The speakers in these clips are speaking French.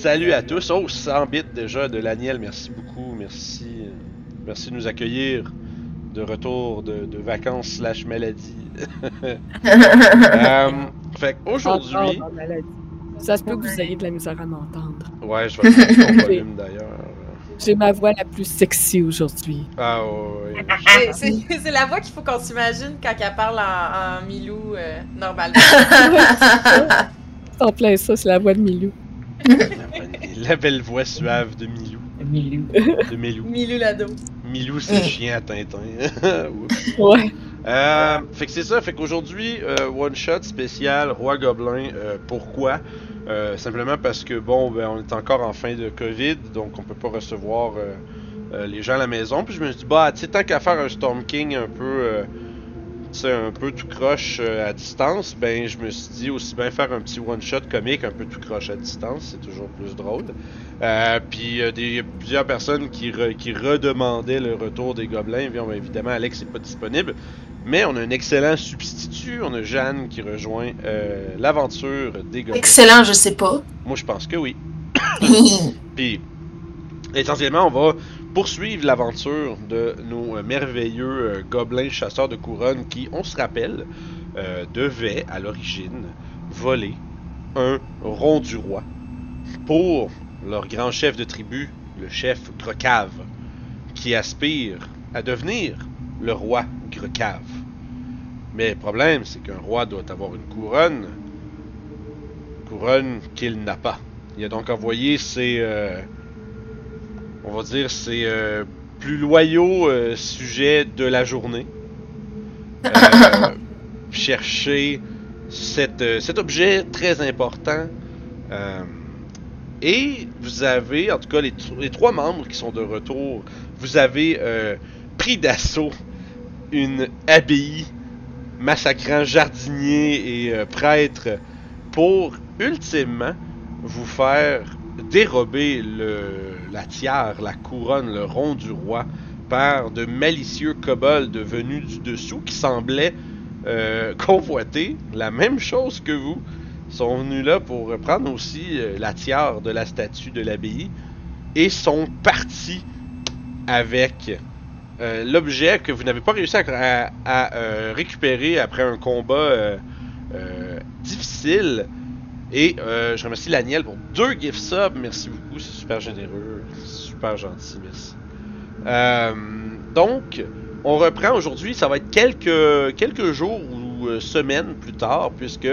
Salut à tous. Oh, 100 bits déjà de l'Aniel. Merci beaucoup. Merci. euh, Merci de nous accueillir de retour de, de vacances slash maladie. Euh, fait qu'aujourd'hui. Encore en maladie. Ça se peut que vous ayez de la misère à m'entendre. Ouais, je vais faire ton volume d'ailleurs. J'ai ma voix la plus sexy aujourd'hui. Ah ouais. ouais. C'est- la voix qu'il faut qu'on s'imagine quand elle parle en, en Milou euh, normalement. C'est en plein ça, c'est la voix de Milou. La, belle voix suave de Milou. Milou. De Milou. Milou Lado. Milou, c'est le chien à Tintin. Ouais. Euh, fait que c'est ça, fait qu'aujourd'hui, euh, one shot spécial Roi Gobelin. Euh, pourquoi? Euh, Simplement parce que bon, ben, on est encore en fin de Covid, donc on peut pas recevoir euh, euh, les gens à la maison. Puis je me suis dit, bah, tu sais, tant qu'à faire un Storm King un peu, sais, un peu tout croche euh, à distance, ben, je me suis dit aussi bien faire un petit one shot comique un peu tout croche à distance, c'est toujours plus drôle. Euh, puis euh, des il y a plusieurs personnes qui, re- qui redemandaient le retour des gobelins. Bien, ben, évidemment, Alex n'est pas disponible. Mais on a un excellent substitut. On a Jeanne qui rejoint euh, l'aventure des gobelins. Excellent, je sais pas. Moi, je pense que oui. Puis, essentiellement, on va poursuivre l'aventure de nos euh, merveilleux euh, gobelins chasseurs de couronne qui, on se rappelle, euh, devaient à l'origine voler un rond du roi pour leur grand chef de tribu, le chef Grocave, qui aspire à devenir le roi Grocave. Mais le problème, c'est qu'un roi doit avoir une couronne, couronne qu'il n'a pas. Il a donc envoyé ses, on va dire, ses euh, plus loyaux euh, sujets de la journée euh, chercher cet, euh, cet objet très important. Euh, et vous avez, en tout cas, les, les trois membres qui sont de retour, vous avez euh, pris d'assaut une abbaye massacrant jardiniers et prêtres pour ultimement vous faire dérober la tiare, la couronne, le rond du roi par de malicieux kobolds venus du dessous qui semblaient euh, convoiter la même chose que vous. Ils sont venus là pour prendre aussi euh, la tiare de la statue de l'abbaye et sont partis avec euh, l'objet que vous n'avez pas réussi à, récupérer après un combat difficile. Et euh, je remercie Laniel pour deux gift subs. Merci beaucoup, c'est super généreux, super gentil, merci. Euh, donc, on reprend aujourd'hui. Ça va être quelques, quelques jours ou euh, semaines plus tard, puisque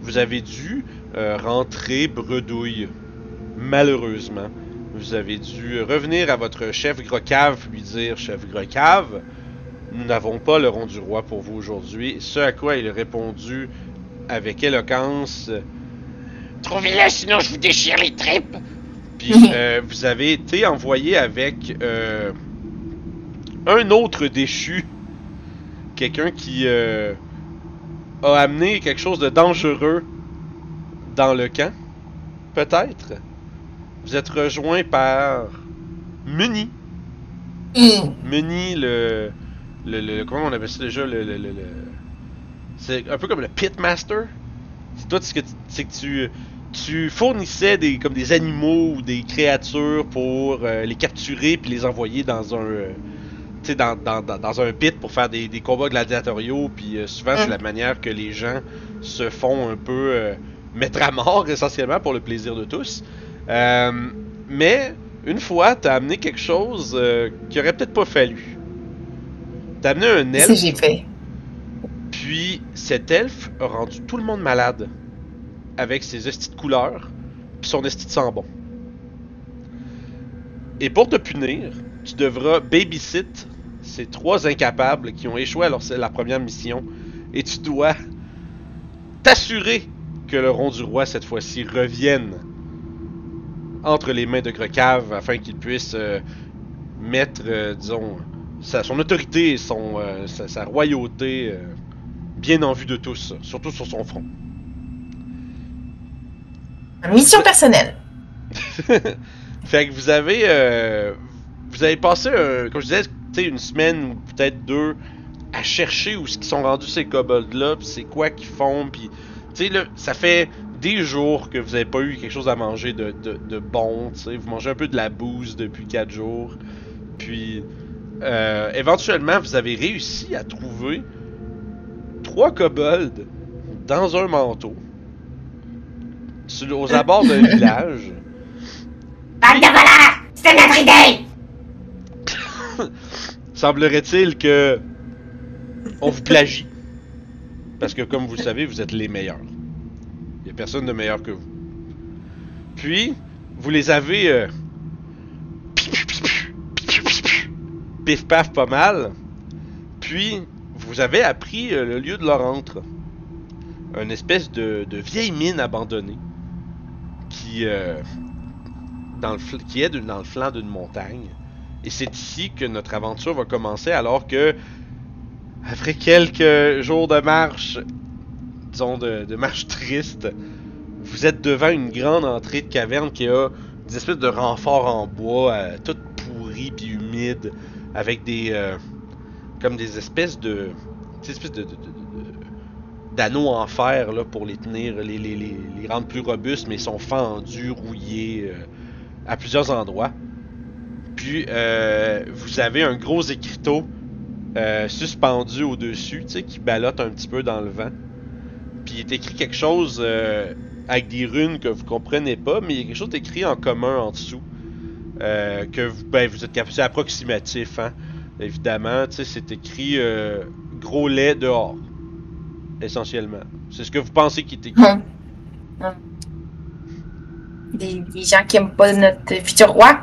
vous avez dû rentrer bredouille. Malheureusement, vous avez dû revenir à votre chef Grocave lui dire Chef Grocave, nous n'avons pas le rond du roi pour vous aujourd'hui. Ce à quoi il a répondu avec éloquence Trouvez-le, sinon je vous déchire les tripes. Puis euh, vous avez été envoyé avec euh, un autre déchu. Quelqu'un qui euh, a amené quelque chose de dangereux dans le camp. Peut-être. Vous êtes rejoint par Muni. Hum. Muni, le, le, le- Comment on appelle ça déjà le, le- le- le- C'est un peu comme le Pitmaster. C'est toi, ce que c'est que tu. Tu fournissais des, comme des animaux ou des créatures pour euh, les capturer puis les envoyer dans un. euh, dans, dans, dans, un pit pour faire des, des combats gladiatoriaux. Puis euh, souvent, c'est Mm. la manière que les gens se font un peu euh, mettre à mort essentiellement pour le plaisir de tous. Mais une fois, t'as amené quelque chose qui aurait peut-être pas fallu. T'as amené un elfe, j'ai fait? puis cet elfe a rendu tout le monde malade avec ses estis de couleurs, puis son esti de sang bon. Et pour te punir, tu devras babysit ces trois incapables qui ont échoué à leur, la première mission, et tu dois t'assurer que le rond du roi cette fois-ci revienne entre les mains de Grecave afin qu'il puisse euh, mettre, euh, disons, sa- son autorité et son, euh, sa, royauté bien en vue de tous, surtout sur son front. Mission personnelle. fait que vous avez, euh, vous avez passé, un, comme je disais, une semaine ou peut-être deux à chercher où ils sont rendus ces kobolds là, puis c'est quoi qu'ils font, puis tu sais ça fait des jours que vous n'avez pas eu quelque chose à manger de, de, bon, tu sais. Vous mangez un peu de la bouse depuis 4 jours. Puis, euh, éventuellement, vous avez réussi à trouver trois kobolds dans un manteau. Sur- aux abords d'un village. Bande de voleurs! C'est notre idée! Semblerait-il que on vous plagie. Parce que comme vous le savez, vous êtes les meilleurs. Il n'y a personne de meilleur que vous. Puis, vous les avez euh, pif paf pas mal. Puis, vous avez appris euh, le lieu de leur entre. Une espèce de, de vieille mine abandonnée qui, euh, qui est dans le flanc d'une montagne. Et c'est ici que notre aventure va commencer alors que, après quelques jours de marche, disons de, marche triste, vous êtes devant une grande entrée de caverne qui a des espèces de renforts en bois, euh, toutes pourries puis humides, avec des, euh, comme des espèces de- d'anneaux en fer pour les tenir, les, rendre plus robustes, mais ils sont fendus, rouillés euh, à plusieurs endroits. Puis euh, vous avez un gros écriteau euh, suspendu au-dessus, qui ballotte un petit peu dans le vent. Puis il est écrit quelque chose avec des runes que vous comprenez pas, mais il y a quelque chose d'écrit en commun en dessous. Que vous, ben, vous êtes capable, c'est approximatif, hein. Évidemment, c'est écrit gros lait dehors. Essentiellement. C'est ce que vous pensez qui. Hum. Hum. Des, des gens qui aiment pas notre futur roi.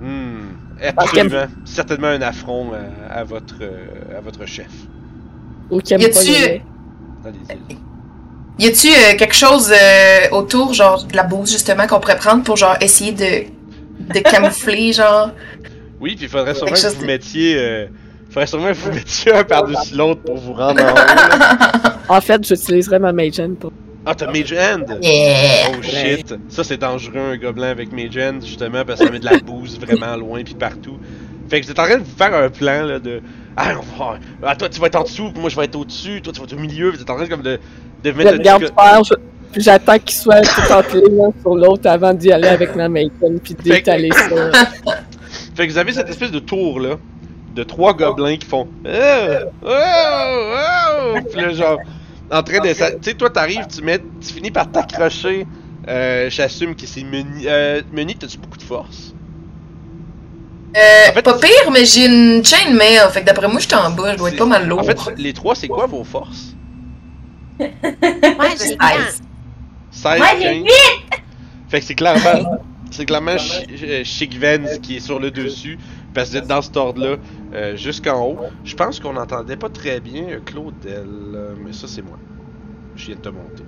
Hmm, absolument. Certainement un affront à, votre, euh, à votre chef. Ou qui aime Y pas les. Y a-tu euh, quelque chose euh, autour, genre de la bouse justement, qu'on pourrait prendre pour genre essayer de, de camoufler, genre? Oui, puis il faudrait sûrement que vous de- mettiez. Euh, faudrait sûrement que vous mettiez un par-dessus l'autre pour vous rendre en haut. En fait, j'utiliserais ma Mage Hand pour. Ah, t'as Mage Hand! Yeah! Oh shit! Ça, c'est dangereux, un gobelin avec Mage Hand, justement, parce que ça met de la bouse vraiment loin puis partout. Fait que vous êtes en train de vous faire un plan, là, de. Ah, on va. Ah, toi, tu vas être en dessous, puis moi, je vais être au-dessus, toi, tu vas être au milieu, vous êtes en train comme de. de Je mettre le garde faire, je- puis j'attends qu'il soit tout l'un sur l'autre avant d'y aller avec ma Mage Hand, puis d'étaler ça. Fait que vous avez cette espèce de tour là, de trois gobelins qui font oh, oh, oh, Puis là, genre, en train de. Tu sais, toi, t'arrives, tu mets, tu finis par t'accrocher. Euh, J'assume que c'est Meni. Euh, Meni, t'as-tu beaucoup de force? Euh, En fait, pas pire, mais j'ai une chain mail, fait que d'après moi, je suis en bas, je dois être pas mal lourd. En fait, les trois, c'est quoi vos forces? Moi, j'ai bien. 16, Moi, j'ai 15. Fait que c'est clairement. C'est clairement Chi- euh, Chic Vance qui est sur le dessus, parce que vous êtes dans cet ordre-là, euh, jusqu'en haut. Je pense qu'on n'entendait pas très bien Claudel, euh, mais ça c'est moi. Je viens de te monter.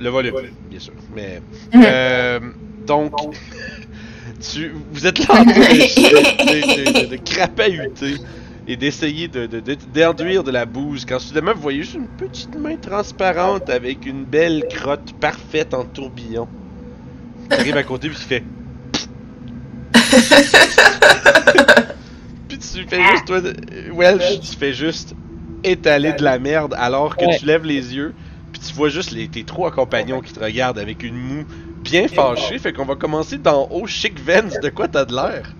Le volume, bien sûr. Mais. Euh, donc. Tu, vous êtes là en train de, de, de- de- de crapahuter et d'essayer de, de, de- d'enduire de la bouse quand soudainement vous voyez juste une petite main transparente avec une belle crotte parfaite en tourbillon qui arrive à côté puis qui fait puis tu fais juste toi Welsh tu fais juste étaler de la merde alors que Ouais. tu lèves les yeux puis tu vois juste les, tes trois compagnons qui te regardent avec une moue bien fâchée. Fait qu'on va commencer d'en haut. Chic Vance de quoi t'as de l'air?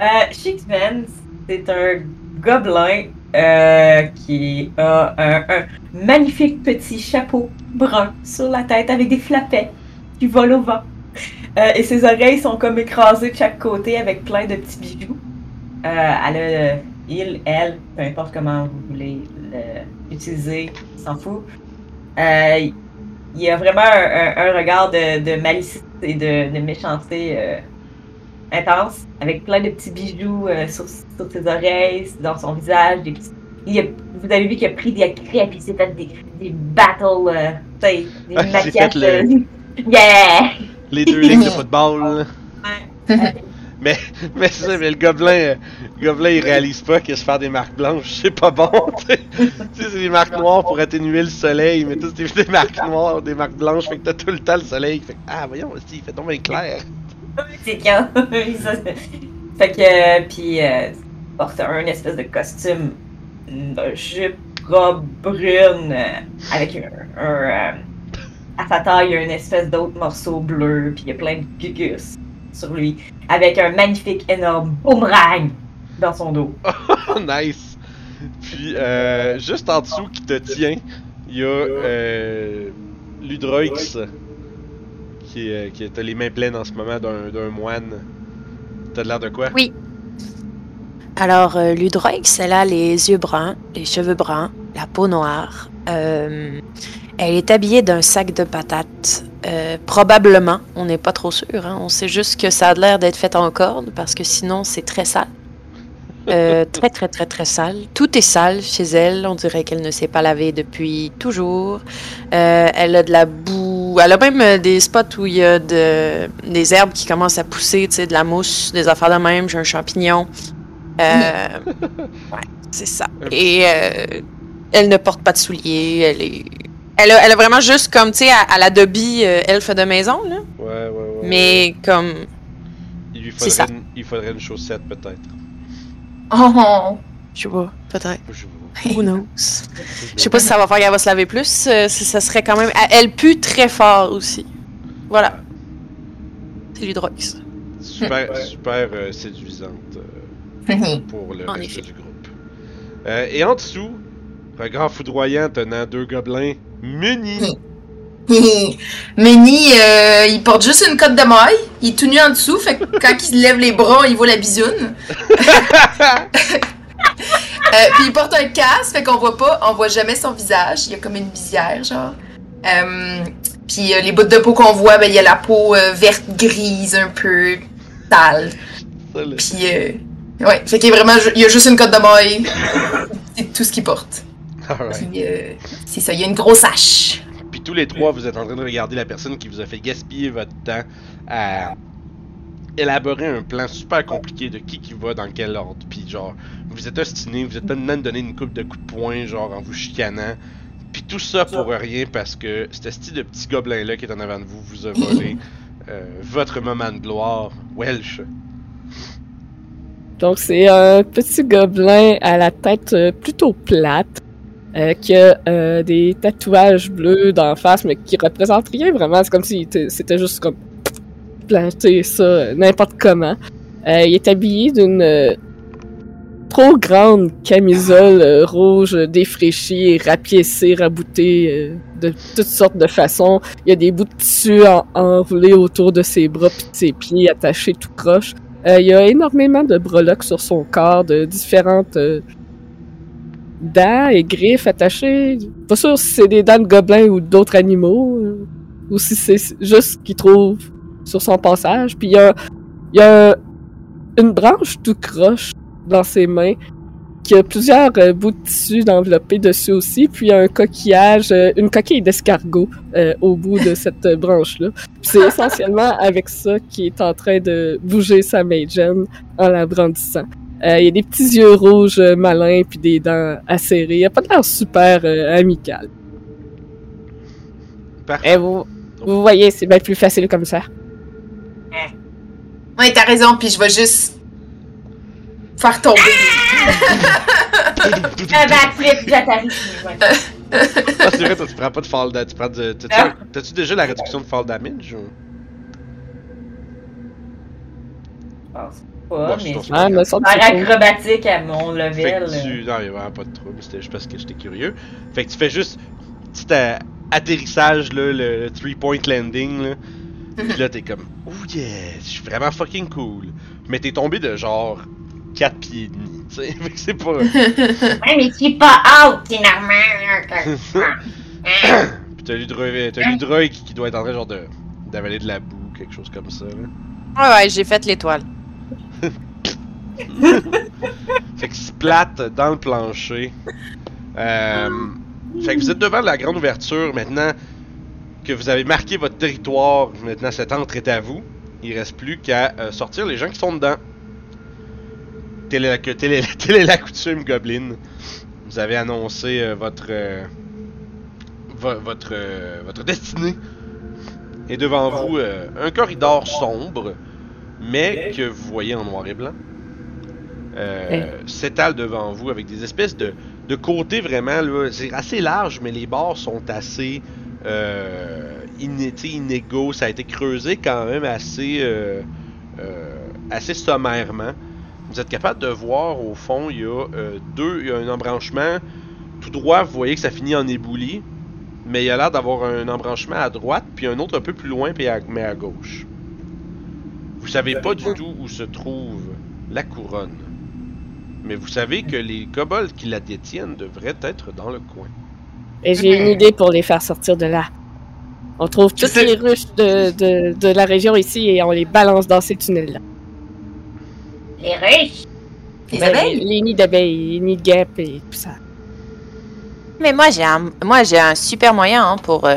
Euh, Chic Vance, c'est un gobelin euh, qui a un, un magnifique petit chapeau brun sur la tête avec des flapets qui volent au vent. Euh, et ses oreilles sont comme écrasées de chaque côté avec plein de petits bijoux. Euh, elle a, il, elle, peu importe comment vous voulez l'utiliser, s'en fout. Euh, il y a vraiment un, un- un regard de, de malice et de, de méchanceté euh, intense, avec plein de petits bijoux sur, sur ses oreilles, dans son visage. Des petits... il a- vous avez vu qu'il a pris des crêpes, il s'est fait des, des battles, euh, des Ah, fait le- Yeah! Les deux lignes de football. Mais, mais ça, mais le gobelin, euh, le gobelin, il réalise pas que se faire des marques blanches, c'est pas bon, tu sais. Tu c'est des marques noires pour atténuer le soleil, mais tout c'est des marques noires, des marques blanches, fait que t'as tout le temps le soleil. Fait que, ah, voyons, aussi, il fait tomber clair. C'est c'est- fait que, euh, puis, euh, porte un espèce de costume, une jupe robe brune euh, avec un. un, euh, à sa taille, il y a une espèce d'autre morceau bleu, puis il y a plein de gugus sur lui, avec un magnifique énorme boomerang dans son dos. Oh, nice! Puis, euh, juste en dessous qui te tient, il y a euh, Ludroix qui, est- qui a les mains pleines en ce moment d'un d'un moine. T'as l'air de quoi? Oui. Alors, euh, Ludroix, elle a les yeux bruns, les cheveux bruns, la peau noire. Euh, elle est habillée d'un sac de patates. Euh, probablement, on n'est pas trop sûr. hein. On sait juste que ça a l'air d'être fait en corde parce que sinon, c'est très sale. Euh, très, très, très, très sale. Tout est sale chez elle. On dirait qu'elle ne s'est pas lavée depuis toujours. Euh, elle a de la boue. Elle a même des spots où il y a de, des herbes qui commencent à pousser, tu sais, de la mousse, des affaires de même. J'ai un champignon. Euh, ouais, c'est ça. Et elle ne porte pas de souliers. Elle est. Elle a, elle a vraiment juste comme, tu sais, à, à la Dobby euh, elfe de maison, là. Ouais, ouais, ouais. Mais comme. Il lui ça. faudrait, une, il faudrait une chaussette, peut-être. Oh, Je sais pas, peut-être. Je vois. Who knows? Je sais pas si ça va faire qu'elle va se laver plus. euh, si ça serait quand même. Elle, pue très fort aussi. Voilà. C'est l'hydrox. Super, super euh, séduisante euh, pour le En reste effet. du groupe. Euh, et en dessous, regard foudroyant tenant deux gobelins munis. Meni, euh, il porte juste une cotte de maille. Il est tout nu en dessous, fait que quand il lève les bras, il voit la bisoune. Euh, puis il porte un casque, fait qu'on voit pas, on voit jamais son visage. Il y a comme une visière, genre. Euh, puis les bouts de peau qu'on voit, ben il y a la peau verte grise, un peu sale. Puis ouais, fait qu'il est vraiment, il y a juste une cotte de maille. C'est tout ce qu'il porte. Puis euh, c'est ça, il y a une grosse hache. Puis tous les trois, vous êtes en train de regarder la personne qui vous a fait gaspiller votre temps à élaborer un plan super compliqué de qui qui va dans quel ordre. Puis genre, vous êtes ostinés, vous êtes même donné une coupe de coups de poing, genre en vous chicanant. Puis tout ça pour rien parce que ce style de petit gobelin-là qui est en avant de vous vous a volé euh, votre moment de gloire, Welsh. Donc, c'est un petit gobelin à la tête euh, plutôt plate, euh, qui a euh, des tatouages bleus d'en face, mais qui représentent rien vraiment. C'est comme si c'était juste comme planter ça euh, n'importe comment. Euh, il est habillé d'une euh, trop grande camisole euh, rouge défraîchie, rapiécée, raboutée de toutes sortes de façons. Il y a des bouts de tissu en- enroulés autour de ses bras puis de ses pieds, attachés tout croche. Il y a énormément de breloques sur son corps, de différentes dents et griffes attachées. Pas sûr si c'est des dents de gobelins ou d'autres animaux, euh, ou si c'est juste ce qu'il trouve sur son passage. Puis il y a, une branche tout croche dans ses mains qui a plusieurs euh, bouts de tissu enveloppés dessus aussi, puis il y a un coquillage, euh, une coquille d'escargot au bout de cette branche-là. C'est essentiellement avec ça qu'il est en train de bouger sa Magen en la brandissant. Euh, il y a des petits yeux rouges euh, malins puis des dents acérées. Il a pas l'air super euh, amical. Parfait. Et vous, vous voyez, c'est bien plus facile comme ça. Ouais, t'as raison, puis je vais juste faire tomber. Un backflip, j'atterris. Ouais. Ah, c'est vrai, toi, tu prends pas de fall damage. Tu prends de. T'as-tu, Ah. t'as-tu déjà la réduction de fall damage ou? Je pense pas, mais c'est. Ah, acrobatique à mon Fait level. que tu... Non, il y a vraiment pas de trouble, c'était juste parce que j'étais curieux. Fait que tu fais juste petit atterrissage, là, le 3-point landing, là. Pis là, t'es comme, oh yeah, je suis vraiment fucking cool. Mais t'es tombé de genre 4 pieds et demi, tu sais. Fait c'est pas. Ouais, mais c'est pas out, c'est normal. Pis t'as Ludroy, t'as Ludroy qui, qui doit être en train genre de d'avaler de la boue, quelque chose comme ça, là. Ouais, ouais, j'ai fait l'étoile. Fait que splat dans le plancher. Euh, fait que vous êtes devant la grande ouverture maintenant que vous avez marqué votre territoire. Maintenant, cette entre est à vous. Il reste plus qu'à euh, sortir les gens qui sont dedans. Telle est la, que- telle est- telle est la coutume, Goblin. Vous avez annoncé euh, votre, vo- votre, votre destinée. Et devant vous, un corridor sombre, mais que vous voyez en noir et blanc, euh, s'étale devant vous avec des espèces de, de côté vraiment, c'est assez large, mais les bords sont assez euh, iné- inégaux. Ça a été creusé quand même assez, euh, euh, assez sommairement. Vous êtes capable de voir au fond, il y a euh, deux, il y a un embranchement tout droit. Vous voyez que ça finit en éboulis, mais il y a l'air d'avoir un embranchement à droite, puis un autre un peu plus loin, puis à, mais à gauche. Vous savez pas du tout où se trouve la couronne. Mais vous savez que les kobolds qui la détiennent devraient être dans le coin. Et j'ai une idée pour les faire sortir de là. On trouve toutes les ruches de, de, de la région ici et on les balance dans ces tunnels-là. Les riches. Les Ben, abeilles? Les, les nids d'abeilles, les nids de guêpes et tout ça. Mais moi, j'ai un, moi, j'ai un super moyen hein, pour euh,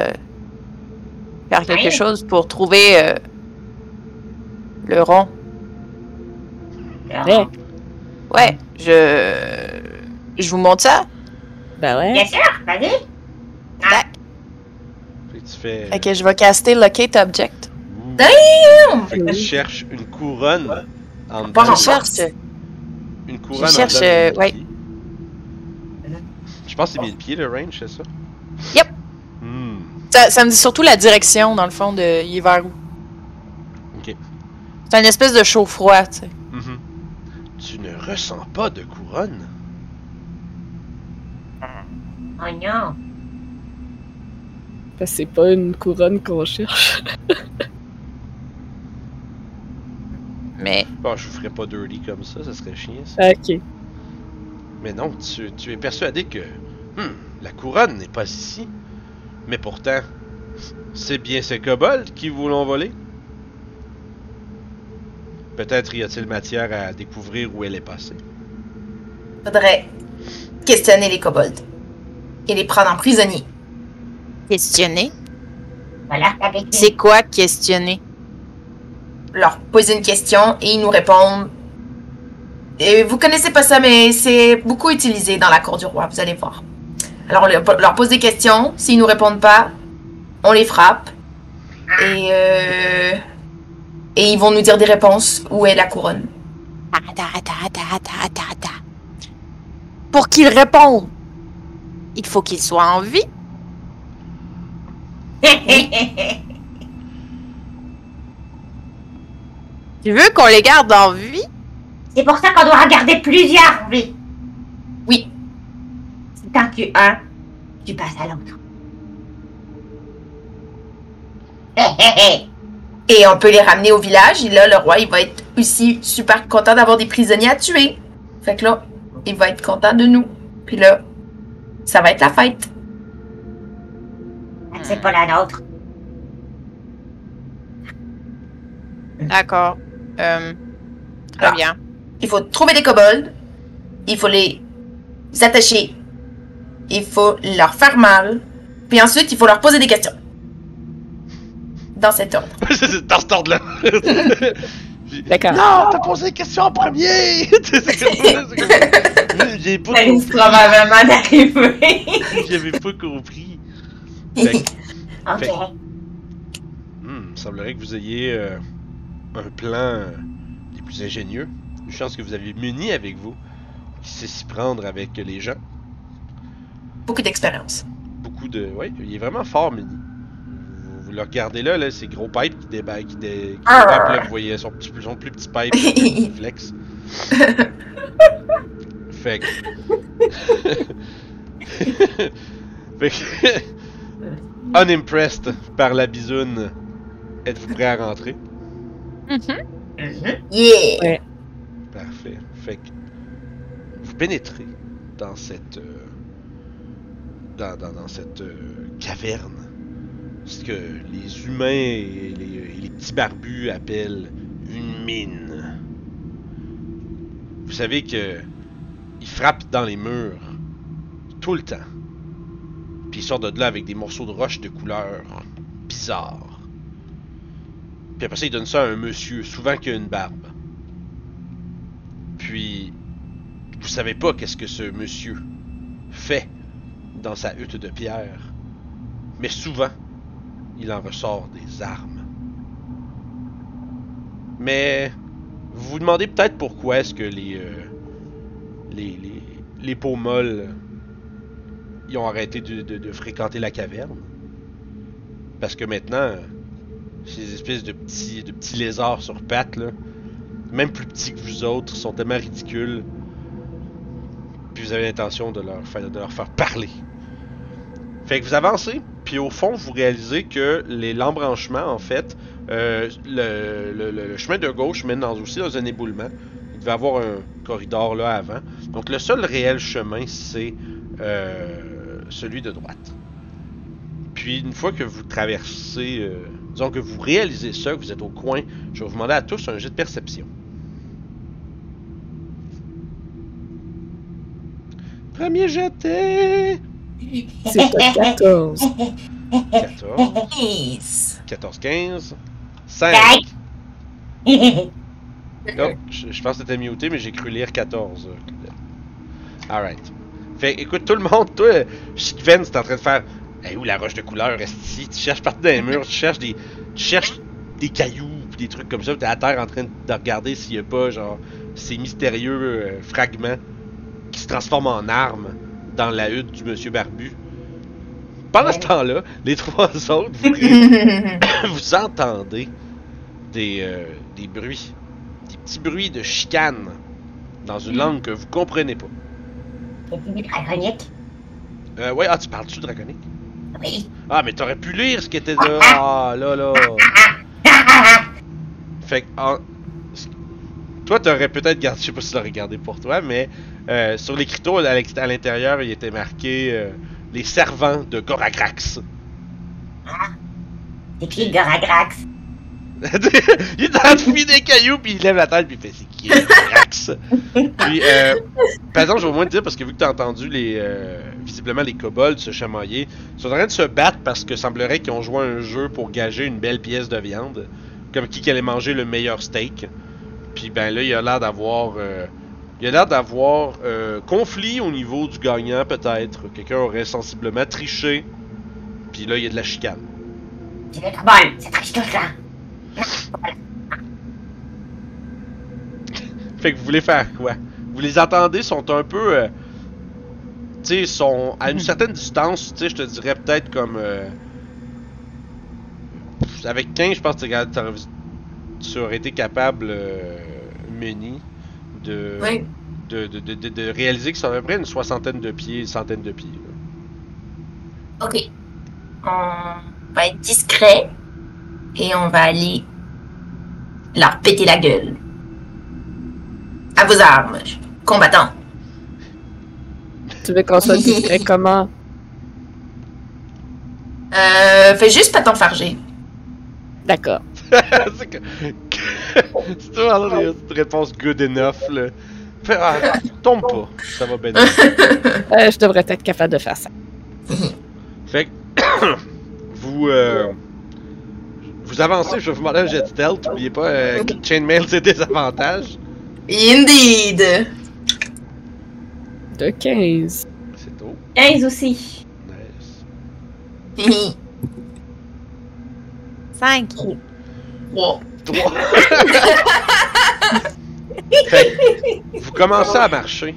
faire quelque Ouais. chose pour trouver euh, le rond. Ouais. Ouais, je, je vous montre ça. Ben ouais. Bien sûr, vas-y. Fait que tu fais. Fait que je vais caster Locate Object. Ouh. Fait que tu cherches une couronne en Pas dedans en de- Je cherche. Une couronne je en cherche, euh, 1000 ouais. Je pense que c'est 1000 pieds le range, c'est ça? Yep. Hmm. Ça, ça me dit surtout la direction, dans le fond, de il est vers où. C'est une espèce de chaud-froid, tu sais. Mhm. Tu ne ressens pas de couronne? Oh non. Parce que c'est pas une couronne qu'on cherche. Mais Bon, je vous ferai pas dirty comme ça, ça serait chiant ça. ok. Mais non, tu, tu es persuadé que hmm, la couronne n'est pas ici. Mais pourtant, c'est bien ces kobolds qui vous l'ont volé. Peut-être y a-t-il matière à découvrir où elle est passée. Faudrait questionner les kobolds. Et les prendre en prisonnier. questionner? Voilà, avec. C'est quoi questionner? Leur poser une question et ils nous répondent. Et vous connaissez pas ça, mais c'est beaucoup utilisé dans la cour du roi, vous allez voir. Alors on leur leur pose des questions, s'ils nous répondent pas, on les frappe. Et euh, Et ils vont nous dire des réponses. Où est la couronne? Attends, attends, attends, attends, attends, attends. Pour qu'il réponde, il faut qu'il soit en vie. Tu veux qu'on les garde en vie? C'est pour ça qu'on doit regarder plusieurs vies. Oui. Si t'en tues un, tu passes à l'autre. Hé hé hé Et on peut les ramener au village. Et là, le roi, il va être aussi super content d'avoir des prisonniers à tuer. Fait que là, il va être content de nous. Puis là, ça va être la fête. C'est pas la nôtre. D'accord. Euh, très Ah. bien. Il faut trouver des kobolds. Il faut les attacher. Il faut leur faire mal. Puis ensuite, il faut leur poser des questions. Dans cet ordre. dans cet ordre-là. D'accord. non, t'as posé la question en premier! c'est comme ça, c'est comme... J'ai pas risque compris. probablement d'arriver. J'avais pas compris. Fait ok. Fait- hmm, il semblerait que vous ayez euh, un plan euh, des plus ingénieux. Une chance que vous avez muni avec vous. Qui sait s'y prendre avec les gens. Beaucoup d'expérience. Beaucoup de. Ouais, il est vraiment fort, Mini. Le regardez là, là, ces gros pipes qui débarquent, qui, dé... qui Ah. là, vous voyez son, petit, son plus petit pipe qui flex. fait que. fait que. Unimpressed par la bisoune, êtes-vous prêt à rentrer? Mhm. Yeah! Parfait. Fait que vous pénétrez dans cette euh, dans, dans, dans cette euh, caverne, ce que les humains et les, et les petits barbus appellent une mine. Vous savez que ils frappent dans les murs tout le temps. Puis ils sortent de là avec des morceaux de roche de couleur bizarre. Puis après ça, ils donnent ça à un monsieur, souvent qui a une barbe. Puis, vous savez pas qu'est-ce que ce monsieur fait dans sa hutte de pierre. Mais souvent, il en ressort des armes. Mais, vous vous demandez peut-être pourquoi est-ce que les, euh, les, les, les peaux molles ont arrêté de, fréquenter la caverne. Parce que maintenant, ces espèces de petits, de petits lézards sur pattes, là, même plus petits que vous autres, sont tellement ridicules. Puis vous avez l'intention de leur faire parler. Fait que vous avancez, puis au fond, vous réalisez que l'embranchement, en fait, euh, le, chemin de gauche mène dans, aussi dans un éboulement. Il devait avoir un corridor là avant. Donc le seul réel chemin, c'est euh, celui de droite. Puis une fois que vous traversez, euh, disons que vous réalisez ça, que vous êtes au coin, je vais vous demander à tous un jet de perception. Premier jeté! C'est pas 14. 14, Nice. 14, 15, 5. Oh, je, je pense que t'étais muté, mais j'ai cru lire 14. euh, Claudette. Alright. Fait écoute, tout le monde, toi, Sven, c'est en train de faire. Hey, où la roche de couleur est Tu cherches partout dans les murs, tu cherches des. Tu cherches des cailloux, pis des trucs comme ça, t'es à terre en train de regarder s'il y a pas, genre, ces mystérieux euh, fragments qui se transforment en armes dans la hutte du monsieur Barbu. Pendant ce temps-là, les trois autres, vous, vous entendez des, euh, des bruits, des petits bruits de chicane dans une langue que vous comprenez pas. C'est du dragonique? Euh, ouais, ah, tu parles-tu draconique? Oui. Ah, mais t'aurais pu lire ce qui était là. Ah, là, là. Fait que, en- toi, t'aurais peut-être gardé, je sais pas si tu l'aurais gardé pour toi, mais euh, sur l'écriteau à l'ex- à l'intérieur, il était marqué euh, les servants de Goragrax. C'est qui Goragrax? il est en train de des cailloux, puis il lève la tête, puis il fait c'est qui Goragrax? puis, euh, par exemple, je vais au moins te dire, parce que vu que t'as entendu les, euh, visiblement les kobolds se chamailler, ils sont en train de se battre parce que semblerait qu'ils ont joué un jeu pour gager une belle pièce de viande, comme qui qui allait manger le meilleur steak. Puis ben là, il a l'air d'avoir, euh, il a l'air d'avoir euh, conflit au niveau du gagnant peut-être. Quelqu'un aurait sensiblement triché. Puis là, il y a de la chicane. C'est le tribal, c'est très touche là. Fait que vous voulez faire quoi? Vous les entendez, sont un peu. euh, tu sais, sont à une certaine distance, tu sais, je te dirais peut-être comme. euh, avec 15, je pense que tu aurais été capable, euh, Muni, de, Oui. de, de, de, de- de réaliser que c'est à peu près une soixantaine de pieds, une centaine de pieds. là. Ok. On va être discret et on va aller leur péter la gueule. À vos armes, combattants. Tu veux qu'on soit discret comment? Euh, fais juste pas t'enfarger. D'accord. c'est que. c'est toujours là, une réponse good enough, là. Fais- ah, tombe pas, ça va bien. Euh, je devrais être capable de faire ça. Fait que vous euh, vous avancez, je vais vous demander un jet de stealth. N'oubliez pas, euh, que chainmail c'est des avantages. Indeed. De 15. C'est tôt. 15 aussi. Nice. 5. Wow. Trois. fait que vous commencez à marcher.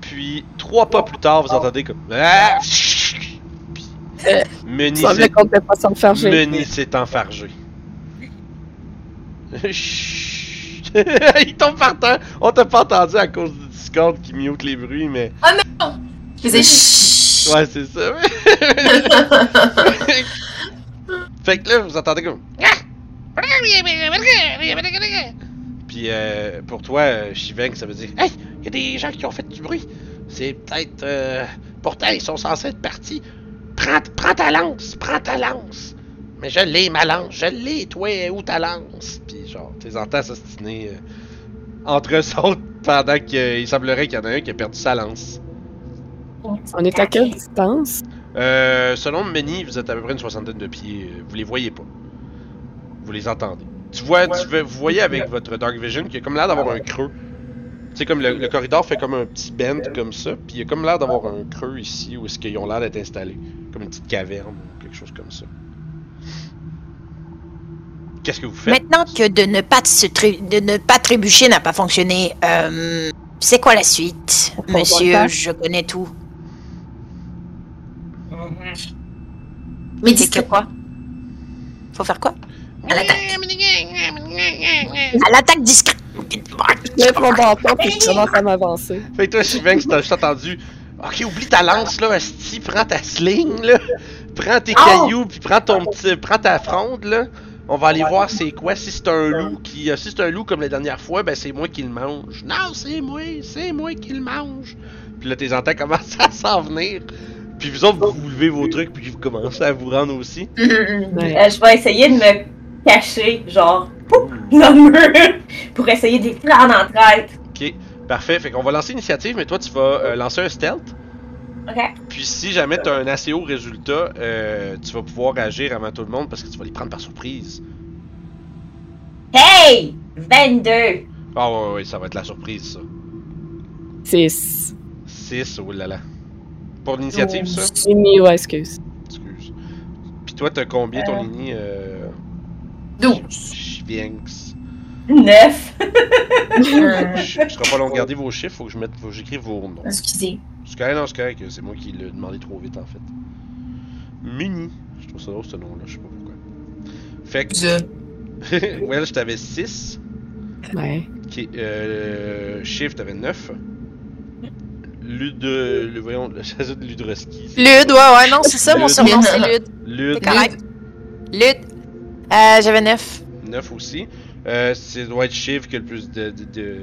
Puis trois pas plus tard, vous entendez comme. Ah! Puis, Euh, Meni s'est- enfargé. Chut. Il tombe par terre. On t'a pas entendu à cause du Discord qui mute les bruits, mais. Je faisais chut. Ouais, c'est ça. fait que là, vous entendez comme. Puis euh, pour toi, euh, Shiveng, ça veut dire Hey, il y a des gens qui ont fait du bruit. C'est peut-être. euh, Pourtant, ils sont censés être partis. Prends, prends ta lance, prends ta lance. Mais je l'ai, ma lance, je l'ai, toi, où ta lance? Puis genre, tu les entends s'ostiner euh, entre eux autres pendant qu'il semblerait qu'il y en a un qui a perdu sa lance. On est à quelle distance? Euh, selon Meni, vous êtes à peu près une soixantaine de pieds. Vous les voyez pas. Vous les entendez. Tu vois, tu veux- vous voyez avec votre Dark Vision qu'il y a comme l'air d'avoir un creux. Tu sais, comme le, le corridor fait comme un petit bend comme ça, puis il y a comme l'air d'avoir un creux ici où est-ce qu'ils ont l'air d'être installés. Comme une petite caverne ou quelque chose comme ça. Qu'est-ce que vous faites? Maintenant que de ne pas, se de ne pas trébucher n'a pas fonctionné, euh, c'est quoi la suite On Monsieur, je connais tout. Mais Et que quoi? Faut faire quoi? À l'attaque. À l'attaque discrète! Je lève mon bâton puis je commence à m'avancer. Fait que toi, Shivanx, t'as juste entendu. Ok, oublie ta lance là, Asti, prends ta sling là. Prends tes Oh! cailloux, puis prends ton petit. Prends ta fronde là. On va aller voir c'est quoi. Si c'est un loup qui. euh, Si c'est un loup comme la dernière fois, ben c'est moi qui le mange. Non, c'est moi, c'est moi qui le mange. Puis là, tes entends commencent à s'en venir. Puis vous autres, vous, vous levez vos trucs, puis vous commencez à vous rendre aussi. Ouais. Euh, je vais essayer de me cacher, genre, pouf, dans le mur, pour essayer de les prendre en traite. Ok, parfait. Fait qu'on va lancer l'initiative, mais toi, tu vas euh, lancer un stealth. Ok? Puis si jamais tu as un assez haut résultat, euh, tu vas pouvoir agir avant tout le monde parce que tu vas les prendre par surprise. Hey! 22! Ah ouais, ouais, ça va être la surprise, ça. C'est. 6, oh là là. Pour l'initiative, ça? Mis, ouais, excuse. Excuse. Puis toi, t'as combien ton Euh. ligne? Euh... 12. Schwienx. 9! Je je serai pas long de garder vos chiffres, faut que je mette, faut que j'écrive vos noms. Excusez. C'est correct, non, c'est correct, c'est moi qui l'ai demandé trop vite en fait. Muni. Je trouve ça drôle ce nom-là, je sais pas pourquoi. Fait que. Je. well, je t'avais 6. Ouais. Ok, euh. Shift, t'avais 9. Lud. Le, voyons, le chasseur de Ludroski. c'est- Lude, ouais, ouais, non, c'est ça, mon Lude. surnom, c'est Lude. Lud, C'est correct. Lude. Euh, j'avais 9. 9 aussi. Euh, c'est doit être Shiv qui a le plus de. de, de-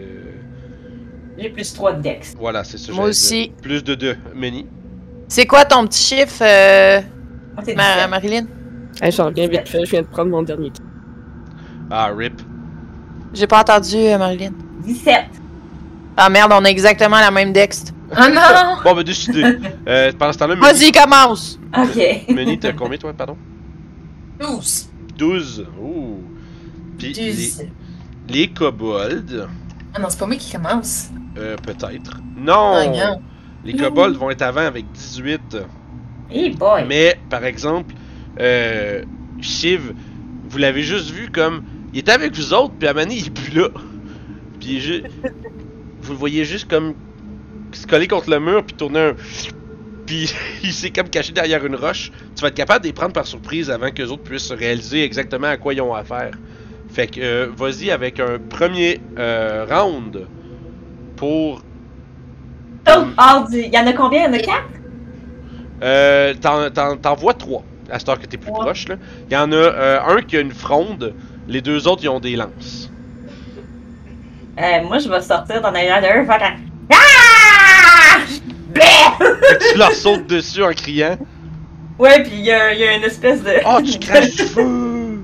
J'ai plus 3 de dex. Voilà, c'est ça. Moi aussi. dire. Plus de 2. Meni. C'est quoi ton petit chiffre, euh, Ah, Ma- 17. Marilyn? Hey, j'en reviens vite fait, je viens de prendre mon dernier. Ah, RIP. J'ai pas entendu, euh, Marilyn. 17. Ah merde, on a exactement la même dex. Oh non! Bon, ben, décidé. euh, pendant ce temps-là, Vas-y, commence! Ok. Meni, t'as combien, toi, pardon? 12. 12. Ouh. Puis les, 12. les kobolds, Ah non, c'est pas moi qui commence. euh, peut-être. Non! Ah, non. Les kobolds vont être avant avec 18. Hey boy. Mais, par exemple, euh, Shiv, vous l'avez juste vu comme. Il était avec vous autres, puis à Mané, il est plus là. Puis il est ju- Vous le voyez juste comme. se coller contre le mur, puis tourner un. Puis il s'est comme caché derrière une roche. Tu vas être capable de les prendre par surprise avant que les autres puissent réaliser exactement à quoi ils ont affaire. Fait que, euh, vas-y avec un premier euh, round pour. Oh, hors du- Il y en a combien? Il y en a 4? Euh, t'en- t'en t'en vois trois, à cette heure que t'es plus Ouais. proche. Là. Il y en a euh, un qui a une fronde, les deux autres ils ont des lances. Euh, moi, je vais sortir dans l'arrière d'eux, faire un. Ah! Tu leur sautes dessus en criant Ouais, puis il y, a il y a une espèce de. Oh, tu craches du feu!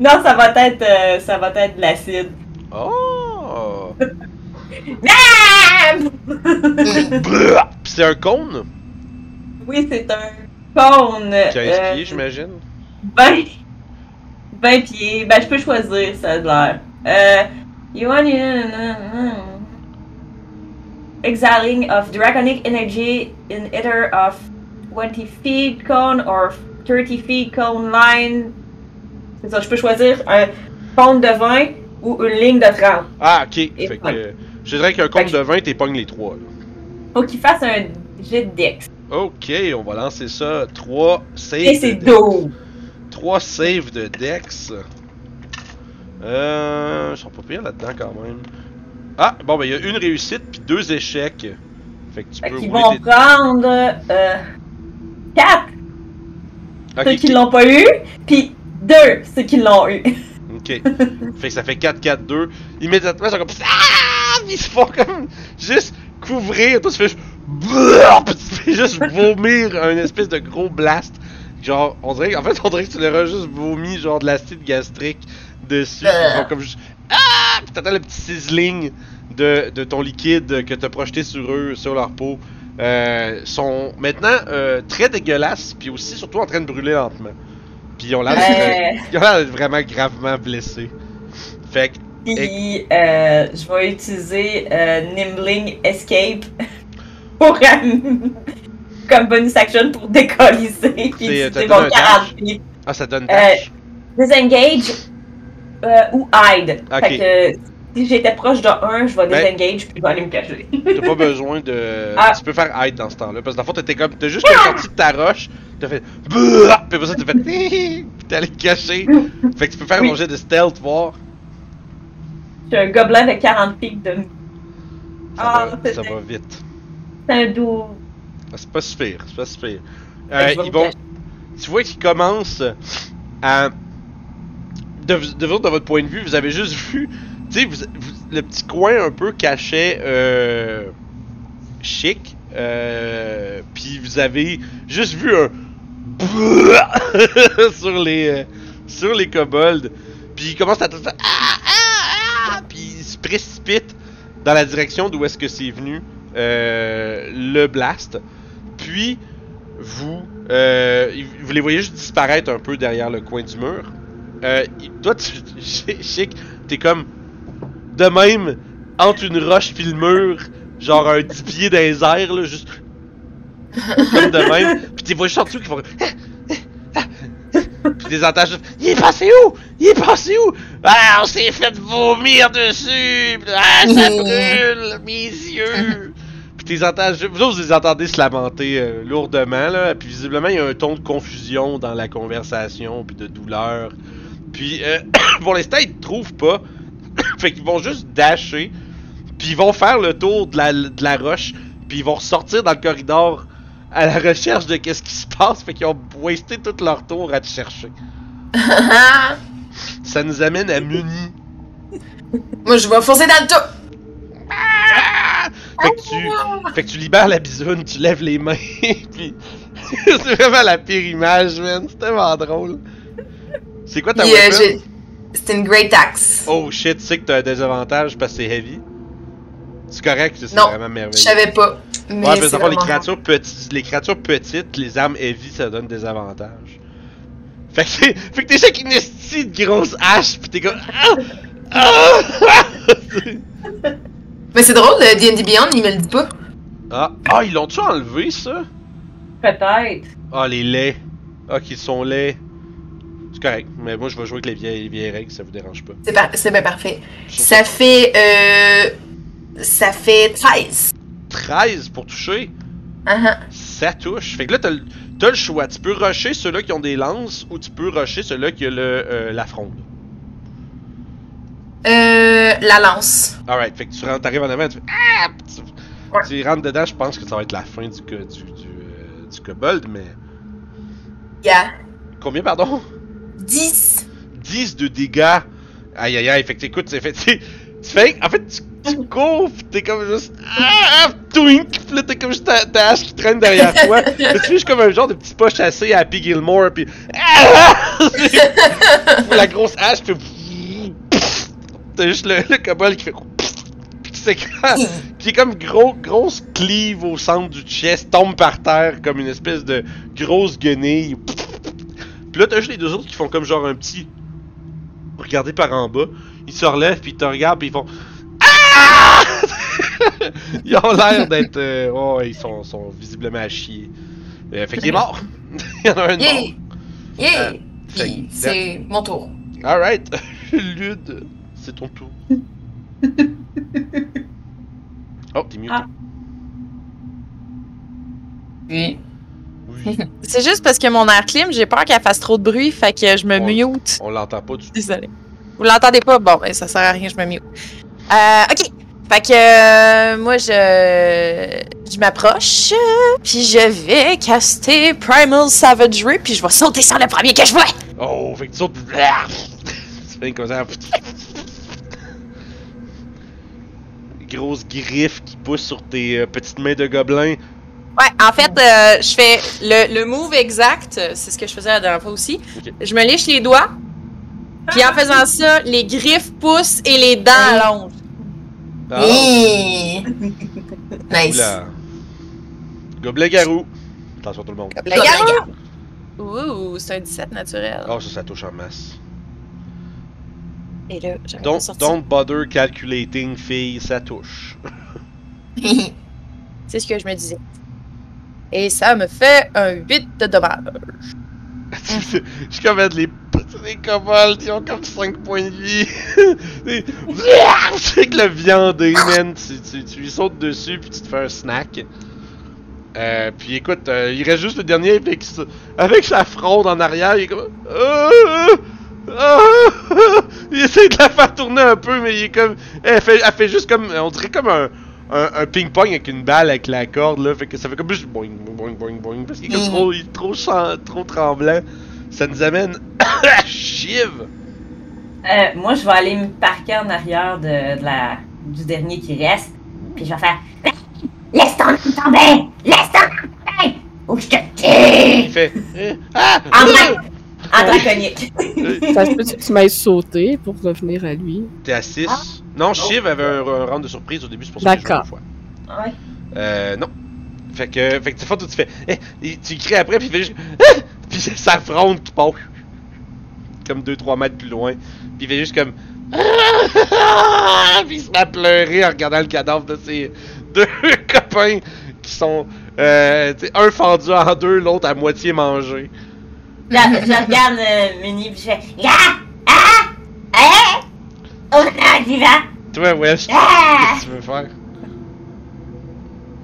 Non, ça va être, euh, ça va être de l'acide. Oh c'est un cône? Oui, c'est un cône. qui a euh, pieds, j'imagine. 20, 20 pieds. Ben, je peux choisir, ça a de l'air. Euh. You want Exiling of draconic energy in either of 20 feet cone or 30 feet cone line. C'est ça, je peux choisir un cône de 20 ou une ligne de 30. Ah, ok. Et Fait que. euh, Je dirais qu'un cône Fait de 20, t'es pognes les trois. Là. Faut qu'il fasse un jet de dex. Ok, on va lancer ça. 3 saves. Et c'est de- 12. 3 saves de Dex. Euh. Ils sont pas pires là-dedans quand même. Ah, bon, ben il y a une réussite puis deux échecs. Fait que tu Fait peux qu'ils rouler vont prendre euh, 4 Ok, ceux qui l'ont pas eu, puis 2 ceux qui l'ont eu. ok. fait que ça fait 4-4-2. Immédiatement, ils sont comme. Ah! Ils se font comme. Juste couvrir. Toi, tu fais juste. Puis tu fais juste vomir un espèce de gros blast. Genre, on dirait. En fait, on dirait que tu leur as juste vomi, genre de l'acide gastrique dessus. Ils font comme juste. Ah! Puis t'entends le petit sizzling de, de ton liquide que t'as projeté sur eux, sur leur peau. Euh, sont maintenant euh, très dégueulasses, puis aussi surtout en train de brûler lentement. Puis ils ont l'air Euh, d'être vraiment gravement blessés. Fait que, puis euh, je vais utiliser Nimbling Escape pour comme bonus action pour décolliser. Puis C'est, mon donné un 40 dash? pieds. ah, ça donne dash? Disengage euh, ou hide. Fait que Si j'étais proche de un, je vais Ben- désengage puis je vais aller me cacher. T'as pas besoin de. Ah. Tu peux faire hide dans ce temps-là. Parce que dans le fond, t'étais comme. T'as juste comme sorti de ta roche. T'as fait. Puis après ça, t'as fait. Puis t'es allé te cacher. Fait que tu peux faire Oui. un jet de stealth, voir. J'ai un gobelin de 40 pics de Ça, Ah, va, c'est ça va vite. C'est un doux. Ah, C'est pas super, c'est pas super. Euh, ils vont. Tu vois qu'ils commencent à. De, de, de votre point de vue, vous avez juste vu. Tu sais, vous- vous- le petit coin un peu cachait. Euh, chic. Euh, Puis vous avez juste vu un. sur les. euh, sur les kobolds. Puis ils commencent à. tout faire Ah, ah, ah! Puis ils se précipitent dans la direction d'où est-ce que c'est venu. euh, le blast. Puis vous, vous les voyez juste disparaître un peu derrière le coin du mur. Euh, toi, tu, Chic, t'es comme de même entre une roche puis le mur, genre un 10 pieds dans les airs, là, juste comme de même. Puis tu vois juste en dessous qui font puis entends juste Il est passé où? Il est passé où? Ah, on s'est fait vomir dessus Ah, ça brûle Mes yeux Puis entends juste- Vous autres, vous les entendez se lamenter euh, lourdement, là. Puis visiblement, il y a un ton de confusion dans la conversation, puis de douleur. Puis euh, pour l'instant, ils te trouvent pas. fait qu'ils vont juste dasher. Puis ils vont faire le tour de la, de la roche. Puis ils vont ressortir dans le corridor à la recherche de qu'est-ce qui se passe. Fait qu'ils ont wasté tout leur tour à te chercher. Ça nous amène à Muni. Moi, je vais foncer dans le. Ah! Fait que tu, fait que tu libères la bisoune, tu lèves les mains, puis c'est vraiment la pire image, man. C'est tellement drôle. C'est quoi ta euh, weapon? C'était une Great Axe. Oh shit, tu sais que t'as un désavantage parce que c'est heavy. C'est correct, c'est Non, vraiment merveilleux. Je savais pas. Mais Ouais, mais c'est fond, les vraiment créatures petites, les créatures petites, les armes heavy, ça donne des avantages. Fait que, c'est- fait que t'es avec une de grosse hache, pis t'es comme. Ah! Ah! Mais c'est drôle, le D&D Beyond, il me le dit pas. ah, ah, ils l'ont-tu enlevé ça? Peut-être. Ah, les laits. Ah, qu'ils sont laids. C'est correct, mais moi je vais jouer avec les vieilles, les vieilles règles, ça vous dérange pas. C'est par- c'est bien parfait. Ça fait... Euh... Ça fait 13. 13 pour toucher, Uh-huh. ça touche. Fait que là, t'as le, t'as le choix. Tu peux rusher ceux-là qui ont des lances ou tu peux rusher ceux-là qui ont le, euh, la fronde. Euh... La lance. Alright, fait que tu rentres, t'arrives en avant, tu fais Ah! Tu, Ouais. tu rentres dedans, je pense que ça va être la fin du, du, du, euh, du kobold, mais. Yeah. Combien, pardon? 10. 10 de dégâts. Aïe aïe aïe, fait que t'écoutes, c'est fait. Tu, fais. En fait, tu, tu cours, t'es comme juste. Ah! Twink! Pis là, t'es comme juste ta, ta hache qui traîne derrière toi. Pis tu fais juste comme un genre de petit pas chassé à Happy Gilmore, pis. Ah! la grosse hache, pis. T'as juste le, le kobold qui fait. Qui s'écrase. qui est comme gros, grosse cleave au centre du chest, tombe par terre comme une espèce de grosse guenille. Puis là, t'as juste les deux autres qui font comme genre un petit. Regardez par en bas. Ils se relèvent, puis ils te regardent, puis ils font. Ah! ils ont l'air d'être. euh, Oh, ils sont, sont visiblement à chier. Euh, fait qu'il est mort. Il y en a un de mort. Yeah. Euh, c'est mon tour. Alright. Lude, c'est ton tour. Oh, t'es mieux. Ah. Oui. Oui. C'est juste parce que mon air clim, j'ai peur qu'elle fasse trop de bruit, fait que je me Ouais. mute. On l'entend pas du tout. Désolée. Vous l'entendez pas? Bon, ben ça sert à rien, je me mute. Euh, ok. Fait que euh, moi, je, je m'approche, puis je vais caster Primal Savagery, puis je vais sauter sur le premier que je vois. Oh, fait que tu sautes. Fais comme ça. Grosse griffe qui pousse sur tes euh, petites mains de gobelin. Ouais, en fait, euh, je fais le, le move exact, c'est ce que je faisais la dernière fois aussi. Je me liche les doigts, puis en faisant ça, les griffes poussent et les dents allongent. Ah, nice. oula. Gobelin garou. Attention tout le monde. Le garou! Ouh, c'est un 17 naturel. Oh, ça, ça touche en masse. Et là, Don't, don't bother calculating, fille, ça touche. C'est ce que je me disais. Et ça me fait un 8 de dommage. je suis comme mettre les. Les kobolds, ils ont comme 5 points de vie. C'est que le viandé, man. Tu, tu, tu lui sautes dessus, puis tu te fais un snack. Euh, puis écoute, euh, il reste juste le dernier avec, avec sa fronde en arrière. Il est comme. Ah! Ah! il essaie de la faire tourner un peu, mais il est comme. Elle fait juste comme. On dirait comme un, un, un ping-pong avec une balle avec la corde, là. Fait que ça fait comme juste boing, boing, boing, boing. Parce qu'il est comme trop, il est trop, chan- trop tremblant. Ça nous amène à Shiv. Euh, moi, je vais aller me parquer en arrière de, de la, du dernier qui reste. Puis je vais faire Laisse ton tomber Laisse ton tomber Ou je te Il tue fait. euh, Ah! En, euh, dra- en draconique. Ça se peut que tu m'ailles sauter pour revenir à lui? T'es à 6. Non, Shiv avait un, un round de surprise au début, c'est pour ça que D'accord. une fois. Ouais. Euh, non. Fait que, fait que tu fais, tu fais, eh, tu cries après, puis il fait juste, Ah! puis c'est sa fronde qui part, comme 2-3 mètres plus loin, puis il fait juste comme, Ah! puis il se met à pleurer en regardant le cadavre de ses deux copains qui sont, euh, un fendu en deux, l'autre à moitié mangé. Je, je regarde euh, Mini, puis je fais Ah Ah Ah On est vivant Toi, Wesh, Ah qu'est-ce que tu veux faire?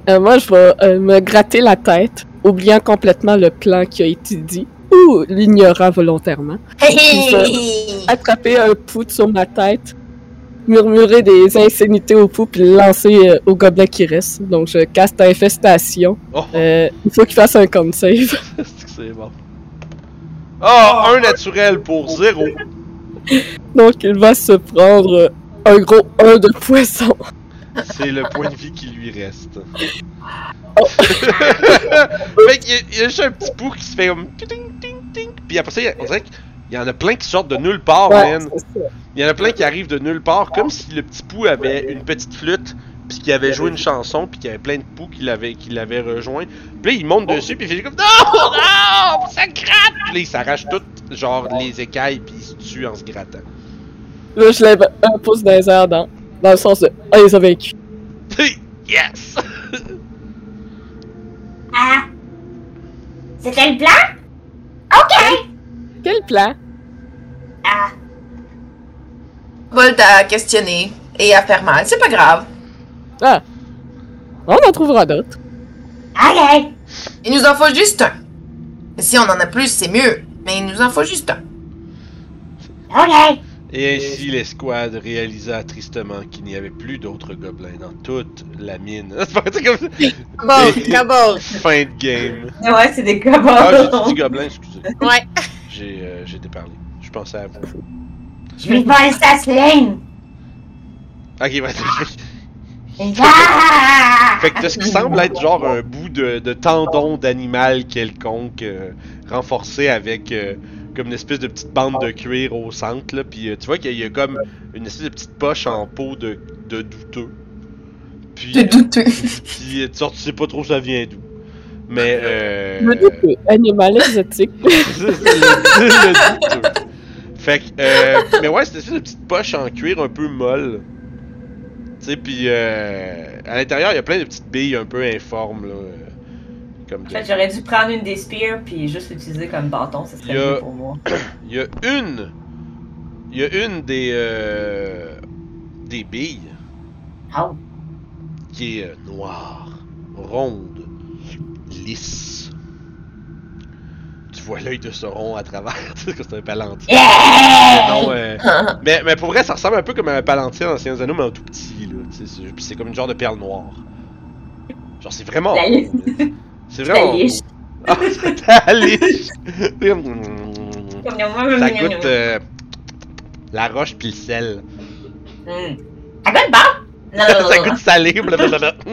Euh, moi, je vais euh, me gratter la tête, oubliant complètement le plan qui a été dit, ou l'ignorant volontairement. Attraper un poutre sur ma tête, murmurer des insanités au pouls, puis le lancer euh, au gobelin qui reste. Donc, je caste infestation. Oh, Euh, il faut qu'il fasse un con save. c'est que bon. Oh, un naturel pour zéro. Donc, il va se prendre un gros 1 de poisson. C'est le point de vie qui lui reste. Oh. y a- il y, a juste un petit pou qui se fait comme. Puis après ça, il y a- on dirait qu'il y en a plein qui sortent de nulle part, Ouais, man. Il y en a plein qui arrivent de nulle part, comme si le petit pou avait une petite flûte, puis qu'il avait joué une chanson, puis qu'il y avait plein de poux qui l'avaient qui l'avaient rejoint. Puis là, il monte dessus, puis il fait comme non, non, ça gratte. Puis là, il s'arrache tout, genre les écailles, puis il se tue en se grattant. Là, je lève un pouce dans les airs dans, dans le sens de « Ah, ils ont vaincu yes. Ah C'était le plan? Ok !» Quel plan? Ah Volt à questionner et à faire mal. C'est pas grave. Ah! On en trouvera d'autres. Ok Il nous en faut juste un. Si on en a plus, c'est mieux. Mais il nous en faut juste un. Ok Et ainsi, l'escouade réalisa tristement qu'il n'y avait plus d'autres gobelins dans toute la mine. C'est comme kobold. fin de game. Ouais, c'est des Ah, j'ai dit kobolds. gobelin, excusez. Ouais. J'ai euh, j'ai déparlé. Je pensais à vous. Je vais pas assassin Ok, ouais. Ah fait que t'as ce qui semble être genre un bout de, de tendon d'animal quelconque, euh, renforcé avec euh, comme une espèce de petite bande de cuir au centre, là. Puis euh, tu vois qu'il y a comme une espèce de petite poche en peau de, de douteux. Puis, De douteux. puis tu sors, tu sais pas trop ça vient d'où. Mais euh. Animal exotique. Le, douteux. Fait que, euh, mais ouais, c'est une espèce de petite poche en cuir un peu molle. Tu sais, puis euh, à l'intérieur, il y a plein de petites billes un peu informes, là. euh, Comme En de- fait, j'aurais dû prendre une des spears puis juste l'utiliser comme bâton, ça serait a- mieux pour moi. Il y a une. Il y a une des. euh, des billes Oh. qui est euh, noire, ronde, lisse. Tu vois l'œil de Sauron à travers, tu sais que c'est un palantir. Yeah! Non, euh, mais, mais pour vrai, ça ressemble un peu comme un palantir dans Anneaux, mais en tout petit, c'est- comme une genre de perle noire. Genre, c'est vraiment. C'est vraiment. Ah, ta Ça goûte euh, la roche puis le sel. Hmm. Ça goûte bon? Ça goûte salé. blablabla.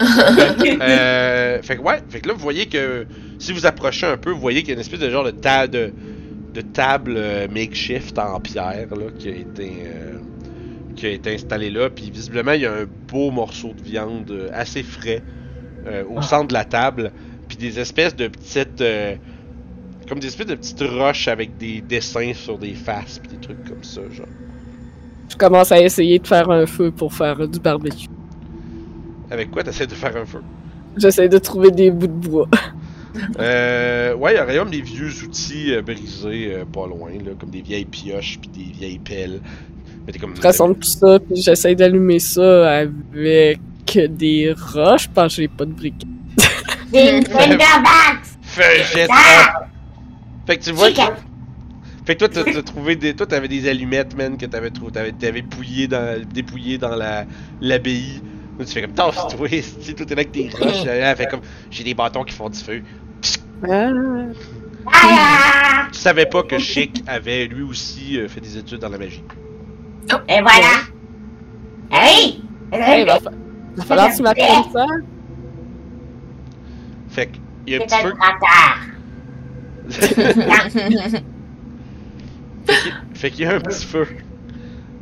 fait, euh, fait que ouais, fait que là vous voyez que si vous approchez un peu, vous voyez qu'il y a une espèce de genre de table de, de table euh, makeshift en pierre là qui a été euh, qui a été installée là, puis visiblement il y a un beau morceau de viande euh, assez frais euh, au Ah. centre de la table, puis des espèces de petites euh, comme des espèces de petites roches avec des dessins sur des faces puis des trucs comme ça genre. Je commence à essayer de faire un feu pour faire du barbecue. Avec quoi t'essaies de faire un feu? J'essaie de trouver des bouts de bois. Euh, ouais, il y aurait même des vieux outils euh, brisés euh, pas loin, là, comme des vieilles pioches puis des vieilles pelles. Mais t'es comme. Je rassemble tout ça, puis j'essaie d'allumer ça avec des roches, parce que j'ai pas de briquet. Une Thunderbox! Fais un jet! Fait que tu vois que. Fait que toi, t'as t'as trouvé des. Toi, t'avais des allumettes, man, que t'avais trouvé. T'avais, t'avais pouillé dans. dépouillé dans la. l'abbaye. Là, tu fais comme tasse-toi, si toi t'es là avec tes roches. Elle fait comme. J'ai des bâtons qui font du feu. Ah, Ah! Tu savais pas que Chic avait lui aussi euh, fait des études dans la magie. Et voilà! Hey! hey, va, fa- va falloir que tu m'apprennes ça. Fait que. Il y a un petit tracteur! Fait qu'il- y a un petit feu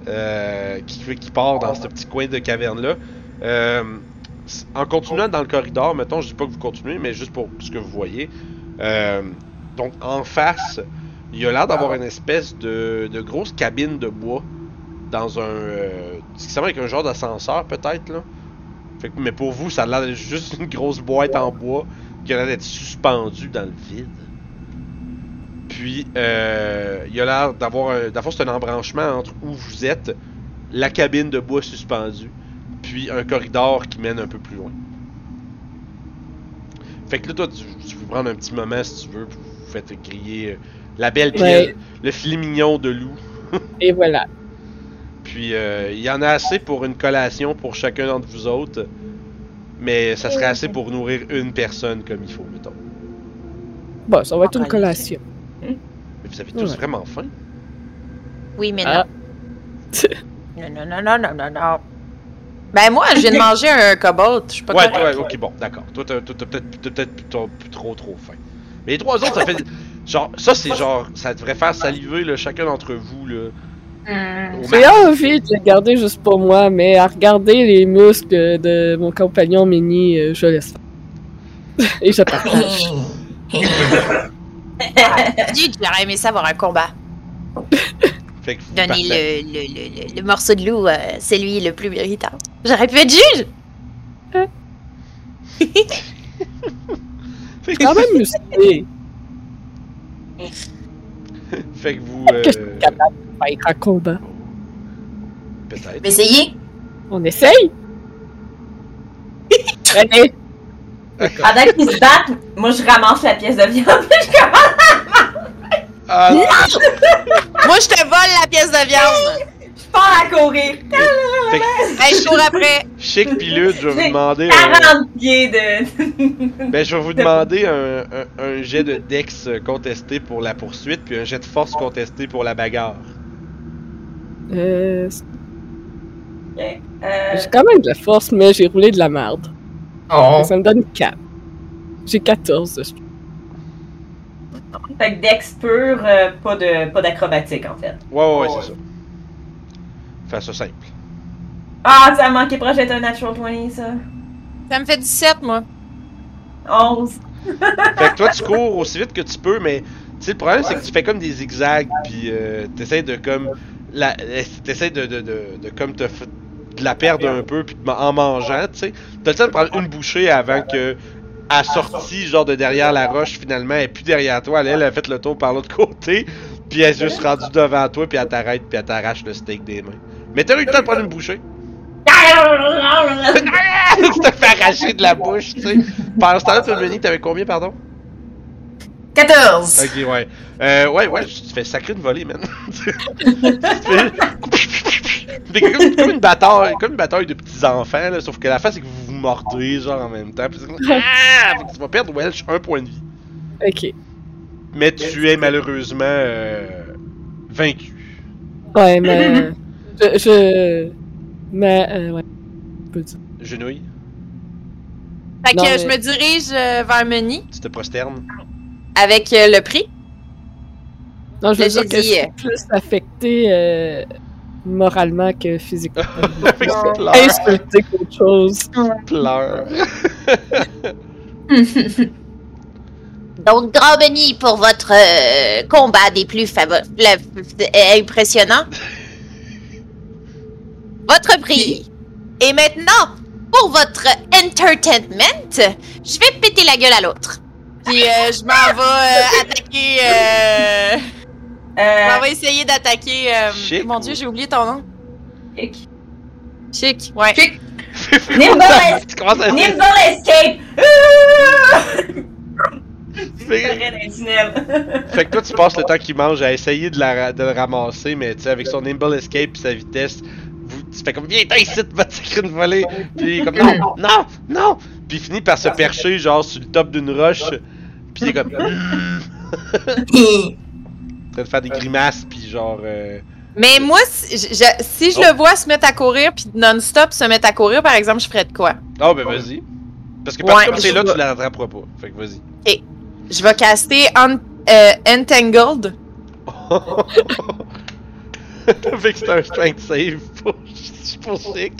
euh, qui, qui part dans ce petit coin de caverne-là. Euh, en continuant dans le corridor, mettons, je dis pas que vous continuez, mais juste pour ce que vous voyez. Euh, donc, en face, il y a l'air d'avoir une espèce de, de grosse cabine de bois dans un. Euh, ce qui semble être un genre d'ascenseur, peut-être, là. Fait que- mais pour vous, ça a l'air d'être juste une grosse boîte en bois qui a l'air d'être suspendue dans le vide. Puis, euh, il a l'air d'avoir. D'abord, c'est un embranchement entre où vous êtes, la cabine de bois suspendue, puis un corridor qui mène un peu plus loin. Fait que là, toi, tu, tu peux prendre un petit moment si tu veux, puis vous faites griller euh, la belle pile, Ouais. le filet mignon de loup. Et voilà. Puis, euh, il y en a assez pour une collation pour chacun d'entre vous autres, mais ça serait assez pour nourrir une personne comme il faut, mettons. Bon, ça va être une Allez. collation. Mais vous avez tous Ouais. vraiment faim? Oui, mais Ah. non. Non, non, non, non, non, non, non. Ben moi, je viens de manger un cobalt. Je suis pas Ouais, correct. ouais, ok, bon, d'accord. Toi, t'as peut-être plus trop, trop trop faim. Mais les trois autres, ça fait. Genre, ça, c'est genre. Ça devrait faire saliver, là, chacun d'entre vous, là. J'ai envie de le garder juste pour moi, mais à regarder les muscles de mon compagnon Mini, euh, je laisse faire. Et je partage. J'aurais aimé ça avoir un combat. Donner le, le, le, le, le morceau de loup, euh, c'est lui le plus méritant. J'aurais pu être juge! Que, quand même musclé. fait que vous. Que je suis euh, faire un combat. Peut-être. Essayez! On essaye? Allez, Pendant qu'ils se battent, moi je ramasse la pièce de viande. je commence Ah, Moi, je te vole la pièce de viande! je pars à courir. hey, je cours après! Chic pis Lude, je vais vous demander. Un, 40 pieds de. ben, je vais vous demander un, un, un jet de Dex contesté pour la poursuite, puis un jet de force contesté pour la bagarre. Euh, Euh, j'ai quand même de la force, mais j'ai roulé de la merde. Oh. Ça me donne 4. J'ai 14 dessus. Fait que Dex pur, euh, pas de pas d'acrobatique en fait. Ouais, ouais, ouais, Oh, c'est ça. Fais ça simple. Ah, ça a manqué proche d'être un natural 20 ça. Ça me fait 17, moi. 11. Fait que toi, tu cours aussi vite que tu peux, mais tu sais, le problème, c'est que tu fais comme des zigzags, puis euh, t'essayes de comme. La, euh, t'essayes de, de, de, de comme te f- de la perdre un peu, puis en mangeant, tu sais. T'as le temps de prendre une bouchée avant que. À sortie, genre de derrière la roche, finalement, elle est plus derrière toi. Elle, elle a fait le tour par l'autre côté, puis elle est juste rendue devant toi, puis elle t'arrête, puis elle t'arrache le steak des mains. Mais t'as eu le temps de prendre une bouchée? tu te fais arracher de la bouche, tu sais. Pendant ce temps-là, Denis, t'avais combien, pardon? 14! Ok, ouais. Euh, ouais, ouais, tu te fais sacrer une volée, man. Tu fais- comme, comme une bataille, comme une bataille de petits enfants, là, sauf que la face c'est que vous vous mordez, genre, en même temps. Puis c'est comme, ah! Fait que tu vas perdre Welch un point de vie. Ok. Mais tu es malheureusement euh, vaincu. Ouais, mais. je, je. Mais, euh, ouais. dire? Genouille, Fait que Non, mais- je me dirige euh, vers Meni tu te prosternes. Avec euh, le prix. Non, je veux dire que suis euh, plus affecté euh, moralement que physiquement. Insulté qu'autre chose. pleures. Donc, Grand Benny pour votre euh, combat des plus impressionnants. Votre prix. Et maintenant, pour votre entertainment, je vais péter la gueule à l'autre. Puis euh, je m'en vais euh, attaquer. Euh... Je Euh, m'en vais essayer d'attaquer. euh, Chic Mon ou- dieu, j'ai oublié ton nom. Chic. Chic, ouais. Chic. Nimble, à Nimble Escape! Fait- que toi, tu passes le temps qu'il mange à essayer de, la, ra- de le ramasser, mais tu sais, avec son nimble escape et sa vitesse, vous, tu fais comme Viens, t'as ici, tu vas te sacrer une volée. Puis comme Non, non, non. Puis il finit par se percher, genre, sur le top d'une roche. Puis il est comme Hmm. en train de faire des grimaces, puis genre. euh, Mais moi, si je, si je Oh. le vois se mettre à courir, puis non-stop se mettre à courir, par exemple, je ferais de quoi? Oh, ben vas-y. Parce que parce Ouais, que comme c'est je là, vois. tu l'attraperas pas. Fait que vas-y. Je vais caster Un- euh, Entangled. fait que c'est un strength save pour, pour Sick.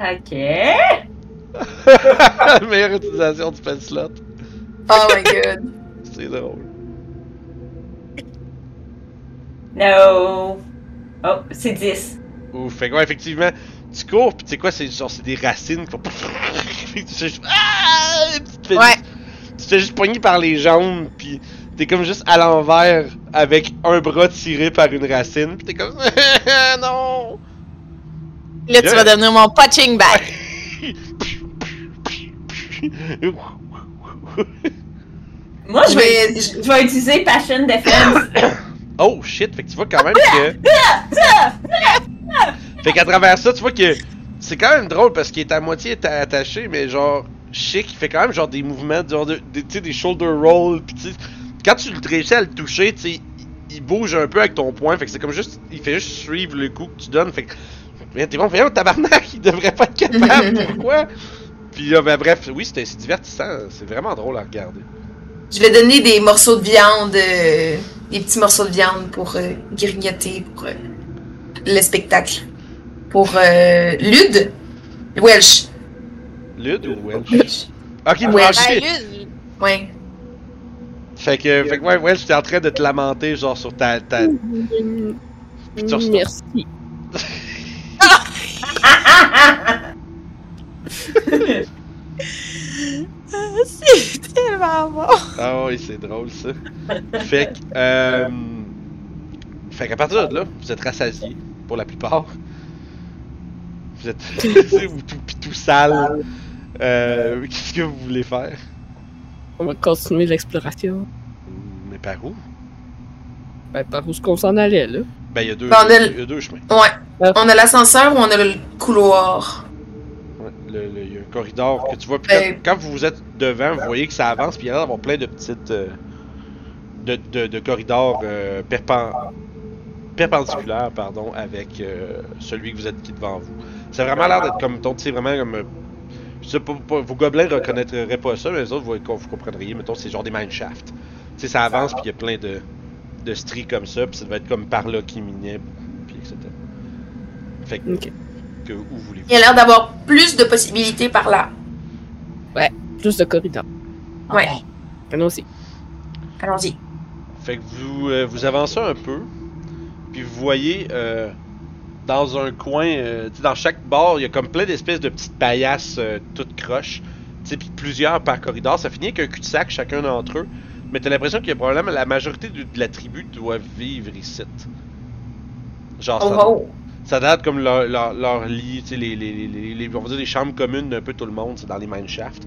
Ok. Meilleure utilisation du spell slot. Oh my god. C'est drôle. No. Oh, c'est 10. Ouf, fait que ouais, effectivement, tu cours, pis tu sais quoi, c'est genre, c'est des racines qui font. Tu fais juste. Ah! Tu te fais Ouais. juste, tu te fais juste poigner par les jambes, pis t'es comme juste à l'envers avec un bras tiré par une racine, pis t'es comme. non! Là, tu Yeah. vas devenir mon punching bag. Moi, je vais, je, vais utiliser Passion Defense. oh shit, fait que tu vois quand même que. fait qu'à travers ça, tu vois que. C'est quand même drôle parce qu'il est à moitié atta- attaché, mais genre. Chic, il fait quand même genre des mouvements, genre de, des- tu sais, des shoulder rolls, pis quand tu le réussis à le toucher, tu sais, il, bouge un peu avec ton poing, fait que c'est comme juste, il fait juste suivre le coup que tu donnes, fait que, t'es bon, voyons, tabarnak, il devrait pas être capable, pourquoi? Puis là, ben bref, oui, c'était c'est divertissant, c'est vraiment drôle à regarder. Je vais donner des morceaux de viande, euh, des petits morceaux de viande pour euh, grignoter pour euh, le spectacle. Pour euh, Lude, Welsh. Lud ou Welsh? Welsh. Ok, Ouais, branché. Ben, lui, Ouais. Fait que, fait que ouais, Welsh, t'es en train de te lamenter, genre, sur ta, ta, Puis tu ressors. Merci. c'est tellement bon. Ah oui, c'est drôle ça. fait que, euh, fait qu'à partir de là, vous êtes rassasiés pour la plupart. Vous êtes vous tout, pis tout sale. Euh, Qu'est-ce que vous voulez faire? On va continuer l'exploration. Mais par où? Ben, par où est-ce qu'on s'en allait, là? Ben il y a deux, Ben, on a il y a deux chemins. Ouais. On a l'ascenseur ou on a le couloir? Ouais, le- le- il y a un corridor que tu vois. Puis quand, Euh. quand vous êtes devant, vous voyez que ça avance, puis il y a l'air d'avoir plein de petites. euh, de, de, de corridors euh, perpen- perpendiculaires, pardon, avec euh, celui que vous êtes qui devant vous. A vraiment l'air d'être comme. tu sais, vraiment comme. euh, je sais pas, pas- vos gobelins reconnaîtraient pas ça, mais les autres, vous, vous comprendriez. Mettons, c'est genre des mineshafts. Tu sais, ça avance, puis il y a plein de, de stries comme ça, puis ça va être comme par là qui minait, puis etc. Fait que. Que où voulez-vous Il y a l'air d'avoir plus de possibilités par là. Plus de corridors. Ouais. Nous aussi. Allons-y. Fait que vous, euh, vous avancez un peu, puis vous voyez euh, dans un coin, euh, dans chaque bord, il y a comme plein d'espèces de petites paillasses euh, toutes croches, tu sais, puis plusieurs par corridor. Ça finit avec un cul-de-sac chacun d'entre eux, mais t'as l'impression qu'il y a probablement la majorité de, de la tribu doit vivre ici. Genre, ça, Oh, oh. Ça date comme leur, leur, leur lit, les, les, les, les, les- on va dire les chambres communes d'un peu tout le monde, c'est dans les mineshafts.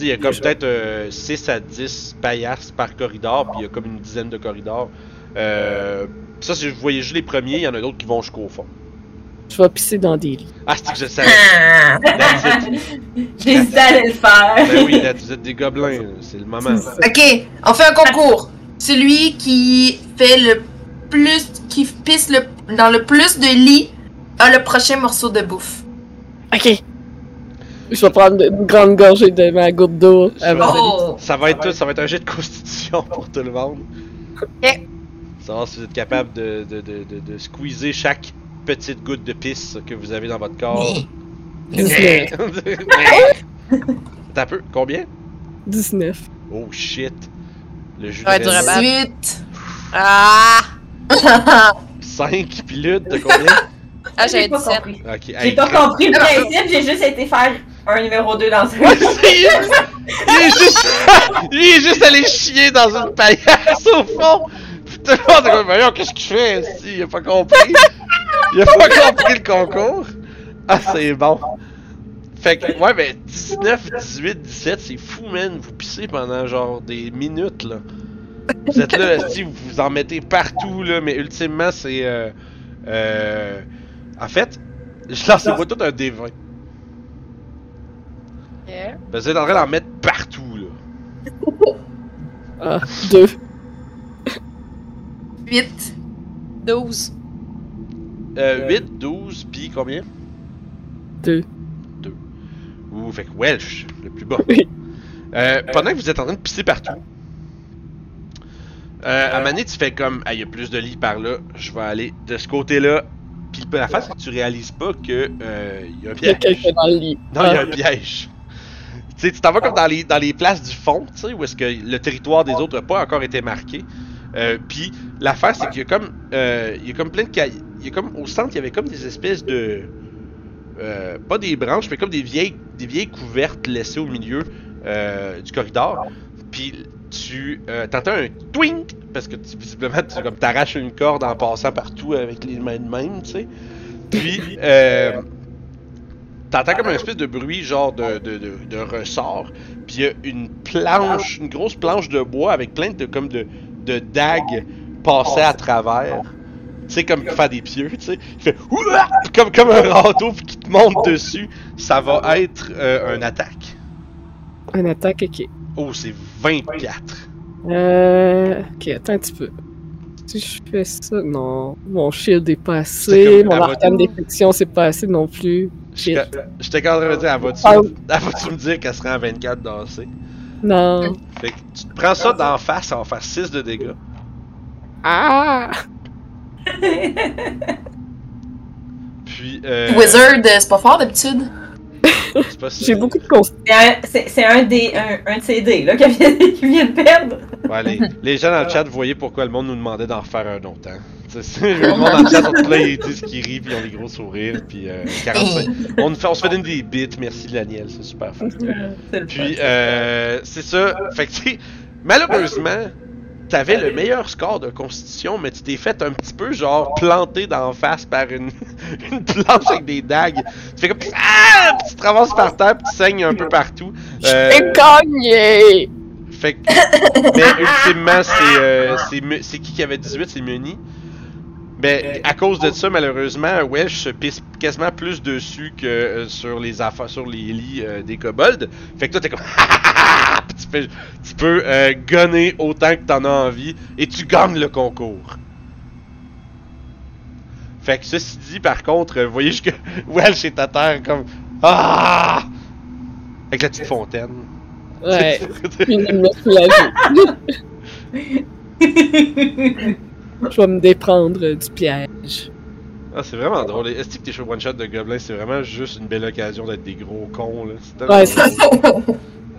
Il y a comme peut-être 6 à 10 paillasses par corridor, puis il y a comme une dizaine de corridors. Euh, ça, si vous voyez juste les premiers, il y en a d'autres qui vont jusqu'au fond. Je vais pisser dans des lits. Ah, c'est que je savais. Ah. That's it. J'hésitais à le faire. Ben oui, là, vous êtes des gobelins, c'est le moment. Ok, on fait un concours. Celui qui fait le plus, qui pisse le, dans le plus de lits a le prochain morceau de bouffe. Ok. Je vais prendre une grande gorgée de ma goutte d'eau. Oh! Ça va être tout, ça va être un jet de constitution pour tout le monde. Ok. Savoir si vous êtes capable de, de, de, de, de squeezer chaque petite goutte de pisse que vous avez dans votre corps. 19. T'as peu, combien? 19. Oh shit. Le jus Ouais, de du raisin. rabat. 18. Ah! 5 puis lutte, t'as combien? Ah, pas 17. compris. Ok, J'ai pas compris le principe, j'ai juste été faire un numéro 2 dans un. Ouais, il est juste, il est juste allé chier dans une paillasse au fond. Monde est comme, voyons, qu'est-ce qu'il fait, si, il a pas compris. Il a pas compris le concours. Ah, c'est bon. Fait que, ouais, ben, 19, 18, 17, c'est fou, man. Vous pissez pendant genre des minutes, là. Vous êtes là, si vous vous en mettez partout, là, mais ultimement, c'est. Euh, euh, en fait, je lance tout un D20. Yeah. Ben, Vous êtes en train d'en mettre partout, là. Ah, deux. 8. 12. Euh, 8, 12, puis combien? Deux. Ouh, fait que Welsh, le plus bas. Euh, pendant que vous êtes en train de pisser partout, euh, à Mané, tu fais comme, ah, il y a plus de lits par là, je vais aller de ce côté-là. Puis la face, c'est que tu réalises pas que euh, il y a un Il y a piège. quelqu'un dans le lit. Non, il y a Ah. un piège. Tu t'en vas comme dans les, dans les places du fond, tu sais, où est-ce que le territoire des autres n'a pas encore été marqué. Euh, puis l'affaire, c'est qu'il y a comme, euh, il y a comme plein de cailloux. Il y a comme au centre, il y avait comme des espèces de, euh, pas des branches, mais comme des vieilles, des vieilles couvertes laissées au milieu du corridor. Puis tu euh, t'entends un twink parce que tu, visiblement tu comme t'arraches une corde en passant partout avec les mains de même, tu sais. Puis euh, T'entends comme une espèce de bruit, genre de, de, de, de ressort. Puis il y a une planche, une grosse planche de bois avec plein de, comme de, de dagues passées à travers. Tu sais, comme pour faire des pieux, tu sais. Il fait Ouah! comme, comme un râteau qui te monte dessus. Ça va être euh, un attaque. Un attaque, ok. Oh, c'est 24. Euh. Ok, attends un petit peu. Si je fais ça, non. Mon shield est pas assez. Mon à arcane détection, c'est pas assez non plus. J'étais quand même dire, elle va-tu Ah. elle va-tu me dire qu'elle serait en 24 dansée? Non. Fait que tu te prends ça d'en face, ça va faire 6 de dégâts. Ah! Puis, euh, Wizard, euh, c'est pas fort d'habitude. J'ai beaucoup de const... C'est un, des, de ces dés là, qui vient, qui vient de perdre. Ouais, les, les gens dans le chat, vous voyez pourquoi le monde nous demandait d'en refaire un autre. Hein? Le monde dans le chat, là, ils disent qu'ils rient, puis ils ont des gros sourires, puis euh, 45. On, fait, on se fait donner des bits, merci Daniel, c'est super fun. Puis, euh, c'est ça. Fait que, malheureusement, t'avais le meilleur score de constitution, mais tu t'es fait un petit peu, genre, planter d'en face par une, une planche avec des dagues. Tu fais comme, ah! Tu te ramasses par terre, puis tu saignes un peu partout. Euh, J'ai gagné! fait que, mais ultimement, c'est, euh, c'est qui qui avait 18, c'est Muni. Mais à cause de ça, malheureusement, Welsh se pisse quasiment plus dessus que euh, sur les affaires, sur les lits euh, des kobolds. Fait que toi, t'es comme, tu, fais- tu peux euh, gunner autant que t'en as envie et tu gagnes le concours. Fait que ceci dit, par contre, euh, vous voyez jusque Welsh est à terre comme, ah! Avec la petite fontaine. Ouais. Je vais me déprendre du piège. Ah, c'est vraiment drôle. Est-ce que tes one shot de gobelins, c'est vraiment juste une belle occasion d'être des gros cons, là? Ouais, c'est- drôle.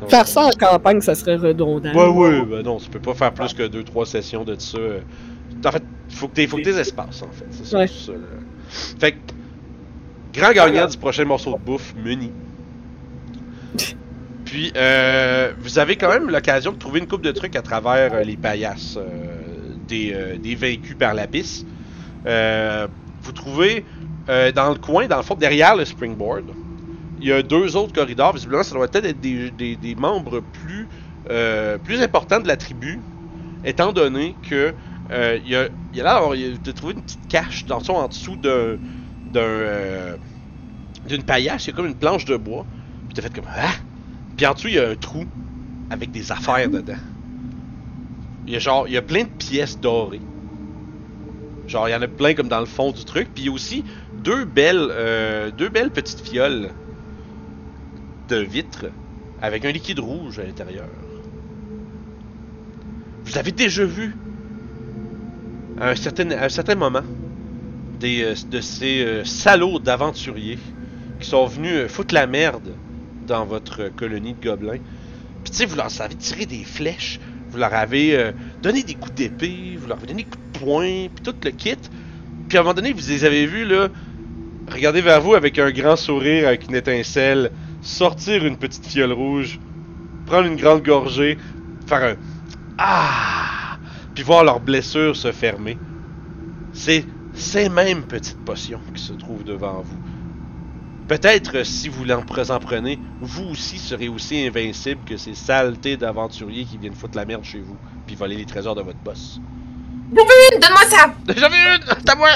Faire ça en campagne, ça serait redondant. Ouais, ouais, ben non, tu peux pas faire plus que 2-3 sessions de ça. En fait, faut que t'aies faut que t'aies espaces, en fait. C'est ça, Ouais. ça, là. Fait que, grand gagnant du prochain morceau de bouffe, Muni. Puis, euh, vous avez quand même l'occasion de trouver une coupe de trucs à travers euh, les paillasses euh, des, euh, des vaincus par la piste. Euh, vous trouvez euh, dans le coin, dans le fond, derrière le springboard, il y a deux autres corridors. Visiblement, ça doit peut-être être des, des- membres plus, plus importants de la tribu, étant donné que il y a, une petite cache dans le fond, en dessous d'un, d'un, d'une paillasse. Il y a comme une planche de bois. Puis t'as fait comme ah. Puis en dessous, il y a un trou avec des affaires dedans. Il y a genre, il y a plein de pièces dorées. Genre, il y en a plein comme dans le fond du truc. Puis aussi deux belles, euh, deux belles petites fioles de vitre avec un liquide rouge à l'intérieur. Vous avez déjà vu à un certain, moment des, euh, de ces euh, salauds d'aventuriers qui sont venus foutre la merde dans votre colonie de gobelins. Puis tu sais, vous leur avez tiré des flèches, vous leur avez euh, donné des coups d'épée, vous leur avez donné des coups de poing, puis tout le kit. Puis à un moment donné, vous les avez vus là, regarder vers vous avec un grand sourire, avec une étincelle, sortir une petite fiole rouge, prendre une grande gorgée, faire un ah, puis voir leurs blessures se fermer. C'est ces mêmes petites potions qui se trouvent devant vous. Peut-être si vous en prenez, vous aussi serez aussi invincible que ces saletés d'aventuriers qui viennent foutre la merde chez vous, puis voler les trésors de votre boss. Donne-moi ça! J'en ai une! T'as moi!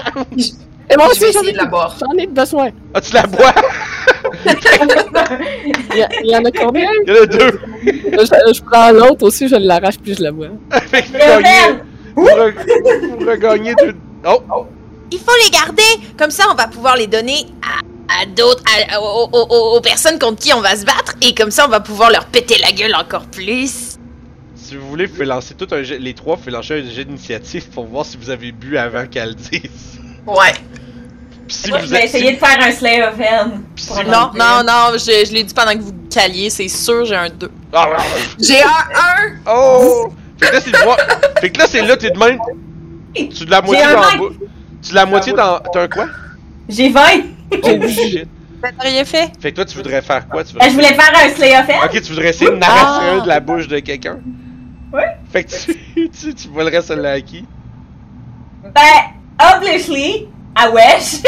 Et moi aussi, j'en ai, de la boire. j'en ai besoin. Ah, tu la bois? Il y, a- il y en a combien? Il y en a deux! je, je prends l'autre aussi, je l'arrache puis je la bois. Fait que vous regagnez tout. Oh! Il faut les garder! Comme ça, on va pouvoir les donner à, à d'autres, à- aux, aux- aux- aux personnes contre qui on va se battre, et comme ça, on va pouvoir leur péter la gueule encore plus. Si vous voulez, vous pouvez lancer tout un jet, les trois, vous pouvez lancer un jet d'initiative pour voir si vous avez bu avant qu'elle dise. Ouais. Si vous êtes- essayer de faire un Slay of si- un Non, non, non, je, je l'ai dit pendant que vous caliez, c'est sûr, j'ai un 2. Ah, ouais. J'ai un 1! Oh! Fait que là, c'est moi. Fait que là, c'est là, t'es de même. Tu de la moitié dans. Tu de la moitié dans. T'as un quoi? J'ai 20. Oh shit. T'as rien fait? Fait que toi, tu voudrais faire quoi? Tu Ben, je voulais faire un Slay of. Ok, tu voudrais essayer de n'arracher Ah. de la bouche de quelqu'un? Ouais. Fait que tu, tu, tu volerais celle-là à qui? Ben, obviously, à Wesh.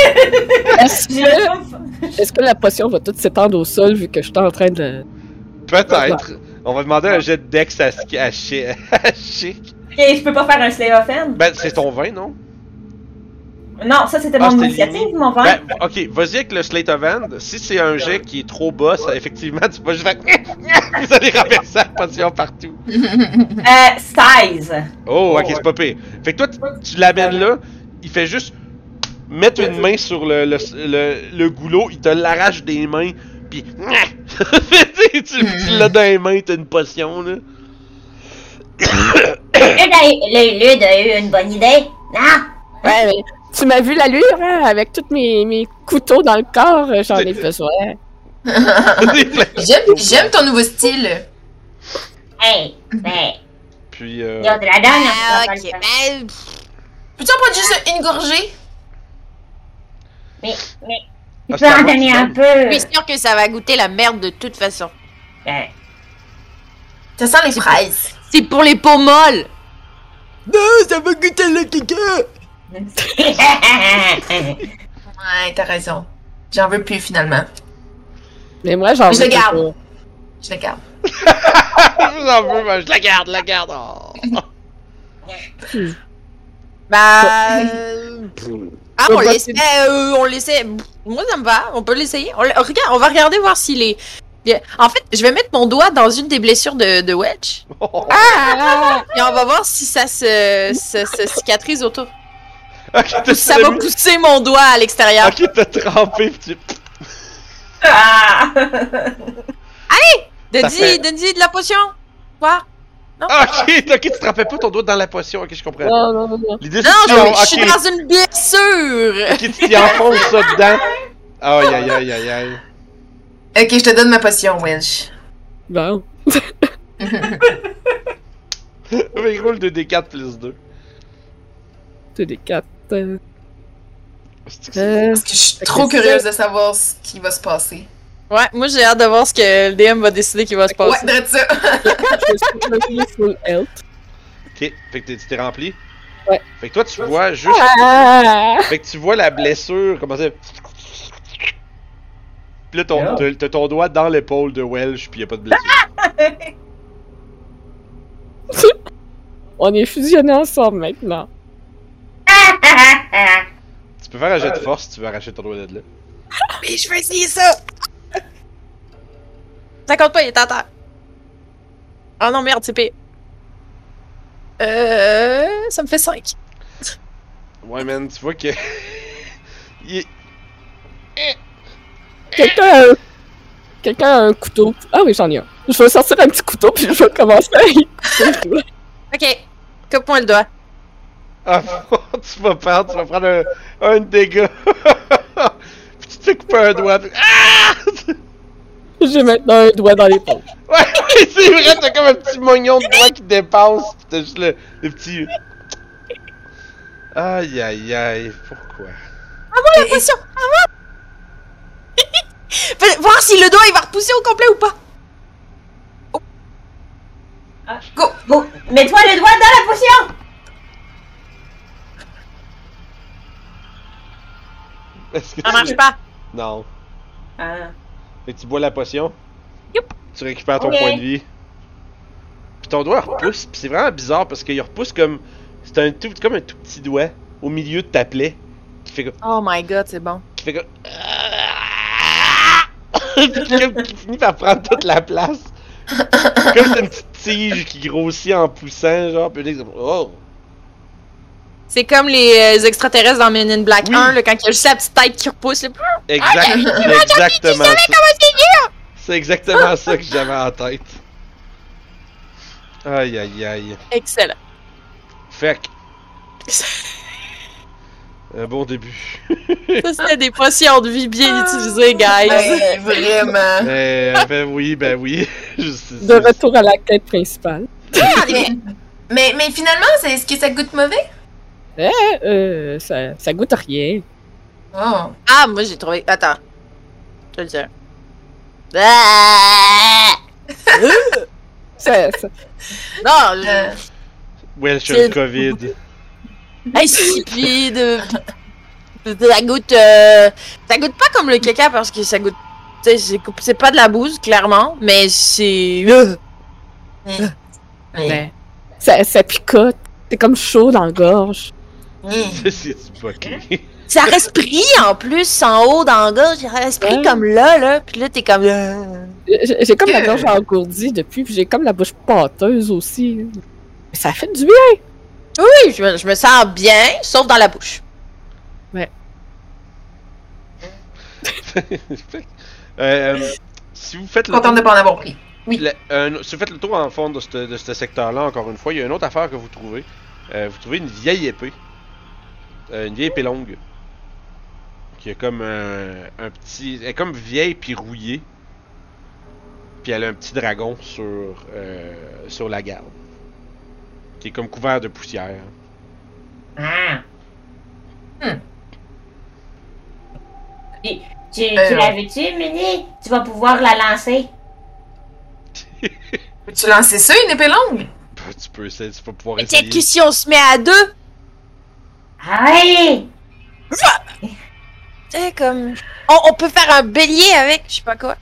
Est-ce que, est-ce que la potion va toute s'étendre au sol vu que je suis en train de. Peut-être. On va demander un jet de dex à, à, à Chic. Ok, je peux pas faire un Slay of Hand. Ben, c'est ton vin, non? Non, ça c'était Ah, mon c'était initiative, mon vin. Ben, ok, vas-y avec le Slate of Hand. Si c'est un jet qui est trop bas, ça, effectivement, tu vas juste faire. Vous allez renverser la potion partout. Euh, 16. Oh, ok, c'est pas pire. Fait que toi, tu, tu l'amènes là, il fait juste mettre une main sur le, le, le, le goulot, il te l'arrache des mains, pis. tu tu l'as dans les mains, t'as une potion, là. Lude a eu une bonne idée. Non? Ouais, mais tu m'as vu l'allure, hein? Avec tous mes, mes couteaux dans le corps, euh, j'en ai besoin. J'aime, j'aime ton nouveau style. Hey, ben, Puis, euh. il y a de la donne. Ah, ok. Ben, Peux-tu en prendre juste une gorgée? Mais, mais, tu peux en donner un peu. je suis sûre que ça va goûter la merde de toute façon. Ben, Ça sent les fraises. C'est pour les peaux molles! Non, ça va goûter le caca! Ouais, t'as raison. J'en veux plus finalement. Mais moi, j'en Je veux le garde. Je le garde. J'en veux, mais je la garde, la garde. oh. Bah. euh, Ah, on l'essaie. euh, on l'essaie. Moi, ça me va. On peut l'essayer. On, regarde, on va regarder voir s'il est. Bien. En fait, je vais mettre mon doigt dans une des blessures de, de Wedge. Ah! Et on va voir si ça se, se, se cicatrise autour. Ok, t'as Ça va pousser mon doigt à l'extérieur. Ok, t'as trempé, pis tu. Ah! Donne-y, fait- donne-y de la potion. Quoi? Non? Ok, ok, tu trempais pas ton doigt dans la potion, ok, je comprends. Non, non, non, non. L'idée Non, c'est je, que je suis dans une blessure. ok, tu t'y enfonces ça dedans. Aïe aïe aïe aïe aïe. Ok, je te donne ma potion, Welsh. Bon. Mais roule 2d4 plus 2. C'est des quatre. Euh, euh, Parce que je suis trop curieuse de savoir ce qui va se passer. Ouais, moi j'ai hâte de voir ce que le DM va décider qu'il va se Ouais, passer. drette ça. je suis revenu full health. Ok, fait que t'es- tu t'es rempli? Ouais. Fait que toi, tu vois juste. Ah! Fait que tu vois la blessure commencer. Pis là, ton, t'as- t'as ton doigt dans l'épaule de Welsh, pis y a pas de blessure. On est fusionnés ensemble maintenant. Tu peux faire un jet de force si tu veux arracher ton doigt de là. Mais je veux essayer ça! Ça compte pas, il est à terre. Oh non, merde, c'est pire. Euh. Ça me fait 5. Ouais, man, tu vois que. Il est- Quelqu'un a un... Quelqu'un a un couteau. Ah oui, j'en ai un. Je vais sortir un petit couteau puis je vais commencer à y couper le doigt. Ok, coupe-moi le doigt. Ah, tu vas perdre, tu vas prendre un, un dégât. Puis tu te fais couper un doigt. puis- Ah! J'ai maintenant un doigt dans l'épaule. Ouais, ouais, c'est vrai, t'as comme un petit mognon de doigt qui dépasse. Pis t'as juste le, le petit. Aïe aïe aïe, pourquoi? La potion! Ah, moi! Fais- voir si le doigt il va repousser au complet ou pas. Bon, mets-toi le doigt dans la potion! Est-ce que Ça tu- marche pas. Non. Ah. Fait que tu bois la potion. Youp. Tu récupères ton Ok. point de vie. Puis ton doigt repousse. Puis c'est vraiment bizarre parce qu'il repousse comme. C'est un tout, comme un tout petit doigt au milieu de ta plaie. Qui fait comme. Oh my god, c'est bon. Qui fait comme. Puis comme qui finit par prendre toute la place. comme c'est une petite tige qui grossit en poussant, genre. Puis là, c'est comme, oh! C'est comme les euh, extraterrestres dans Men in Black Oui. 1, là, quand il y a juste la petite tête qui repousse. Là. Exact, c'est exactement ça. C'est exactement ça que j'avais en tête. Aïe aïe aïe. Excellent. Fait que. Un bon début. Ça, c'était des potions de vie bien utilisées, guys. Ouais, vraiment. Euh, ben oui, ben oui. De retour à la quête principale. mais, mais, finalement, c'est- est-ce que ça goûte mauvais? Eh, euh, ça, ça goûte à rien. Oh. Ah, moi, j'ai trouvé... Attends. Je le dire. Ah! Ça, ça- Non, Euh, Ouais, je suis C'est- le COVID. insipide. Ça goûte... euh, Ça goûte pas comme le caca parce que ça goûte... c'est- pas de la bouse, clairement, mais c'est... euh, mais- Ouais. ça, ça picote. C'est comme chaud dans la gorge. Mais- C'est fucké. Ça respire en plus, en haut dans la gorge, ça respire Ouais. comme là, là. Puis là, t'es comme... euh, J'ai comme la gorge engourdie depuis, puis j'ai comme la bouche pâteuse aussi. Mais ça fait du bien. Oui, je me, je me sens bien, sauf dans la bouche. Euh, euh, si vous faites le Contente de pas en avoir pris. Oui. Le- si vous faites le tour en fond de ce de ce secteur-là, encore une fois, il y a une autre affaire que vous trouvez. Euh, vous trouvez une vieille épée. Euh, une vieille épée longue. Qui a comme un, un petit. Elle est comme vieille puis rouillée. Puis elle a un petit dragon sur, euh, sur la garde. Qui est comme couvert de poussière. Ah. Hmm. Tu, tu, Euh, tu l'as vu-tu, Mini? Tu vas pouvoir la lancer. Peux-tu lancer ça, une épée longue? Bah, tu peux essayer, tu vas pouvoir Mais essayer. peut-être que si on se met à deux, Tu sais, comme... On, on peut faire un bélier avec, je sais pas quoi.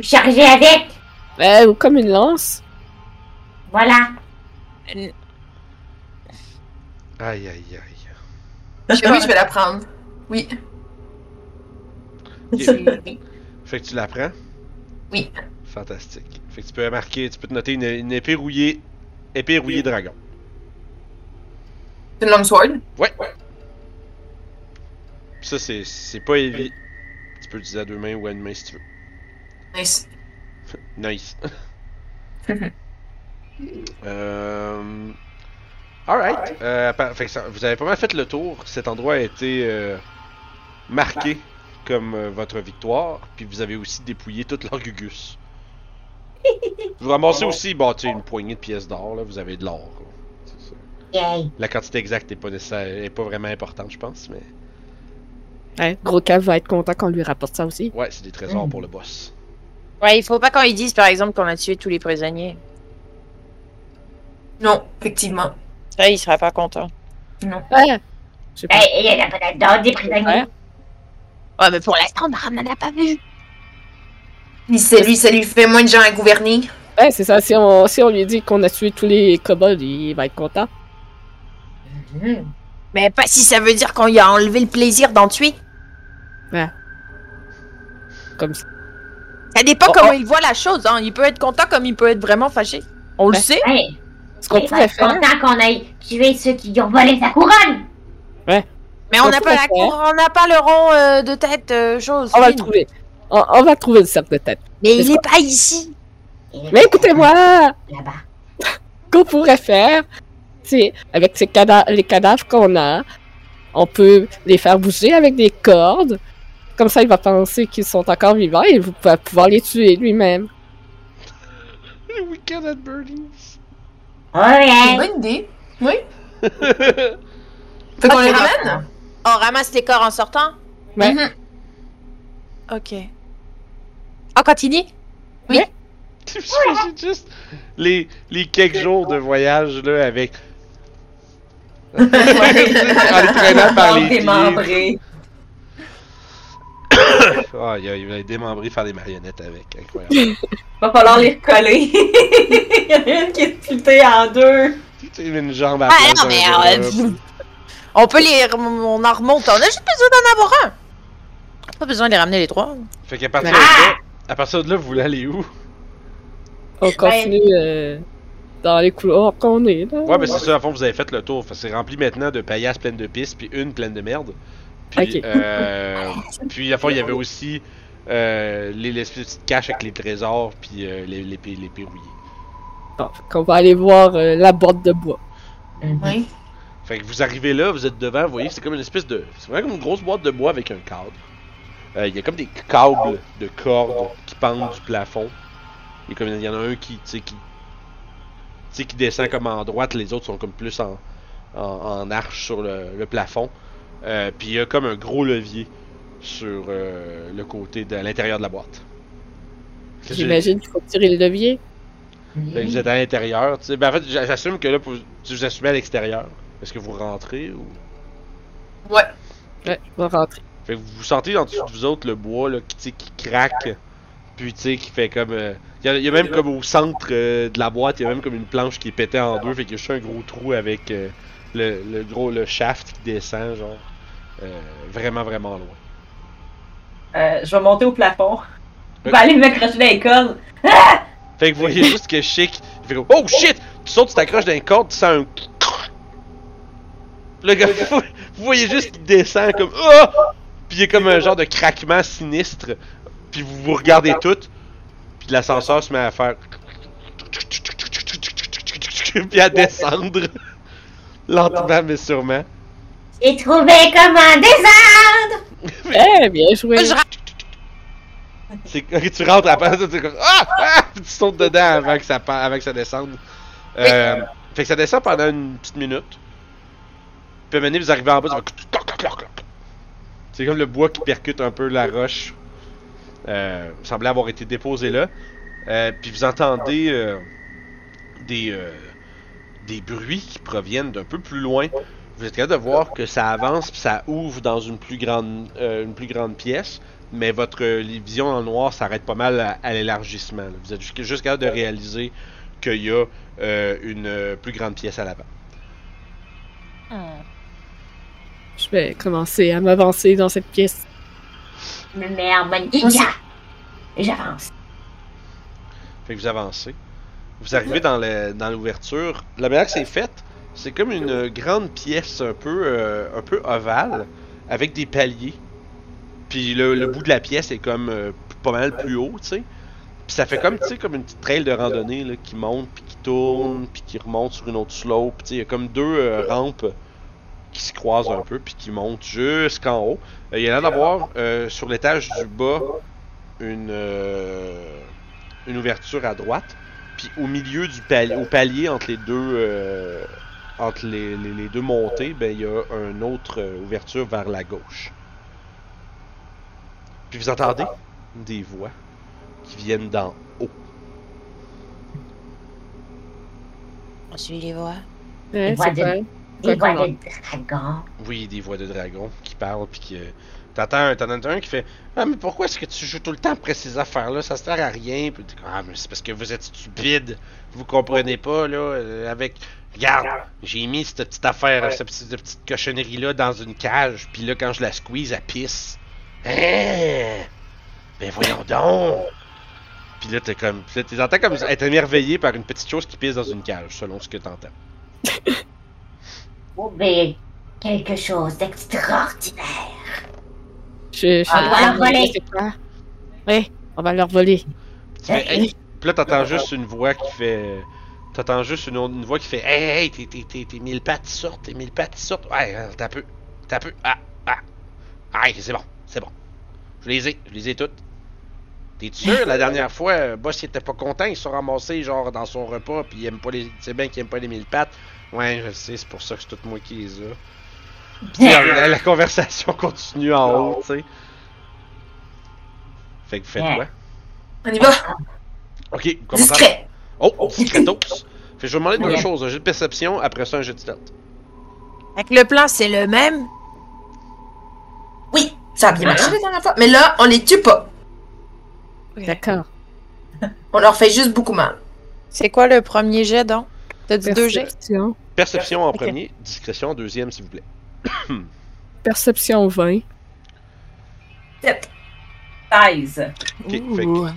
Charger avec! Euh, ou comme une lance. Voilà. Aïe aïe aïe. oui, je vais la prendre. Oui. Fait que tu la prends? Oui. Fantastique. Fait que tu peux marquer, tu peux te noter une, une épée rouillée. Épée rouillée dragon. C'est une longsword? Ouais. Ça, c'est, c'est pas heavy. Tu peux l'utiliser à deux mains ou à une main si tu veux. Nice. Nice. euh... Alright. Euh, fait ça- vous avez pas mal fait le tour. Cet endroit a été euh, marqué comme euh, votre victoire. Puis vous avez aussi dépouillé toute leur gugus. Vous ramassez aussi bon, tu sais, une poignée de pièces d'or. Là. Vous avez de l'or. La quantité exacte n'est pas, nécessaire- est pas vraiment importante, je pense. Mais Ouais, gros Cav va être content qu'on lui rapporte ça aussi. ouais, c'est des trésors Mm. pour le boss. Ouais, il faut pas qu'on lui dise, par exemple, qu'on a tué tous les prisonniers. Non, effectivement. Ça, il serait pas content. Ouais. Sais pas. Hey, il y en a peut-être d'autres des prisonniers. Ouais. Ouais, mais pour l'instant, on n'en a pas vu. Lui, ça lui fait moins de gens à gouverner. Ouais, c'est ça. Si on, si on lui dit qu'on a tué tous les kobolds, il va être content. Mais pas si ça veut dire qu'on lui a enlevé le plaisir d'en tuer. Comme ça. Ça dépend Oh, comment oh. il voit la chose, hein. Il peut être content comme il peut être vraiment fâché. On le Ouais. sait. Hey, Ce qu'on pourrait être faire. content qu'on aille tuer ceux qui lui ont volé sa couronne. Mais on n'a pas le la cour, on n'a pas le rond euh, de tête, euh, chose. On va le trouver. On, on va trouver le cercle de tête. Mais il C'est est pas ici. Mais écoutez-moi! Là-bas. qu'on pourrait faire, avec ces cada- les cadavres qu'on a, on peut les faire bouger avec des cordes. Comme ça, il va penser qu'ils sont encore vivants et vous pouvez pouvoir les tuer lui-même. Le week-end at une bonne idée. Oui. Fait qu'on Ok, les ramène? On ramasse les corps en sortant? Ouais. Mhm. Ok. On continue? Oui. J'imagine juste les, les quelques jours de voyage là avec. En les traînant par les pieds. démembré. Ah, il, va être démembré faire des marionnettes avec. Incroyable. Va falloir les recoller. Il y en a une qui est splittée en deux? tu une jambe à Ah non, mais euh, on peut les. rem- On en remonte. On a juste besoin d'en avoir un. Pas besoin de les ramener les trois. Fait qu'à partir de là, à partir de là, vous voulez aller où? On continue euh, dans les couloirs qu'on est, là. Ouais, mais c'est ça, à fond, vous avez fait le tour. C'est rempli maintenant de paillasses pleines de pistes, puis une pleine de merde. Puis, euh, puis à fond, il y avait aussi euh, les, les petites caches avec les trésors, puis euh, les, les, les, les pérouillés. Bon, fait qu'on va aller voir euh, la boîte de bois. Oui. Fait que vous arrivez là, vous êtes devant, vous voyez, c'est comme une espèce de. C'est vraiment comme une grosse boîte de bois avec un cadre. Euh, Il y a comme des câbles de cordes qui pendent du plafond. Il y, a comme- il y en a un qui. Sais, qui descend comme en droite, les autres sont comme plus en, en, en arche sur le, le plafond. Euh, Puis il y a comme un gros levier sur euh, le côté de l'intérieur de la boîte. J'imagine qu'il faut tirer le levier. Fait que vous êtes à l'intérieur, tu sais. Ben en fait, j'a- j'assume que là, tu vous assumez à l'extérieur. Est-ce que vous rentrez ou? Ouais. Ouais, on va rentrer. Fait que vous sentez en dessous de vous autres le bois là, qui, qui craque, puis tu sais, qui fait comme. euh, Il y, a- il y a même comme au centre euh, de la boîte, il y a même comme une planche qui est pétée en deux, fait qu'il y a juste un gros trou avec euh, le, le gros le shaft qui descend, genre. euh, vraiment, vraiment loin. Je vais monter au plafond. Je vais aller me crocher dans les cordes. Fait que vous voyez juste que Chic, il fait comme Oh shit! Tu sautes, tu t'accroches dans une corde, tu sens un. Le gars, vous, vous voyez juste qu'il descend comme Oh! Puis il y a comme un genre de craquement sinistre. Puis vous vous regardez toutes. Puis l'ascenseur se met à faire. Puis à descendre. Lentement mais sûrement. J'ai trouvé comment descendre! Eh, bien joué. Ok, tu rentres après ça, tu comme ah, ah! Puis tu sautes dedans avant que ça avant que ça descende. Euh, Fait que ça descend pendant une petite minute. Puis à un moment donné, vous arrivez en bas, cloc. C'est comme le bois qui percute un peu la roche. Euh, semblait avoir été déposé là. Euh, puis vous entendez euh, des euh, des bruits qui proviennent d'un peu plus loin. Vous êtes capable de voir que ça avance puis ça ouvre dans une plus grande une plus grande pièce mais votre vision en noir s'arrête pas mal à, l'élargissement. Vous êtes juste, capable de réaliser qu'il y a une plus grande pièce à l'avant. Je vais commencer à m'avancer dans cette pièce. Mais merde, bonne idée! Et j'avance. Fait que vous avancez. Vous arrivez dans le- dans l'ouverture. La manière que c'est fait, c'est comme une grande pièce un peu, euh, un peu ovale avec des paliers. Puis le, le bout de la pièce est comme euh, pas mal plus haut, tu sais. Puis ça fait comme, tu sais, comme une petite trail de randonnée là, qui monte, puis qui tourne, puis qui remonte sur une autre slope. Tu sais, il y a comme deux euh, rampes qui se croisent un peu, puis qui montent jusqu'en haut. Euh, il y a l'air d'avoir euh, sur l'étage du bas une, euh, une ouverture à droite. Puis au milieu du palier, au palier entre les deux, euh, entre les, les- les deux montées, ben il y a une autre euh, ouverture vers la gauche. Puis vous entendez des voix qui viennent d'en haut. On suit les voix. Ouais, voix c'est. Des voix de dragon. Oui, des voix de dragons qui parlent, puis que t'entends un, un qui fait Ah, mais pourquoi est-ce que tu joues tout le temps après ces affaires-là? Ça sert à rien. Puis t'es comme, Ah, mais c'est parce que vous êtes stupide. Vous comprenez pas, là. euh, avec. Regarde, j'ai mis cette petite affaire, cette petite, petite cochonnerie-là dans une cage, puis là, quand je la squeeze, elle pisse. Hein? Ben voyons donc Puis là, t'es comme. Puis là, t'es entends comme être émerveillé par une petite chose qui pisse dans une cage, selon ce que t'entends. Trouvé quelque chose d'extraordinaire. Je, je, On va leur voler. C'est quoi? Oui, on va leur voler. Hey! Puis là, t'entends juste une voix qui fait. T'entends juste une, voix qui fait Hey, hey, tes, tes, tes, tes mille pattes sortent, tes mille pattes sortent. Ouais, euh, t'as peu. T'as peu. Ah, ah. Ah, c'est bon, c'est bon. Je les ai, je les ai toutes. T'es sûr, la dernière fois, euh, Boss il était pas content, il s'est ramassé genre dans son repas, puis il aime pas les. C'est bien qu'il aime pas les mille pattes. Ouais, je sais, c'est pour ça que c'est tout moi qui les. Puis la, conversation continue en haut, tu sais. Fait que vous faites quoi? On y va. Ok, vous commencez à- Discret. Oh, discretos. Fait que je vais demander deux Ouais. choses. Un jet de perception, après ça un jet de stealth. Fait que le plan, c'est le même. Oui, ça a bien marché la dernière fois. Mais là, on les tue pas. D'accord. On leur fait juste beaucoup mal. C'est quoi le premier jet, donc? T'as dit deux jets? Perception. Perception en premier, discrétion en deuxième, s'il vous plaît. Perception 20. 16. Ok, fait que Ouh.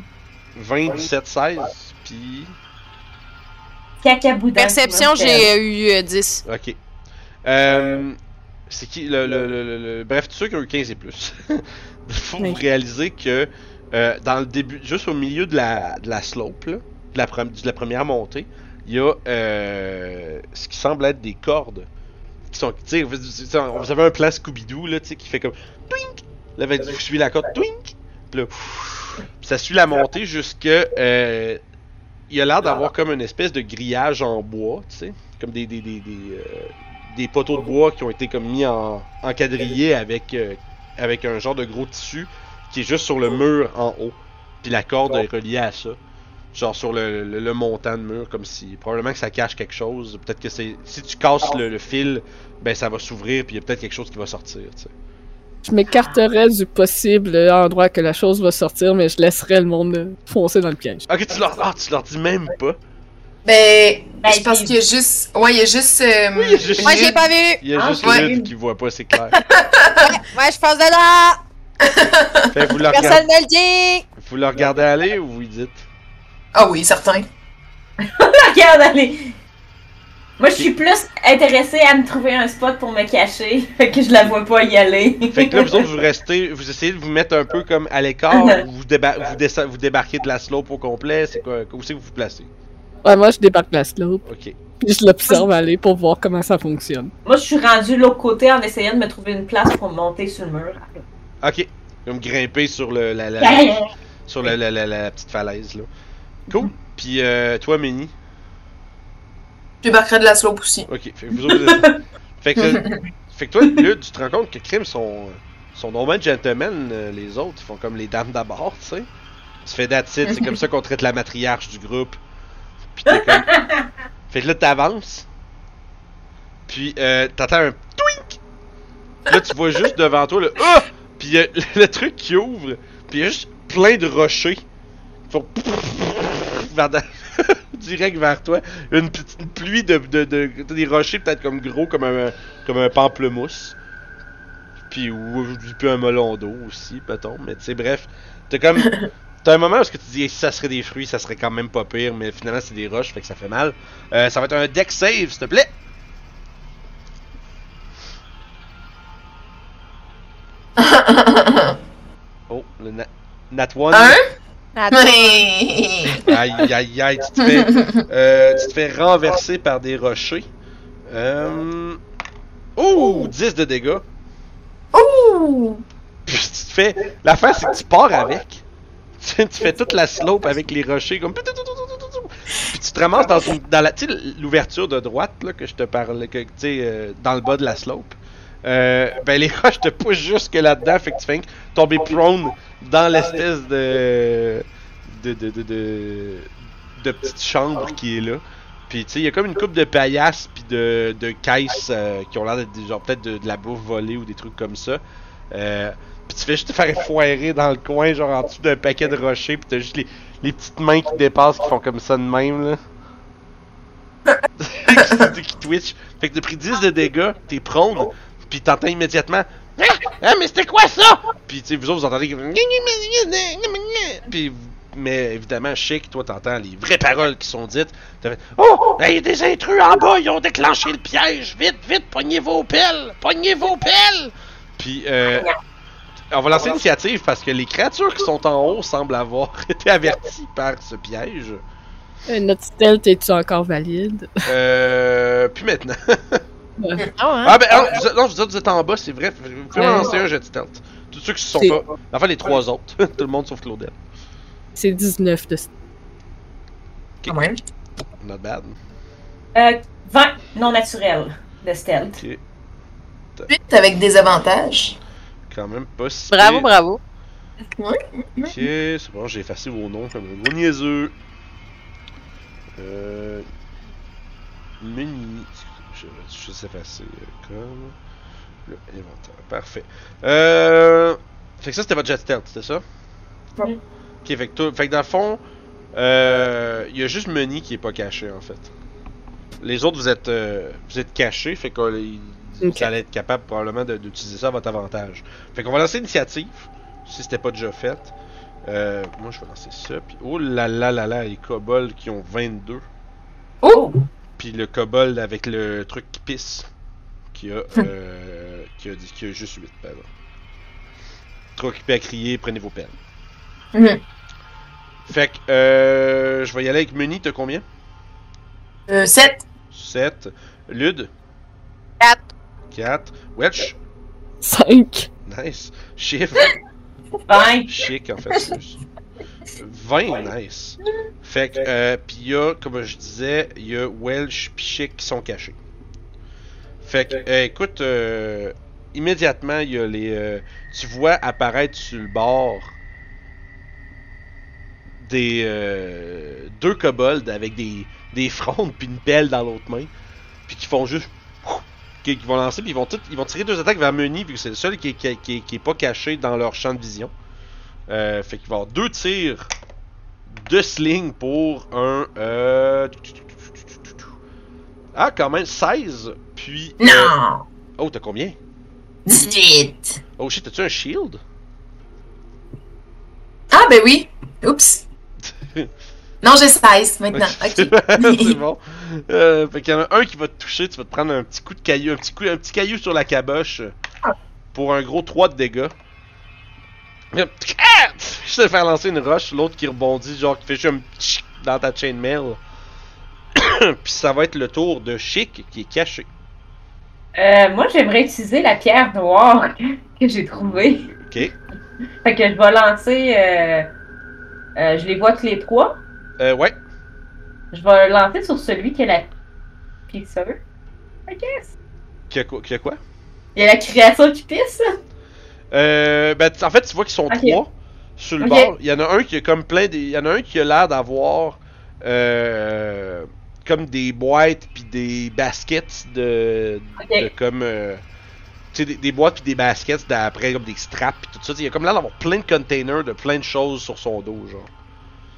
20, 17, 16, puis... Cacaboudin. Perception, j'ai eu euh, 10. Ok. Euh, c'est qui le, le, le, le- le- Bref, tous ceux qui ont eu 15 et plus. Faut Oui. vous réaliser que euh, dans le début, juste au milieu de la, de la slope, là, de, la, de la première montée, il y a euh, ce qui semble être des cordes. Qui sont, vous, avez un plan Scooby-Doo là, tu sais, qui fait comme twink. Là, vous suivez la corde twink. Puis là, ça suit la montée jusque. euh, il a l'air d'avoir comme une espèce de grillage en bois, tu comme des des, des, des, euh, des poteaux de bois qui ont été comme mis en encadrillés avec euh, avec un genre de gros tissu qui est juste sur le mur en haut. Puis la corde est reliée à ça. Genre sur le, le, le montant de mur, comme si. Probablement que ça cache quelque chose. Peut-être que c'est. Si tu casses le, le fil, ben ça va s'ouvrir, puis il y a peut-être quelque chose qui va sortir, tu sais. Je m'écarterais du possible endroit que la chose va sortir, mais je laisserais le monde foncer dans le piège. Ok, tu leur, ah, tu leur dis même pas. Ben, Ben, je pense qu'il y a juste. Ouais, il y a juste. euh, Oui, il y a juste Moi, j'ai Lyd- pas vu! Il y a Ah, juste ouais. Qui voit pas, c'est clair. Ouais, je passe de là! fait vous le, Personne ne le dit! vous le regardez aller ou vous lui dites? Ah oui, certain. Regarde, allez. Moi, je suis plus intéressée à me trouver un spot pour me cacher, fait que je la vois pas y aller. Fait que là, vous autres, vous restez, vous essayez de vous mettre un peu comme à l'écart, ou vous, déba- vous, vous débarquez de la slope au complet, c'est quoi, où c'est que vous vous placez? Ouais, moi, je débarque la slope, Ok. puis je l'observe aller pour voir comment ça fonctionne. Moi, je suis rendue de l'autre côté en essayant de me trouver une place pour monter sur le mur. Ok. Comme grimper sur le, la, la- sur la, la- la- la petite falaise, là. Cool. Puis euh, toi, Minnie. Je débarquerai de la slope aussi. Ok. Fait que vous autres, vous êtes- fait que, fait que toi, Lude, tu te rends compte que Crime sont, sont normalement gentlemen, euh, les autres. Ils font comme les dames d'abord, tu sais. Tu fais that's it, c'est comme ça qu'on traite la matriarche du groupe. Puis t'es comme... Fait que là, t'avances. Puis euh, t'entends un twink. Là, tu vois juste devant toi le ah! Puis euh, le truc qui ouvre. Puis il y a juste plein de rochers. Font direct vers toi. Une petite pluie de, de, des rochers peut-être comme gros comme un comme un pamplemousse. Puis ou puis un melon d'eau aussi, peut-on. Mais tu sais, bref, t'as comme T'as un moment où ce que tu dis, si ça serait des fruits, ça serait quand même pas pire, mais finalement c'est des roches, fait que ça fait mal. Euh, ça va être un deck save, s'il te plaît. Oh, le nat, nat one. Un? Ouais. Aïe aïe aïe, tu te fais, euh, tu te fais renverser par des rochers. Euh... Oh, 10 de dégâts. Ouh! Puis tu te fais. La fin, c'est que tu pars avec. Tu tu fais toute la slope avec les rochers comme. Puis tu te ramasses dans une. Dans la, tu sais, l'ouverture de droite là, que je te parlais, que, tu sais, euh, dans le bas de la slope. Euh, ben les roches te poussent jusque là-dedans, fait que tu fais tomber prone dans l'espèce de de, de, de, de, de petite chambre qui est là. Puis tu sais, il y a comme une coupe de paillasses puis de, de caisses euh, qui ont l'air d'être genre peut-être de, de la bouffe volée ou des trucs comme ça. Euh, puis tu fais juste te faire foirer dans le coin, genre en dessous d'un paquet de rochers, puis t'as juste les, les petites mains qui dépassent qui font comme ça de même là. qui, qui twitch. Fait que t'as pris 10 de dégâts, t'es prone, puis t'entends immédiatement Ah, ah, mais c'était quoi ça? Puis tu sais, vous autres vous entendez Puis mais évidemment, Chic, toi t'entends les vraies paroles qui sont dites. T'as fait, Oh! Il y a des intrus en bas, ils ont déclenché le piège! Vite, vite, pognez vos pelles! Pognez vos pelles! Puis, euh, on va lancer l'initiative parce que les créatures qui sont en haut semblent avoir été averties par ce piège. Euh, notre stealth, es-tu encore valide? Euh, puis maintenant. Ah, hein? Ah ben, non, vous, êtes- non, vous autres, vous êtes en bas, c'est vrai. Vous pouvez Ouais. lancer un jet de stealth. Tous ceux qui sont C'est- pas. Enfin, les trois autres. Tout le monde sauf Claudel. C'est 19 de Quand même. Not bad. Euh, 20 non naturel de stealth. Ok. 8 avec des avantages. Quand même pas si. Bravo, bravo. Ok, c'est bon, j'ai effacé vos noms comme un gros niaiseux. Euh. Menu. Je vais juste effacer euh, comme. Le inventaire. Parfait. Euh. Fait que ça, c'était votre jet stealth, c'était ça? Ouais. Ok, fait que, toi- fait que dans le fond, euh, il y a juste Meni qui est pas caché en fait. Les autres, vous êtes, euh, vous êtes cachés, fait que euh, vous allez être capable probablement d'utiliser ça à votre avantage. Fait qu'on va lancer l'initiative, si c'était pas déjà fait. Euh, moi, je vais lancer ça. Puis, oh là là là là, les kobolds qui ont 22. Oh! Puis le kobold avec le truc qui pisse, qui a, euh, qui a, dit- qui a juste 8, pardon. Trop occupé à crier, prenez vos peines. Mhm. Fait que, euh, je vais y aller avec Muni, t'as combien? Euh, 7. 7. Lud Quatre. 4. Welch 5. Nice. Chiffre? Fine. Chic en fait. Plus. 20, nice. Fait que, euh, pis il y a, comme je disais, il y a Welsh pis Chic qui sont cachés. Fait que, euh, écoute, euh, immédiatement, il y a les. euh, tu vois apparaître sur le bord des. euh, deux kobolds avec des, des frondes puis une pelle dans l'autre main. Puis qui font juste. Qui, qui vont lancer, puis ils vont, tout, ils vont tirer deux attaques vers Muni, vu que c'est le seul qui, qui, qui est pas caché dans leur champ de vision. Euh, fait qu'il va y avoir deux tirs de sling pour un. Euh... Ah, quand même, 16. Puis. euh, Non! Oh, t'as combien? 18. Oh shit, t'as-tu un shield? Ah, ben oui. Oups. Non, j'ai 16 maintenant. Ok. c'est bon. Euh, fait qu'il y en a un qui va te toucher, tu vas te prendre un petit coup de caillou, un petit, coup, un petit caillou sur la caboche euh, pour un gros 3 de dégâts. Ah! Je te faire lancer une roche, l'autre qui rebondit, genre qui fait juste un tchic dans ta chainmail. Puis ça va être le tour de Chic qui est caché. Euh, moi, j'aimerais utiliser la pierre noire que j'ai trouvée. Ok. Fait que je vais lancer. Euh, euh, je les vois tous les trois. Euh, ouais. Je vais lancer sur celui qui a la pisseur. I guess. Qui a quoi, qui a quoi? Il y a la créature qui pisse. Euh, ben, en fait, tu vois qu'ils sont trois sur le bord. Il y en a un qui a comme plein des. Il y en a un qui a l'air d'avoir euh, comme des boîtes puis des baskets de, comme euh, tu sais des, des boîtes puis des baskets d'après comme des straps puis tout ça. Il y a comme l'air d'avoir plein de containers de plein de choses sur son dos genre.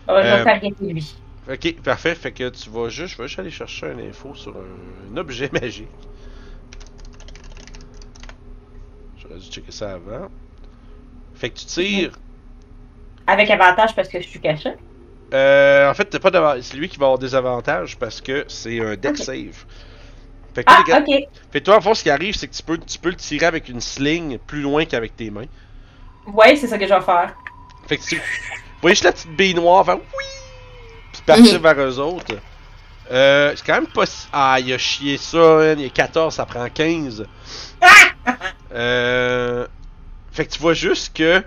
Ah, je Euh, vais targeter lui. Ok, parfait. Fait que tu vas juste, je vais juste aller chercher une info sur un, un objet magique. J'aurais dû checker ça avant. Fait que tu tires. Avec avantage parce que je suis caché? Euh, en fait, t'as pas c'est lui qui va avoir des avantages parce que c'est un deck save. Fait que, Ah, gars- fait que toi, en fond, ce qui arrive, c'est que tu peux, tu peux le tirer avec une sling plus loin qu'avec tes mains. Ouais, c'est ça que je vais faire. Fait que tu. Vous voyez juste la petite bille noire faire oui! Puis partir Mhm. vers eux autres. Euh, c'est quand même pas si. Ah, il a chié ça, hein, il y a 14, ça prend 15. Euh. Fait que tu vois juste que.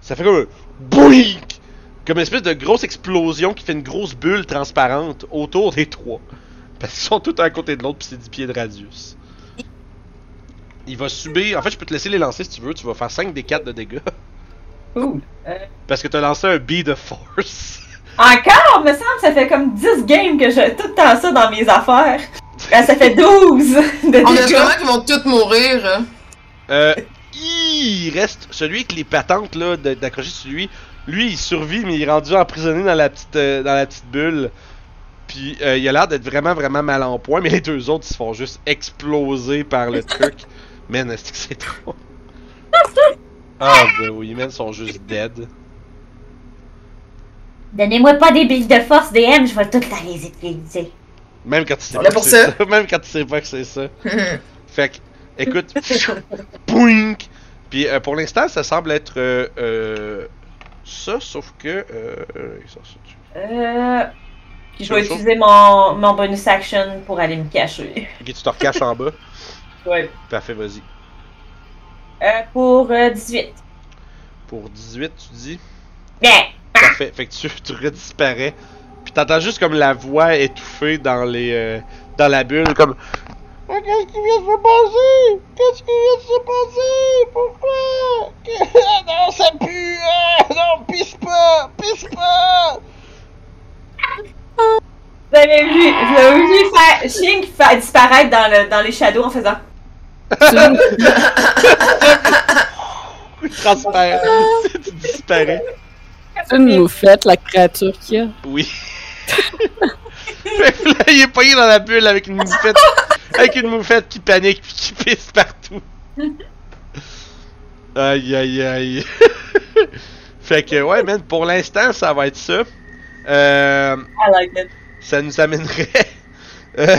Ça fait comme un. Boink! Comme une espèce de grosse explosion qui fait une grosse bulle transparente autour des trois. Parce qu'ils sont tous un à côté de l'autre, puis c'est 10 pieds de radius. Il va subir. En fait, je peux te laisser les lancer si tu veux. Tu vas faire 5 des 4 de dégâts. Cool. Euh, Parce que t'as lancé un Be de Force. Encore, me semble, ça fait comme 10 games que j'ai tout le temps ça dans mes affaires. Ben, ça fait 12 de On a dégâts. vraiment qu'ils vont tous mourir. Euh, il reste celui avec les patentes là d'accrocher sur lui. Lui, il survit, mais il est rendu emprisonné dans la petite euh, dans la petite bulle. Puis euh, il a l'air d'être vraiment vraiment mal en point, mais les deux autres ils se font juste exploser par le truc. Man, est-ce que c'est trop? Ah ben oui, man, ils sont juste dead. Donnez-moi pas des billes de force DM, je vais toutes les utiliser. Même quand tu sais pas que c'est ça. ça. Même quand tu sais pas que c'est ça. Fait que, écoute, poink! Puis euh, pour l'instant, ça semble être euh, euh, ça, sauf que. Euh, euh, ça, je vais utiliser mon, mon bonus action pour aller me cacher. Ok, tu te recaches en bas. Ouais. Parfait, vas-y. Pour euh, 18. Pour 18, tu dis? Bien. Parfait. Fait que tu, tu redisparais. Puis t'entends juste comme la voix étouffée dans les dans la bulle, comme. Ah, Qu'est-ce qui vient de se passer? Qu'est-ce qui vient de se passer? Pourquoi? non, ça pue! Ah, non, pisse pas! Pisse pas! lui faire, Ching fait disparaître dans, le, dans les shadows en faisant. Transparent. tu disparais. C'est une moufette, la créature qu'il y a. Oui. Fait que là, il est pogné dans la bulle avec une moufette. avec une moufette qui panique puis qui pisse partout. Aïe aïe aïe. fait que ouais man, pour l'instant ça va être ça. Euh, I like it. ça nous amènerait. euh,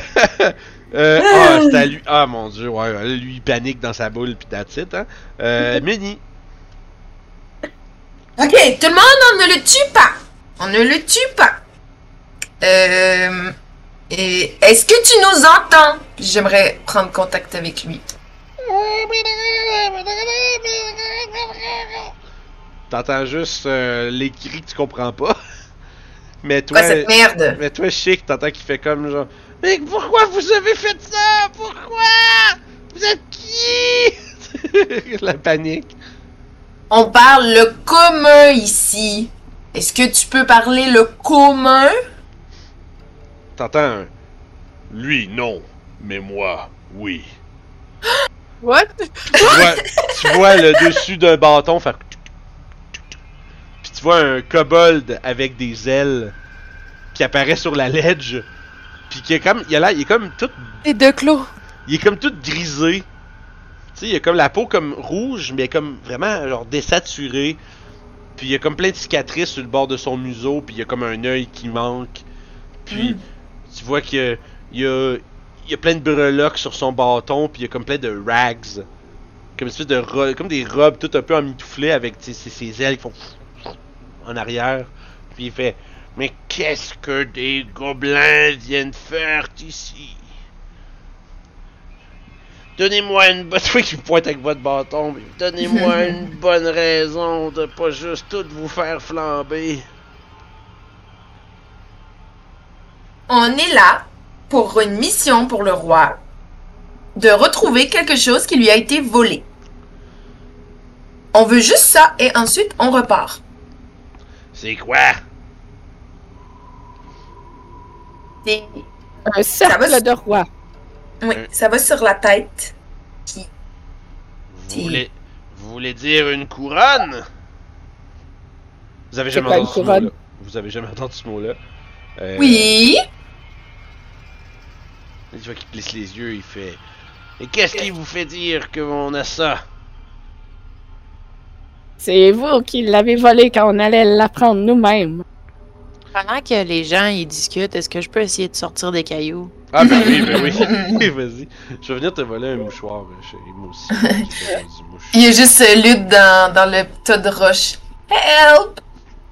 euh, ah, c'est à lui. Ah mon dieu, ouais, lui il panique dans sa boule pis that's it, hein. Euh, Mini. Ok, tout le monde, on ne le tue pas. On ne le tue pas. Euh, et est-ce que tu nous entends? J'aimerais prendre contact avec lui. T'entends juste euh, les cris que tu comprends pas. Mais toi. Cette merde? Mais toi, Chic, t'entends qu'il fait comme genre. Mais pourquoi vous avez fait ça? Pourquoi? Vous êtes qui? La panique. On parle le commun ici. Est-ce que tu peux parler le commun? T'entends un. Lui, non. Mais moi, oui. What? Tu vois, tu vois le dessus d'un bâton faire. Puis tu vois un kobold avec des ailes qui apparaît sur la ledge. Puis qui est comme. Il, a l'air- il est comme tout Les deux clos. il est comme tout grisé. Tu sais, il a comme la peau comme rouge, mais comme vraiment genre désaturée. Puis il y a comme plein de cicatrices sur le bord de son museau, puis il y a comme un œil qui manque. Puis tu vois qu'il y a, y a, il y a plein de breloques sur son bâton, puis il y a comme plein de rags. Comme une espèce de ro- comme des robes tout un peu emmitouflées avec ses, ses ailes qui font en arrière. Puis il fait Mais qu'est-ce que des gobelins viennent faire ici? Donnez-moi une bonne. Oui, qui pointe avec votre bâton. Donnez-moi une bonne raison de pas juste tout vous faire flamber. On est là pour une mission pour le roi de retrouver quelque chose qui lui a été volé. On veut juste ça et ensuite on repart. C'est quoi? C'est- Un cercle va- de roi. Oui, Euh. ça va sur la tête. Vous Si. voulez, vous voulez dire une couronne? Vous avez C'est jamais quoi, une entendu ce couronne? mot-là Vous avez jamais entendu ce mot-là Euh, Oui. Tu vois qu'il plisse les yeux, il fait. Et qu'est-ce qui vous fait dire qu'on a ça C'est vous qui l'avez volé quand on allait l'apprendre nous-mêmes. Pendant que les gens ils discutent, est-ce que je peux essayer de sortir des cailloux? Ah, ben oui, ben oui. Oui, vas-y. Je vais venir te voler un mouchoir, euh, chérie, moi aussi. Il y a juste euh, Lude dans, dans le tas de roches. Help!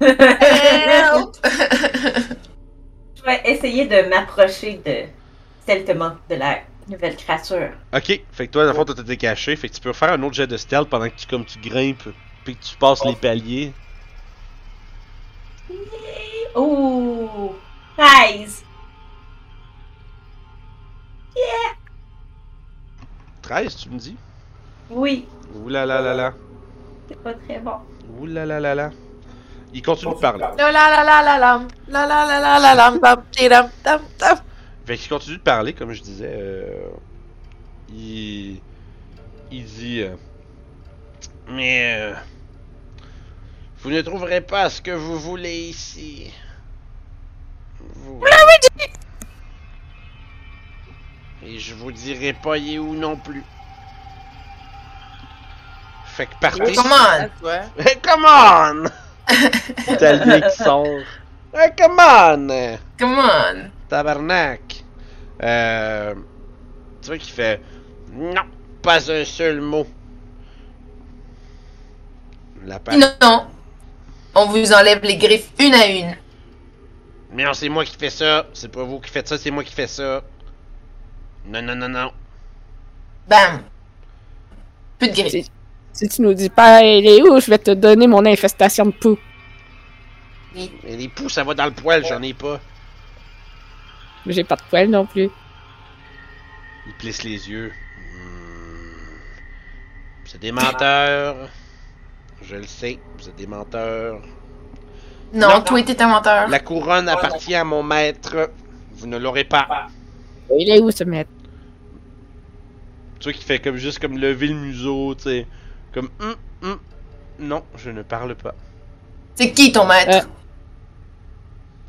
Help! Je vais essayer de m'approcher de stealthement de la nouvelle créature. Ok, fait que toi, dans le fond, toi, t'étais caché, fait que tu peux faire un autre jet de stealth pendant que tu, comme, tu grimpes, puis que tu passes les paliers. Ouh! 13! 13, tu me dis Oui, Ouh là là là là. c'est pas très bon. Ouh là là là là. Il continue de parler. La la la la la. La la la. Fait qu'il continue de parler, comme je disais. euh, il. Il dit. euh, Mais. euh, vous ne trouverez pas ce que vous voulez ici. Vous... Et je vous dirai pas y où non plus. Fait que partez. Come on! Hey, come on! Italien qui sort. Hey, come on! Come on! Tabarnak! Euh. Tu vois qu'il fait. Non, pas un seul mot. La pa- Non, non. On vous enlève les griffes une à une. Mais non, c'est moi qui fais ça. C'est pas vous qui faites ça, c'est moi qui fais ça. Non, non, non, non. Bam! Plus de griffes. Si tu nous dis pas elle est où, je vais te donner mon infestation de poux. Mais les poux, ça va dans le poil, j'en ai pas. J'ai pas de poils non plus. Il plisse les yeux. Hmm. C'est des menteurs. Je le sais, vous êtes des menteurs. Non, Non. toi t'es un menteur. La couronne appartient à mon maître. Vous ne l'aurez pas. Il est où ce maître? Tu vois qu'il fait comme juste comme lever le museau, tu sais. Comme hum, hum. Non, je ne parle pas. C'est qui ton maître?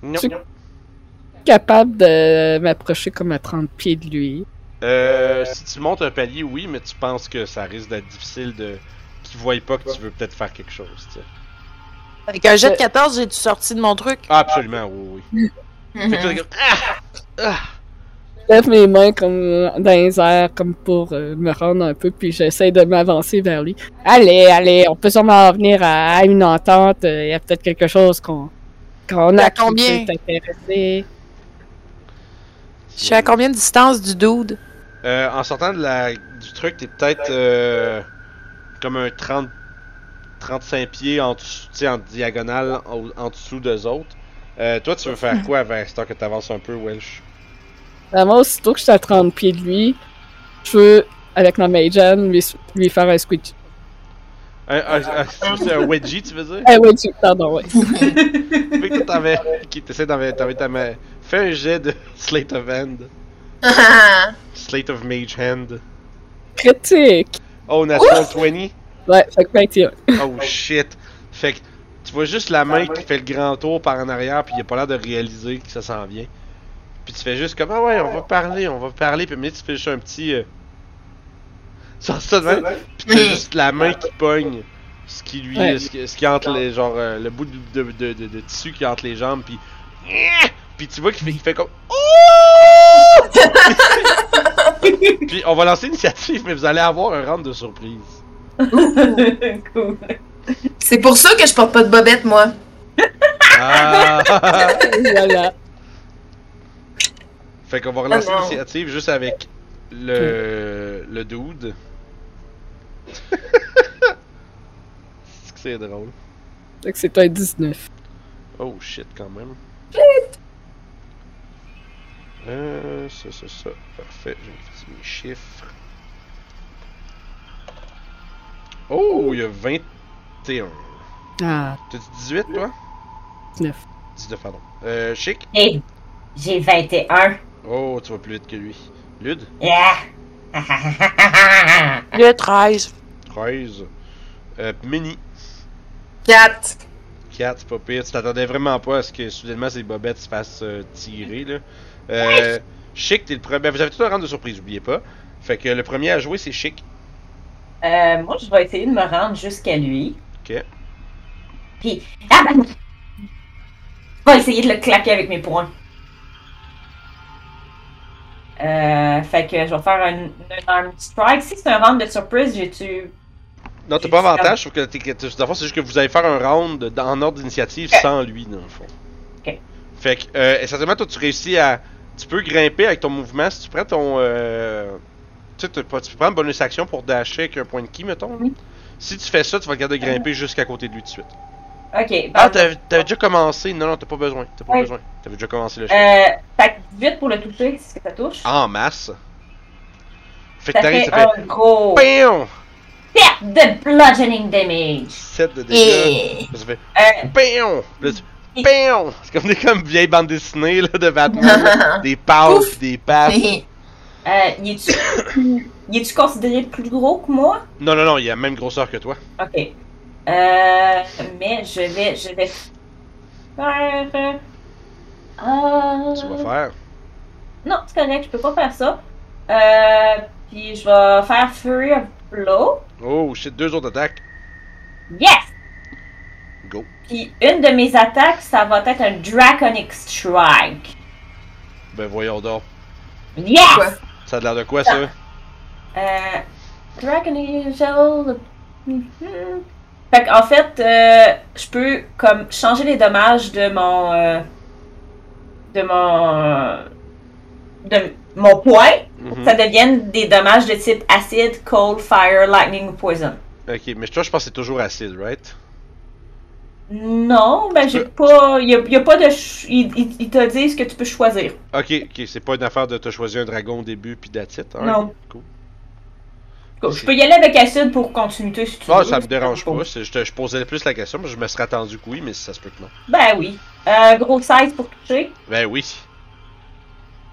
Non. Capable de m'approcher comme à 30 pieds de lui. Euh, si tu montes un palier, oui, mais tu penses que ça risque d'être difficile de. qu'ils voient pas que tu veux peut-être faire quelque chose, tu sais. Avec un jet de 14, j'ai-tu sorti de mon truc? Ah, absolument, oui, oui. Que ah! Ah! Je lève mes mains comme dans les airs, comme pour euh, me rendre un peu, puis j'essaie de m'avancer vers lui. Allez, allez, on peut sûrement en venir à, à une entente. euh, Il y a peut-être quelque chose qu'on qu'on a combien? peut t'intéresser. Je suis à combien de distance du dude? Euh, en sortant de la, du truc, t'es peut-être euh, comme un 30, 35 pieds en, dessous- tu sais, en diagonale en, en dessous d'eux autres. Euh, toi, tu veux faire quoi avec ce temps que t'avances un peu, Welsh? Ben, moi, aussitôt que je suis à 30 pieds de lui, je veux, avec ma Mage Hand, lui, lui faire un squeak. Un, un, un, c'est un wedgie, tu veux dire? Ouais, tu- pardon, ouais. Fait que t'avais. D'enlever t'avais ta main. Fais un jet de Slate of Hand. Slate of Mage Hand. Critique! Oh, Natural 20. Ouais, fait que 21. Oh shit. Fait que tu vois juste la main qui fait le grand tour par en arrière, puis il a pas l'air de réaliser que ça s'en vient. Puis tu fais juste comme ah ouais, on va parler, on va parler, puis mais tu fais juste un petit. Euh... Sans ça de même, puis tu fais juste la main qui pogne. Ce qui lui. Ouais. Ce, qui, ce qui entre les. Genre euh, le bout de, de, de, de- de tissu qui entre les jambes, puis. Puis tu vois qu'il fait, il fait comme. Oh! puis on va lancer l'initiative, mais vous allez avoir un round de surprise. cool. C'est pour ça que je porte pas de bobette, moi. Ah! voilà. Fait qu'on va relancer Ah l'initiative juste avec le, le dude. c'est drôle. Fait que c'est un 19. Oh shit, quand même. Euh, ça, ça, ça. Parfait, j'ai mes chiffres. Oh, il y a 21. Ah, T'as dit 18, toi? 19. 19, pardon. Euh, chic? Et j'ai 21. Oh, tu vas plus vite que lui. Lud Yeah! Le 13. 13. Euh, Mini. 4. 4, c'est pas pire. Tu t'attendais vraiment pas à ce que soudainement ces bobettes se fassent euh, tirer, là. Euh, Chic, t'es le premier. Ben, vous avez tout un rang de surprise, oubliez pas. Fait que le premier à jouer, c'est Chic. Euh, moi, je vais essayer de me rendre jusqu'à lui. Ok. Puis, ah ben, je vais essayer de le claquer avec mes poings. Euh, fait que je vais faire un, un arm strike. Si c'est un round de surprise, j'ai-tu. Non, t'as pas avantage, sauf que t'es, c'est juste que vous allez faire un round en ordre d'initiative sans lui, dans le fond. Ok. Fait que, euh, essentiellement, toi, tu réussis à. Tu peux grimper avec ton mouvement si tu prends ton. Euh, tu sais, tu prends une bonus action pour dasher avec un point de ki, mettons. Si tu fais ça, tu vas regarder euh. grimper jusqu'à côté de lui tout de suite. Ok. Ben, ah, t'avais, déjà commencé. Non, non, t'as pas besoin. T'as pas besoin. T'avais déjà commencé le euh, jeu. Euh, fait vite pour le toucher, si ça touche. En masse. Fait que t'arrives, ça fait. Un gros. 7 de bludgeoning damage. 7 de dégâts. Et... Ça fait. Euh... Bam! C'est comme des comme vieilles bandes dessinées là, de Batman. des passes, des passes. Euh, y est-tu est considéré plus gros que moi? Non, non, non, il a la même grosseur que toi. Ok. Euh, mais je vais, je vais faire. Euh... Tu vas faire? Non, c'est correct, je peux pas faire ça. Euh, puis je vais faire Fury of Blow. Oh shit, deux autres attaques. Yes! Go. Puis une de mes attaques, ça va être un Draconic Strike. Ben voyons donc. Yes! Quoi? Ça a l'air de quoi ça? Euh, Draconic Shell. Mhm. Fait qu'en fait, euh, je peux comme changer les dommages de mon. euh, de mon. de mon point. Mhm. Ça devienne des dommages de type acide, cold, fire, lightning ou poison. Ok, mais toi je pense que c'est toujours acide, right? Non, ben j'ai peux- pas. Y a, y a pas de. ch- Ils ils- ils te disent que tu peux choisir. Ok, ok, c'est pas une affaire de te choisir un dragon au début puis it, hein? Non. Cool. Je peux y aller avec acide pour continuité si tu Ah, veux. ça me dérange pas. Je, te, je posais plus la question, mais je me serais attendu que oui, mais ça se peut que non. Ben oui. Euh, gros size pour toucher. Ben oui.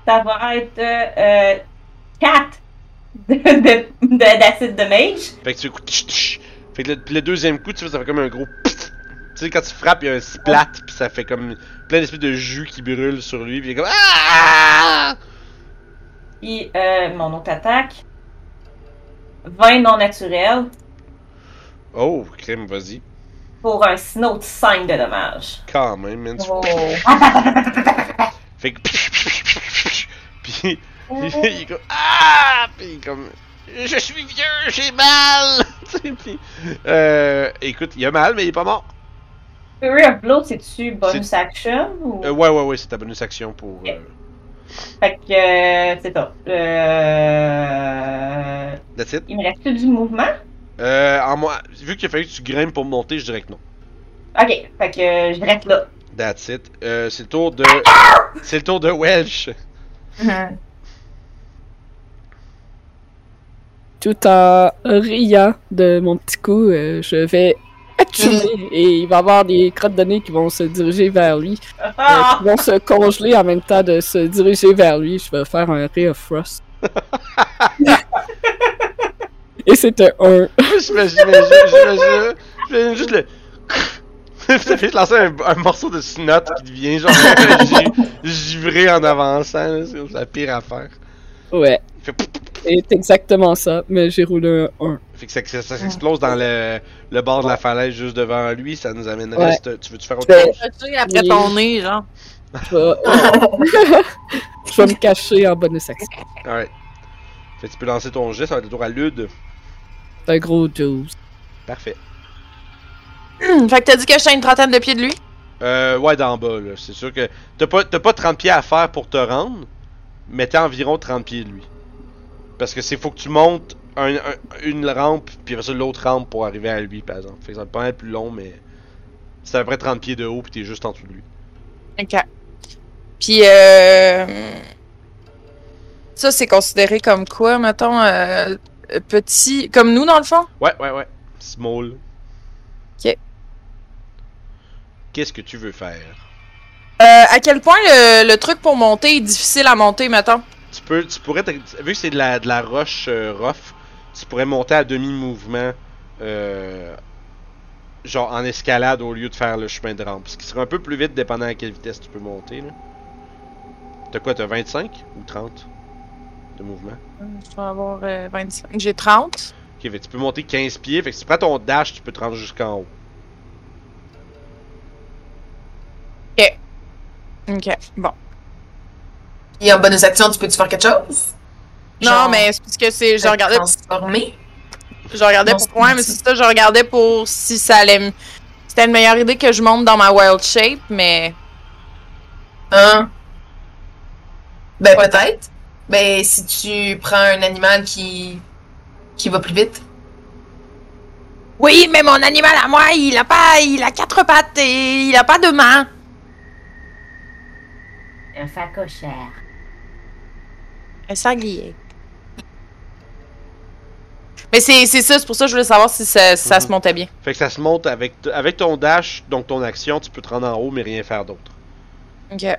Ça va être euh, 4 d'acide de, de, d'acide de mage. Fait que tu. Fait que le, le deuxième coup, tu vois, ça fait comme un gros. Tu sais, quand tu frappes, il y a un splat, puis ça fait comme plein d'espèces de jus qui brûlent sur lui, puis il est comme Ah! Puis euh, mon autre attaque. 20 non naturel Oh, crème, vas-y. pour un snow de 5 de dommages. Quand même, man. tu- Oh. Fait que. Puis. il est comme. Ah! Puis il est comme. Je suis vieux, j'ai mal! Tu sais, puis. Euh. Écoute, il a mal, mais il est pas mort. Fury of Blow, c'est-tu bonus action ou? Euh, ouais, ouais, ouais, c'est ta bonus action pour. euh, Fait que. c'est ça. Euh. That's it. Il me reste du mouvement? Euh, en moi, vu qu'il a fallu que tu grimpes pour monter, je dirais que non. Ok, fait que je reste là. That's it. Euh, c'est le tour de. C'est le tour de Welsh. Tout en riant de mon petit coup, euh, je vais actionner et il va y avoir des crottes de nez qui vont se diriger vers lui, euh, Ah! qui vont se congeler en même temps de se diriger vers lui. Je vais faire un Ray of Frost. et c'est un 1. J'imagine, j'imagine, j'imagine, j'imagine juste le. Ça fait lancer un, un morceau de snot qui devient genre gi- givré en avançant, là, c'est la pire affaire. Ouais, fait c'est exactement ça, mais j'ai roulé un 1. Fait que ça, ça, ça s'explose dans le, le bord de la falaise juste devant lui, ça nous amènerait. Ouais. Tu veux-tu faire autre Ben, chose? Tu après Oui. ton nez, genre. Je vais, je vais me cacher en bonus action. Alright. Fait que tu peux lancer ton jet, ça va être le tour à Lude. C'est un gros 12. Parfait. Fait que t'as dit que j'étais à une trentaine de pieds de lui? Euh, ouais, d'en bas, là. C'est sûr que t'as pas, pas 30 pieds à faire pour te rendre, mais t'as environ 30 pieds de lui. Parce que c'est faut que tu montes un- un- une rampe, puis après ça l'autre rampe pour arriver à lui, par exemple. Fait que ça pas être plus long, mais c'est à peu près 30 pieds de haut, puis t'es juste en dessous de lui. Ok. Puis, euh... Ça, c'est considéré comme quoi, mettons, euh, petit... Comme nous, dans le fond? Ouais, ouais, ouais. Small. Ok. Qu'est-ce que tu veux faire? Euh, à quel point le, le truc pour monter est difficile à monter, mettons? Tu peux, tu pourrais, vu que c'est de la, de la roche euh, rough, tu pourrais monter à demi-mouvement, euh, genre en escalade au lieu de faire le chemin de rampe. Ce qui serait un peu plus vite dépendant à quelle vitesse tu peux monter. là. T'as quoi, t'as 25 ou 30 de mouvement? Je vais avoir euh, 25. J'ai 30. Ok, fait tu peux monter 15 pieds, fait que si tu prends ton dash, tu peux te rendre jusqu'en haut. Ok, bon. Et en bonus action, tu peux-tu faire quelque chose? Non, Genre, mais c'est parce que c'est... Je regardais, Transformer? je regardais Non, pour... Ouais, mais c'est ça, je regardais pour si ça allait... me- C'était une meilleure idée que je monte dans ma wild shape, mais... Hein? Ben, peut-être. Ben, si tu prends un animal qui. qui va plus vite. Oui, mais mon animal à moi, il a pas... Il a quatre pattes et il a pas de main. Un facochère. Un sanglier. Mais c'est c'est ça, c'est pour ça que je voulais savoir si ça, si ça Mhm. se montait bien. Fait que ça se monte avec, t- avec ton dash, donc ton action, tu peux te rendre en haut, mais rien faire d'autre. Ok. Fait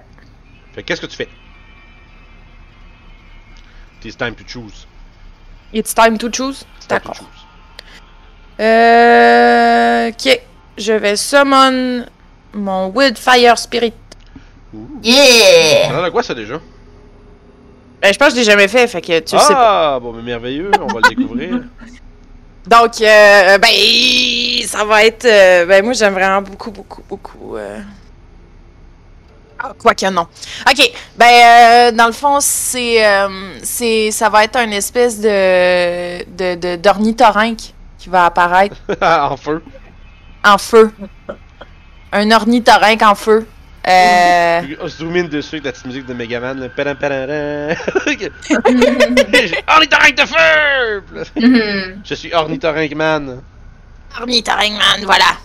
que qu'est-ce que tu fais? It's time to choose. It's time to choose? D'accord. Euh. Ok. Je vais summon mon Wildfire Spirit. Yeah! Ça a quoi ça déjà? Ben, je pense que je l'ai jamais fait, fait que tu le sais pas. Ah, bon, mais merveilleux, on va le découvrir. Donc, euh, ben, ça va être. euh, ben, moi, j'aime vraiment beaucoup, beaucoup, beaucoup. Euh... Ah, quoi que non. Ok, ben, euh, dans le fond, c'est. euh, c'est ça va être une espèce de. de, de d'ornithorynque qui va apparaître en feu. en feu. Un ornithorynque en feu. Euh. Zoom in dessus avec la petite musique de Megaman. Là. Padam, padam, Ornithorynque de feu! Mhm. Je suis Ornithorynque Man. Ornithorynque, man, voilà.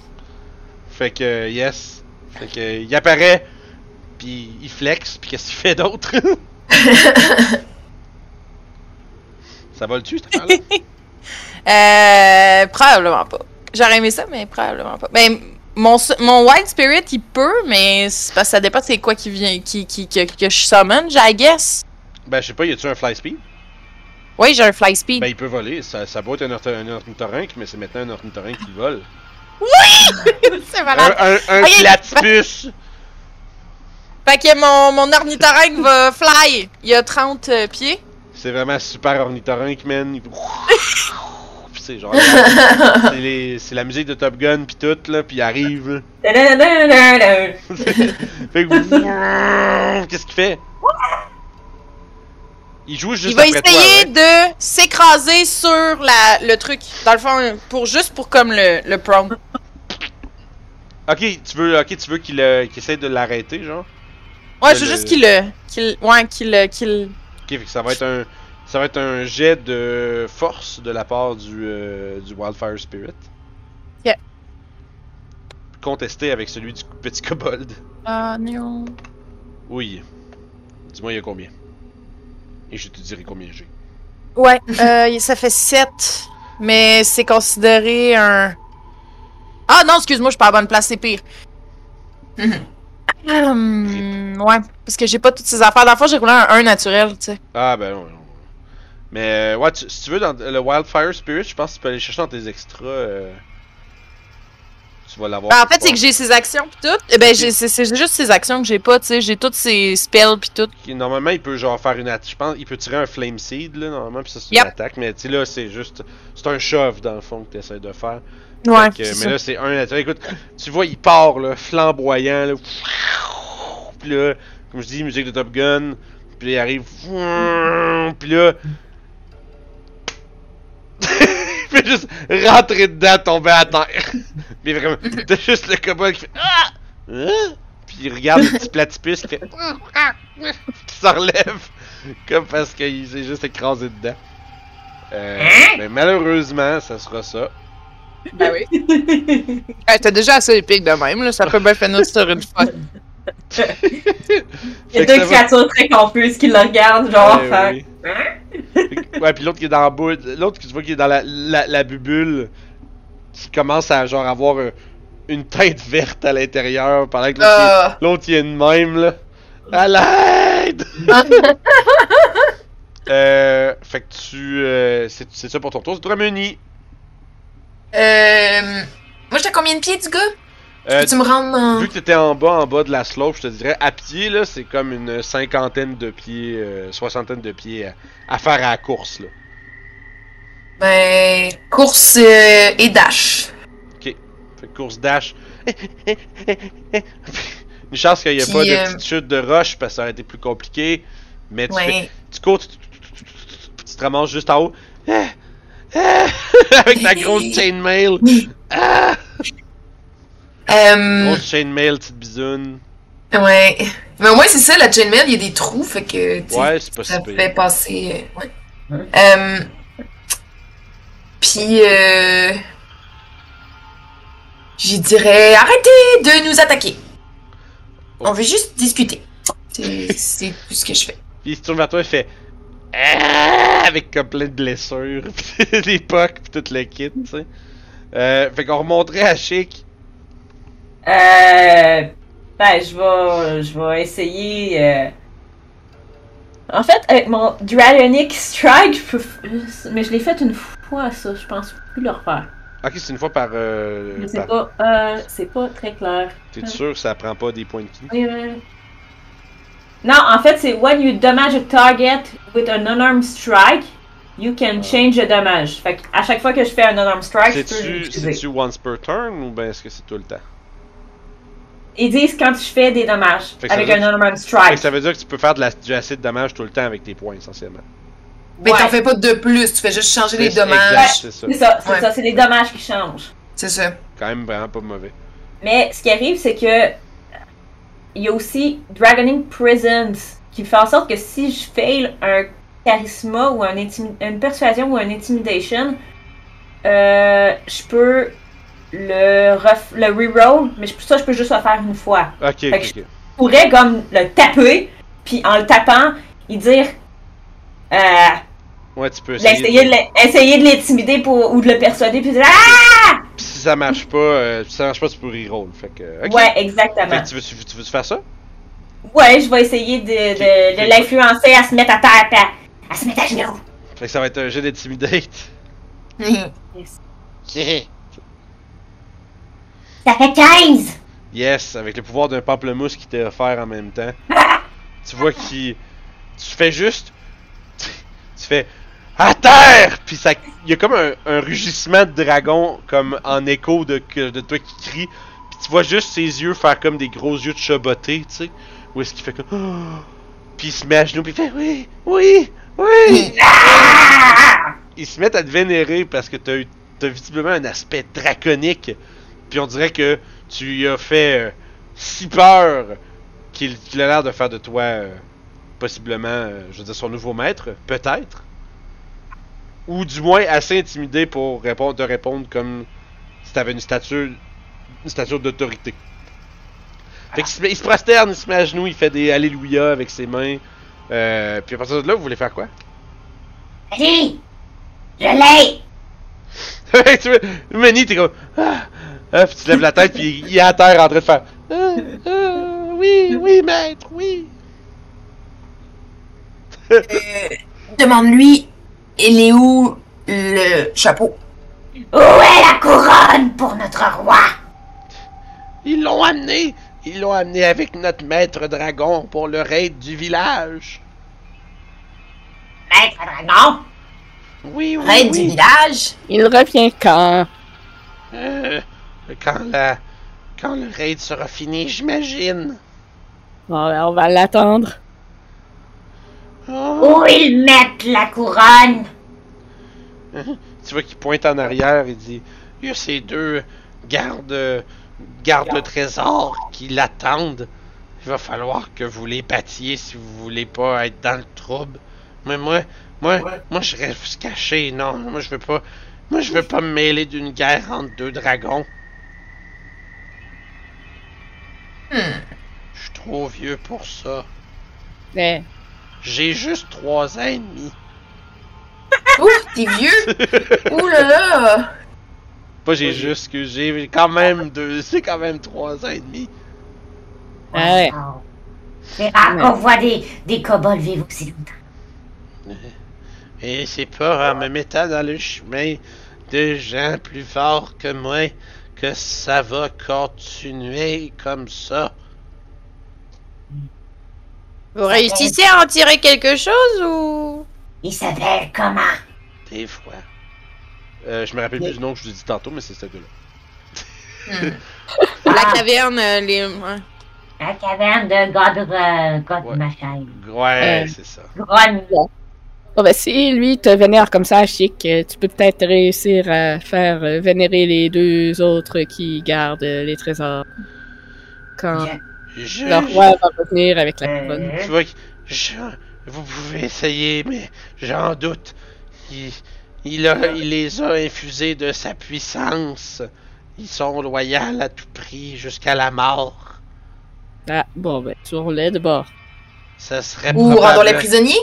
Fait que, euh, yes. Fait que, il apparaît, puis il flex, puis qu'est-ce qu'il fait d'autre? Ça va le tuer, cette affaire-là? Euh, probablement pas. J'aurais aimé ça, mais probablement pas. Ben, mon, mon Wild Spirit, il peut, mais c'est parce que ça dépend c'est quoi qui vient, qui, qui, que, que je summon, I guess. Ben, je sais pas, y a-tu un fly speed? Oui, j'ai un fly speed. Ben, il peut voler. Ça, ça va être un, ornithorynque, mais c'est maintenant un ornithorynque qui vole. c'est Un, malade. un, un platypus! Fait que mon, mon ornithorynque va fly. Il a 30 euh, pieds. C'est vraiment super ornithorynque, man. Puis c'est genre. c'est les- c'est la musique de Top Gun, pis tout, là, pis il arrive. là. Fait que. Qu'est-ce qu'il fait? Il joue juste il va après essayer toi, ouais. de s'écraser sur la, le truc. Dans le fond, pour juste pour comme le, le prong. Ok, tu veux, ok, tu veux qu'il euh, qu'il essaie de l'arrêter, genre? Ouais, je veux juste qu'il le. qu'il ouais, qu'il le. qu'il. Ok, fait que ça va être un. Ça va être un jet de force de la part du, euh, du Wildfire Spirit. Yeah. Contesté avec celui du petit kobold. Ah, non. Oui. Dis-moi, il y a combien? Et je te dirai combien j'ai. Ouais, euh, ça fait 7. Mais c'est considéré un. Ah non, excuse-moi, je suis pas à la bonne place, c'est pire. Hum, ouais, parce que j'ai pas toutes ces affaires. Fond, j'ai roulé un 1 naturel, tu sais. Ah, ben non. non. Mais, euh, ouais, tu- si tu veux, dans le Wildfire Spirit, je pense que tu peux aller chercher dans tes extras. euh, Tu vas l'avoir. Ben, en fait, c'est que j'ai ses actions pis tout. Eh ben, j'ai- c'est juste ses actions que j'ai pas, tu sais. J'ai toutes ses spells pis tout. Normalement, il peut genre faire une attaque. Je pense il peut tirer un Flame Seed, là, normalement, puis ça, c'est Yep. une attaque. Mais, tu sais, là, c'est juste. C'est un shove, dans le fond, que tu essaies de faire. Ouais, que, mais ça. là, c'est un naturel. Écoute, tu vois, il part, là, flamboyant, là. Puis là, comme je dis, musique de Top Gun. Puis là, il arrive. Puis là. Il fait juste rentrer dedans, tomber à terre. Mais vraiment, t'as juste le kobold qui fait. Ah! Hein? Puis il regarde le petit platypus qui fait. qui s'en relève. Comme parce qu'il s'est juste écrasé dedans. Euh, mais malheureusement, ça sera ça. Ben oui. hey, T'es déjà assez épique de même, là. Ça peut bien finir sur une fois. Il y a deux va- créatures très confuses qui le regardent, genre, Ouais, faire. oui. Ouais, puis l'autre qui est dans le bout, l'autre que tu vois qui est dans la, la, la bubule, qui commence à genre avoir euh, une tête verte à l'intérieur, pendant que l'autre Ah. l'autre il est de même là. À l'aide! euh, fait que tu. euh, c'est c'est ça pour ton tour, c'est toi Muni. Euh, moi, j'étais à combien de pieds du gars? Euh, tu me rendre en... vu que t'étais en bas, en bas de la slope, je te dirais à pied là, c'est comme une cinquantaine de pieds, euh, soixantaine de pieds à, à faire à la course là. Ben, course euh, et dash. Fait que course dash. Une chance qu'il n'y a Puis, pas de petite chute de roche parce que ça aurait été plus compliqué. Mais tu, fais- Ouais. tu cours, tu, te ramasses juste en haut. Ah! Ah! Avec ta grosse chainmail. Euh, Grosse chainmail, petite bisoune. ouais. Mais au moins, c'est ça, la chainmail, il y a des trous, fait que, Ouais, c'est pas ça si fait passer... euh, ouais. Euh, puis, euh... Je dirais, arrêtez de nous attaquer. Oh. On veut juste discuter. C'est tout ce que je fais. Puis il se tourne vers toi et fait. Ah! Avec comme plein de blessures, pis des pocs, pis tout le kit, tu sais. Euh, fait qu'on remonterait à Chic. Euh. Ben, je vais, je vais essayer. euh, En fait, avec mon Dragonic Strike, je peux mais je l'ai fait une fois, ça. Je pense plus le refaire. Ok, c'est une fois par. Euh, Je sais par- pas. Euh, c'est pas très clair. T'es sûr que ça prend pas des points de ki? Non, en fait, c'est when you damage a target with an unarmed strike, you can change the damage. Fait à chaque fois que je fais un unarmed strike, je peux C'est-tu l'utiliser. c'est-tu once per turn ou ben est-ce que c'est tout le temps? Ils disent quand je fais des dommages avec un unarmed strike. ça veut dire que tu peux faire de la, du acid damage tout le temps avec tes points essentiellement. Mais Ouais. t'en fais pas de plus, tu fais juste changer les dommages. c'est ça. C'est ça, c'est Ouais. les dommages qui changent. C'est ça. Quand même vraiment pas mauvais. Mais ce qui arrive, c'est que il y a aussi Dragoning Prisons qui fait en sorte que si je fail un charisme ou un une persuasion ou un intimidation, euh, je peux le, ref- le reroll, mais je- ça je peux juste le faire une fois. Ok, ok, Fait que. Je pourrais comme le taper, puis en le tapant, il dire euh, Ouais, tu peux essayer. essayer de l'in- essayer de l'intimider pour, ou de le persuader, puis dire Ah! Puis si ça marche pas, euh, si ça marche pas, tu peux reroll. Fait que. Ouais, Fait exactement. que tu veux, tu veux, tu veux faire ça? Ouais, je vais essayer de, de, de l'influencer à se mettre à terre, pis à, à se mettre à genoux. Fait que ça va être un jeu d'intimidate. Ça fait 15! Yes, avec le pouvoir d'un pamplemousse qui t'est offert en même temps. tu vois qu'il. Tu fais juste. Tu fais. À terre! Puis ça. Il y a comme un, un rugissement de dragon, comme en écho de, de toi qui crie. Puis tu vois juste ses yeux faire comme des gros yeux de chaboté, tu sais. Où est-ce qu'il fait comme. Puis il se met à genoux, puis il fait Oui! Oui! Oui! Ils se mettent à te vénérer parce que t'as eu. T'as visiblement un aspect draconique. Puis on dirait que tu lui as fait euh, si peur qu'il qu'il a l'air de faire de toi euh, possiblement, euh, je veux dire, son nouveau maître, peut-être? Ou du moins assez intimidé pour répondre, te répondre comme si t'avais une stature, une stature d'autorité. Fait qu'il se, il se prosterne, il se met à genoux, il fait des Alléluia avec ses mains. Euh, puis à partir de là, vous voulez faire quoi? Vas-y! Je l'ai! tu vois, Meni, t'es comme. Ah, ah, puis tu lèves la tête, puis il est à terre en train de faire. Ah, ah, oui, oui, maître, oui. Euh, Demande-lui, il est où le chapeau? Où est la couronne pour notre roi? Ils l'ont amené. Ils l'ont amené avec notre maître dragon pour le raid du village. Maître dragon? Oui, oui, Reine du village? Il revient quand? Euh, quand la... Quand le raid sera fini, j'imagine. Bon, ben, on va l'attendre. Oh. Où ils mettent la couronne? Tu vois qu'il pointe en arrière, il dit. Il y a ces deux gardes... gardes trésors qui l'attendent. Il va falloir que vous les battiez si vous voulez pas être dans le trouble. Mais moi, moi, moi je reste caché. Non, moi je veux pas... Moi je veux pas me mêler d'une guerre entre deux dragons. Hmm. Je suis trop vieux pour ça. Mais, J'ai juste trois ans et demi. Ouf, t'es vieux? Ouh là là! Pas j'ai juste que j'ai quand même deux. C'est quand même trois ans et demi. ah ouais. Oh. C'est rare qu'on voit des, des kobolds vivre aussi longtemps. Et c'est pas en me mettant dans le chemin de gens plus forts que moi que ça va continuer comme ça. Vous réussissez à en tirer quelque chose ou? Il s'appelle comment? Des fois. Euh, je me rappelle plus du nom que je vous ai dit tantôt, mais c'est ce deux-là. La caverne, euh, les. ouais. La caverne de God, euh, God Ouais. machin. Ouais, Euh. c'est ça. Gron. Bon, ben, si lui te vénère comme ça, chic, euh, tu peux peut-être réussir à faire euh, vénérer les deux autres qui gardent euh, les trésors. Quand Je, le roi va revenir avec la couronne. Tu vois que je- vous pouvez essayer, mais j'en doute. Il, il, a- il les a infusés de sa puissance. Ils sont loyaux à tout prix jusqu'à la mort. Ah, bon, ben, tourne-les de bord. Ça serait Ou rendons les prisonniers?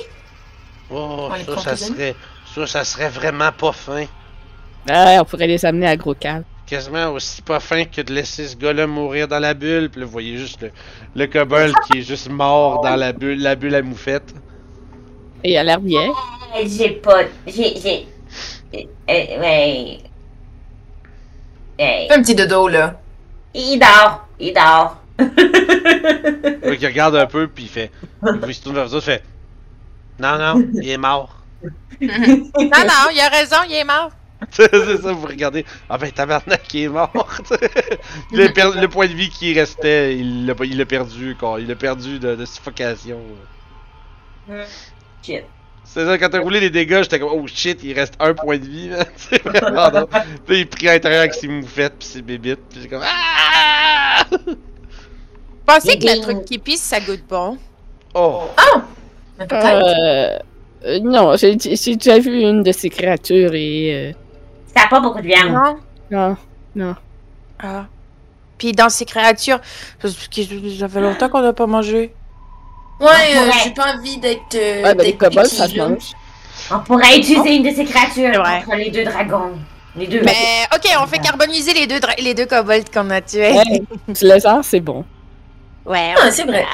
Oh, ça, ça serait, ça, ça serait vraiment pas fin. Ah, on pourrait les amener à Gros Cal. Quasiment aussi pas fin que de laisser ce gars-là mourir dans la bulle. Puis là, vous voyez juste le, le kobold qui est juste mort dans la bulle, la bulle à moufette. Et il a l'air bien. Euh, J'ai pas. J'ai. J'ai. Euh, euh, ouais. Fais un petit dodo, là. il dort. Il dort. Qu'il regarde un peu, puis il fait. Il se tourne vers vous autres, il fait. Non, non, il est mort. Non, non, il a raison, il est mort. c'est ça, vous regardez. Ah ben, tabarnak, il est mort. le, per- le point de vie qui restait, il l'a pas- il l'a perdu, quoi. Il l'a perdu de, de suffocation. Shit. C'est ça, quand t'as roulé les dégâts, j'étais comme, oh shit, il reste un point de vie, là. C'est vraiment drôle. Puis là, il pris à l'intérieur avec ses moufettes, puis ses bébites, puis c'est comme, ah! Pensez que le truc qui pisse, ça goûte bon. Oh! Mais Peut-être. Euh, euh, non, j'ai j'ai déjà vu une de ces créatures et... Ça a pas beaucoup de viande. Non? euh, non, Ah. Puis dans ces créatures, ça fait longtemps qu'on n'a pas mangé. Ouais, euh, pourrait. j'ai pas envie d'être. Euh, Ouais, ben, les kobolds, ça se mange. On pourrait utiliser une de ces créatures Ouais. contre les deux dragons. Les deux. Mais ok, on fait carboniser les deux, dra- les deux kobolds qu'on a tués. Ouais, du lézard, c'est bon. Ouais, Ah, c'est vrai.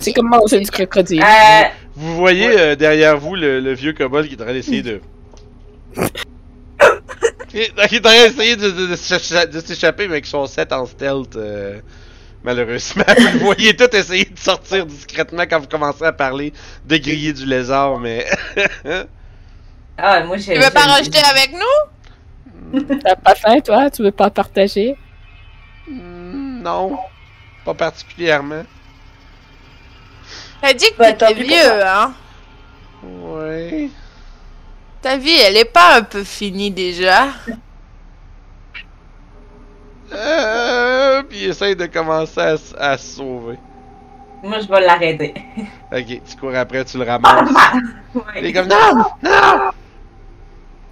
C'est comme manger du crocodile. Euh, Vous voyez euh, derrière vous le, le vieux kobold qui est en train d'essayer de. qui est en train d'essayer de, de- de s'écha- de s'échapper mais avec son set en stealth. euh, malheureusement, vous le voyez tout essayer de sortir discrètement quand vous commencez à parler de griller du lézard, mais. ah, moi, j'ai. Tu veux pas rajouter avec nous? T'as pas faim, toi? Tu veux pas partager? Hmm, non, pas particulièrement. T'as dit que Bah, t'étais vieux, hein? Ouais. Ta vie, elle est pas un peu finie déjà? Euh, puis il essaye de commencer à, se sauver. Moi, je vais l'arrêter. Ok, tu cours après, tu le ramasses. Il Ouais. est comme non, non!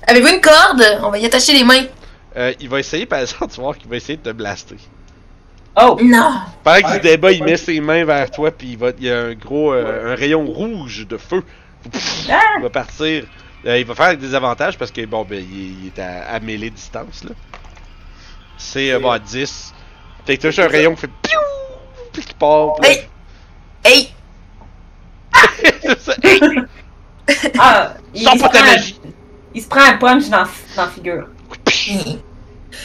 Avez-vous une corde? On va y attacher les mains. Euh, il va essayer, par exemple, tu voir qu'il va essayer de te blaster. Oh! Non. Pendant qu'il se débat, il met ses mains vers toi, puis il, va, il y a un gros euh, un rayon rouge de feu. Ah! Il va partir. Euh, il va faire avec des avantages parce que, bon, ben, il, il est à, à mêlée distance, là. C'est, euh, bon, à 10. Fait que t'as juste un rayon qui fait piou! Puis qui part. puis là- Hey! Hey! C'est ça. Hey! Ah! Il, Sors il pas se ta prend un- magie! Il se prend un punch dans, dans la figure.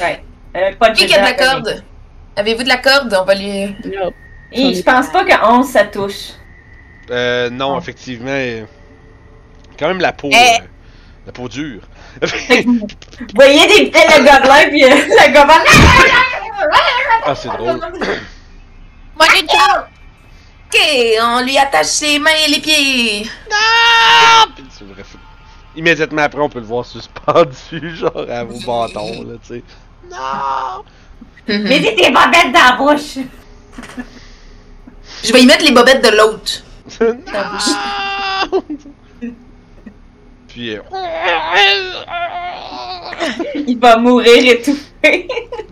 Ouais. Euh, pas de qui a de la corde? Avez-vous de la corde? On va lui. Non. Et je pense pas que 11 ça touche. Euh, non, effectivement. euh, Quand même la peau. Eh. euh, la peau dure. Vous voyez des, le gobelin puis euh, le gobelin. ah, c'est drôle. Moi, j'ai une corde! Ok, on lui attache les mains et les pieds. Puis faut- Immédiatement après, on peut le voir suspendu, genre à vos bâtons, là, tu sais. Non! Mettez tes bobettes dans la bouche. Je vais y mettre les bobettes de l'autre. Puis, euh, Il va mourir étouffé.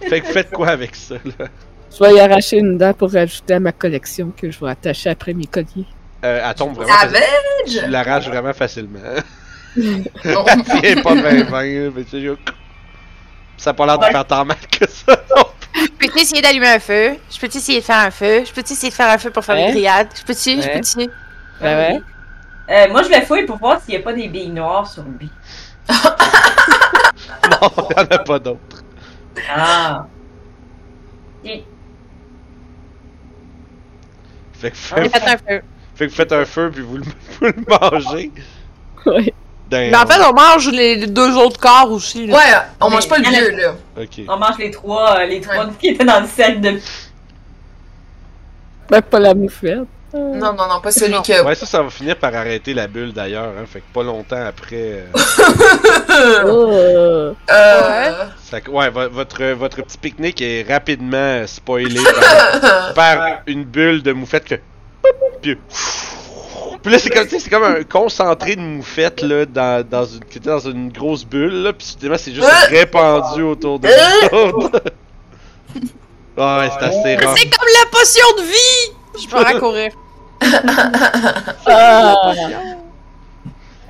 fait que faites quoi avec ça, là? Je vais y arracher une dent pour rajouter à ma collection que je vais attacher après mes colliers. Euh, elle tombe vraiment. faci- Tu Savage! l'arraches vraiment facilement. Elle est pas 20-20, mais tu sais, juste- ça a pas l'air de faire tant mal que ça, non? Je peux-tu essayer d'allumer un feu? Je peux-tu essayer de faire un feu? Je peux-tu essayer de faire un feu pour faire Ouais. une grillade? Je peux-tu? Je peux-tu? Ouais, ouais. Euh, moi, je vais fouiller pour voir s'il y a pas des billes noires sur lui. Non, y'en a pas d'autres. Ah. Fait que, J'ai fait, fait un feu. fait que vous faites un feu puis vous le, vous le mangez. Ouais. Damn. Mais en fait, on mange les deux autres corps aussi. là. Ouais, on mange pas le vieux, là. Ok. On mange les trois, euh, les trois qui étaient dans le cercle de. Ben, pas la moufette. Non, non, non, pas celui Non. que. Ouais, ça, ça va finir par arrêter la bulle d'ailleurs, hein. Fait que pas longtemps après. euh, Oh. Euh. ça- ouais, vo- votre, votre petit pique-nique est rapidement spoilé par, par une bulle de moufette que. Puis, puis là, c'est comme, c'est comme un concentré de moufette là, dans, dans une, qui était dans une grosse bulle, là, puis soudainement, c'est juste Euh. répandu autour de Euh. vous autres. Ah ouais, c'est assez rare. C'est comme la potion de vie! Je peux raccourrir. Ah.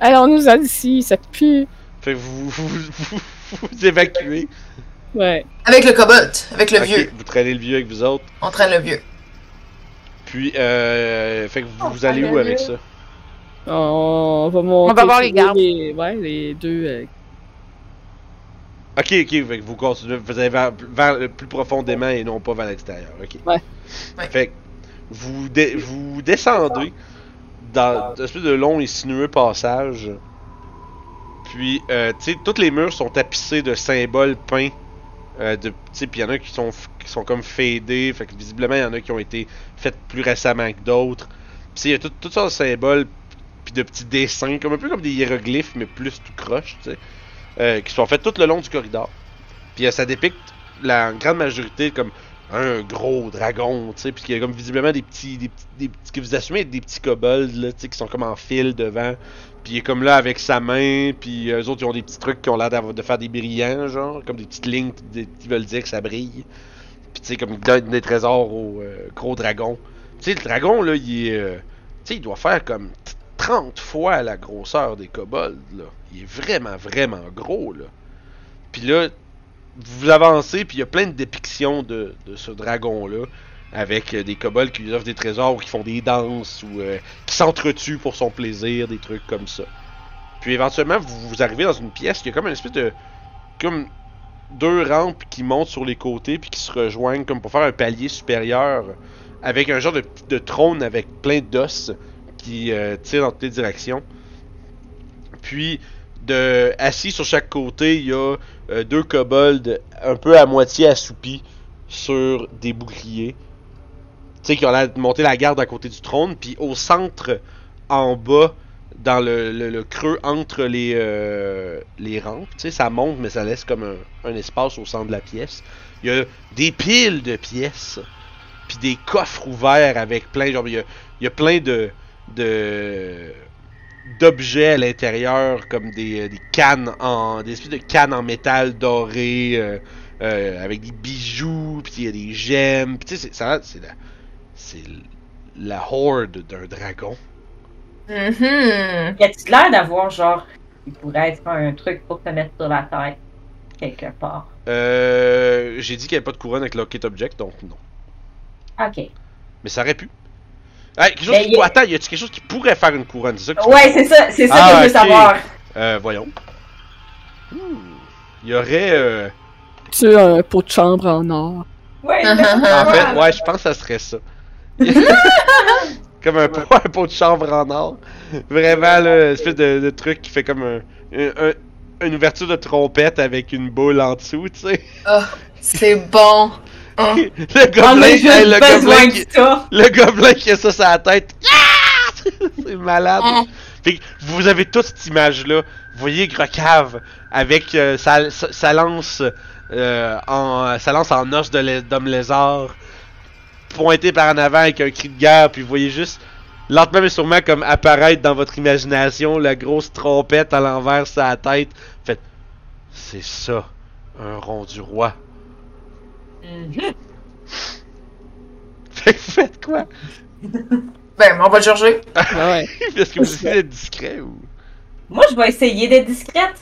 Alors, on nous a dit ici, ça pue. Fait que vous vous, vous, vous évacuez. Ouais. Avec le cobalt, avec le vieux. Vous traînez le vieux avec vous autres. On traîne le vieux. Puis, euh, fait que vous, vous allez où avec ça? On va monter. On va voir les gardes. les- Ouais, les deux. euh, Ok, ok, fait que vous continuez, vous allez vers, plus profondément et non pas vers l'extérieur, ok. Ouais. Ouais. Fait que vous, dé- vous descendez dans une espèce de long et sinueux passage. Puis, euh, tu sais, tous les murs sont tapissés de symboles peints. Euh, de, tu sais, puis il y en a qui sont, qui sont comme fadés. Fait que visiblement, il y en a qui ont été faites plus récemment que d'autres. Puis il y a tout- toutes sortes de symboles, puis de petits dessins, comme un peu comme des hiéroglyphes, mais plus tout croche, tu euh, qui sont faits tout le long du corridor. Puis euh, ça dépicte la grande majorité comme un gros dragon, tu sais, puis qu'il y a comme visiblement des petits, des petits, que vous assumez être des petits kobolds, qui sont comme en file devant. Puis il est comme là avec sa main, puis eux autres ils ont des petits trucs qui ont l'air de faire des brillants, genre, comme des petites lignes qui veulent dire que ça brille. Tu sais, comme ils donnent des trésors au euh, gros dragon. Tu sais, le dragon, là, il euh, tu sais, il doit faire comme t- 30 fois la grosseur des kobolds, là. Il est vraiment, vraiment gros, là. Puis là, vous avancez, puis il y a plein de dépictions de, ce dragon-là. avec euh, des kobolds qui lui offrent des trésors ou qui font des danses ou qui s'entretuent pour son plaisir, des trucs comme ça. Puis éventuellement, vous, vous arrivez dans une pièce qui a comme une espèce de. comme deux rampes qui montent sur les côtés puis qui se rejoignent comme pour faire un palier supérieur avec un genre de, trône avec plein d'os qui euh, tire dans toutes les directions. Puis, de, assis sur chaque côté, il y a euh, deux kobolds un peu à moitié assoupis sur des boucliers. Tu sais, qui ont monter la garde à côté du trône. Puis au centre, en bas, dans le, le- creux entre les, euh, les rampes, tu sais, ça monte, mais ça laisse comme un, un espace au centre de la pièce. Il y a des piles de pièces. Puis des coffres ouverts avec plein, genre, il y a, il y a plein de, de d'objets à l'intérieur comme des, euh, des cannes en des espèces de cannes en métal doré euh, avec des bijoux puis il y a des gemmes puis tu sais c'est la c'est la horde d'un dragon Mhm. Y a-tu l'air d'avoir, genre, il pourrait être un truc pour te mettre sur la tête, quelque part? euh, j'ai dit qu'il n'y avait pas de couronne avec Locket Object donc non Ok. mais ça aurait pu Hey, quelque chose qui, il y a- attends, y a-tu quelque chose qui pourrait faire une couronne? C'est ça que tu Ouais, c'est ça, c'est ça Ah, que je veux ok. savoir. euh, voyons Hmm. il y aurait euh, Tu as un pot de chambre en or. Ouais. En fait, ouais, je pense que ça serait ça. comme un pot, un pot de chambre en or. Vraiment, là, espèce de, de truc qui fait comme un, un- un- une ouverture de trompette avec une boule en dessous, tu sais. C'est bon. Oh. Le On gobelin, hey, le, gobelin qui, le gobelin qui a ça sur la tête. Ah! C'est malade. Fait que vous avez toute cette image-là. Vous voyez Grocave avec euh, sa, lance euh, en sa lance en os de lézard pointé par en avant avec un cri de guerre. Puis vous voyez juste lentement mais sûrement comme apparaître dans votre imagination la grosse trompette à l'envers la tête. Faites, c'est ça, un rond du roi. Mhm. Fait que vous faites quoi? Ben, on va le chercher. Ouais. Est-ce que vous essayez d'être discret ou? Moi, je vais essayer d'être discrète.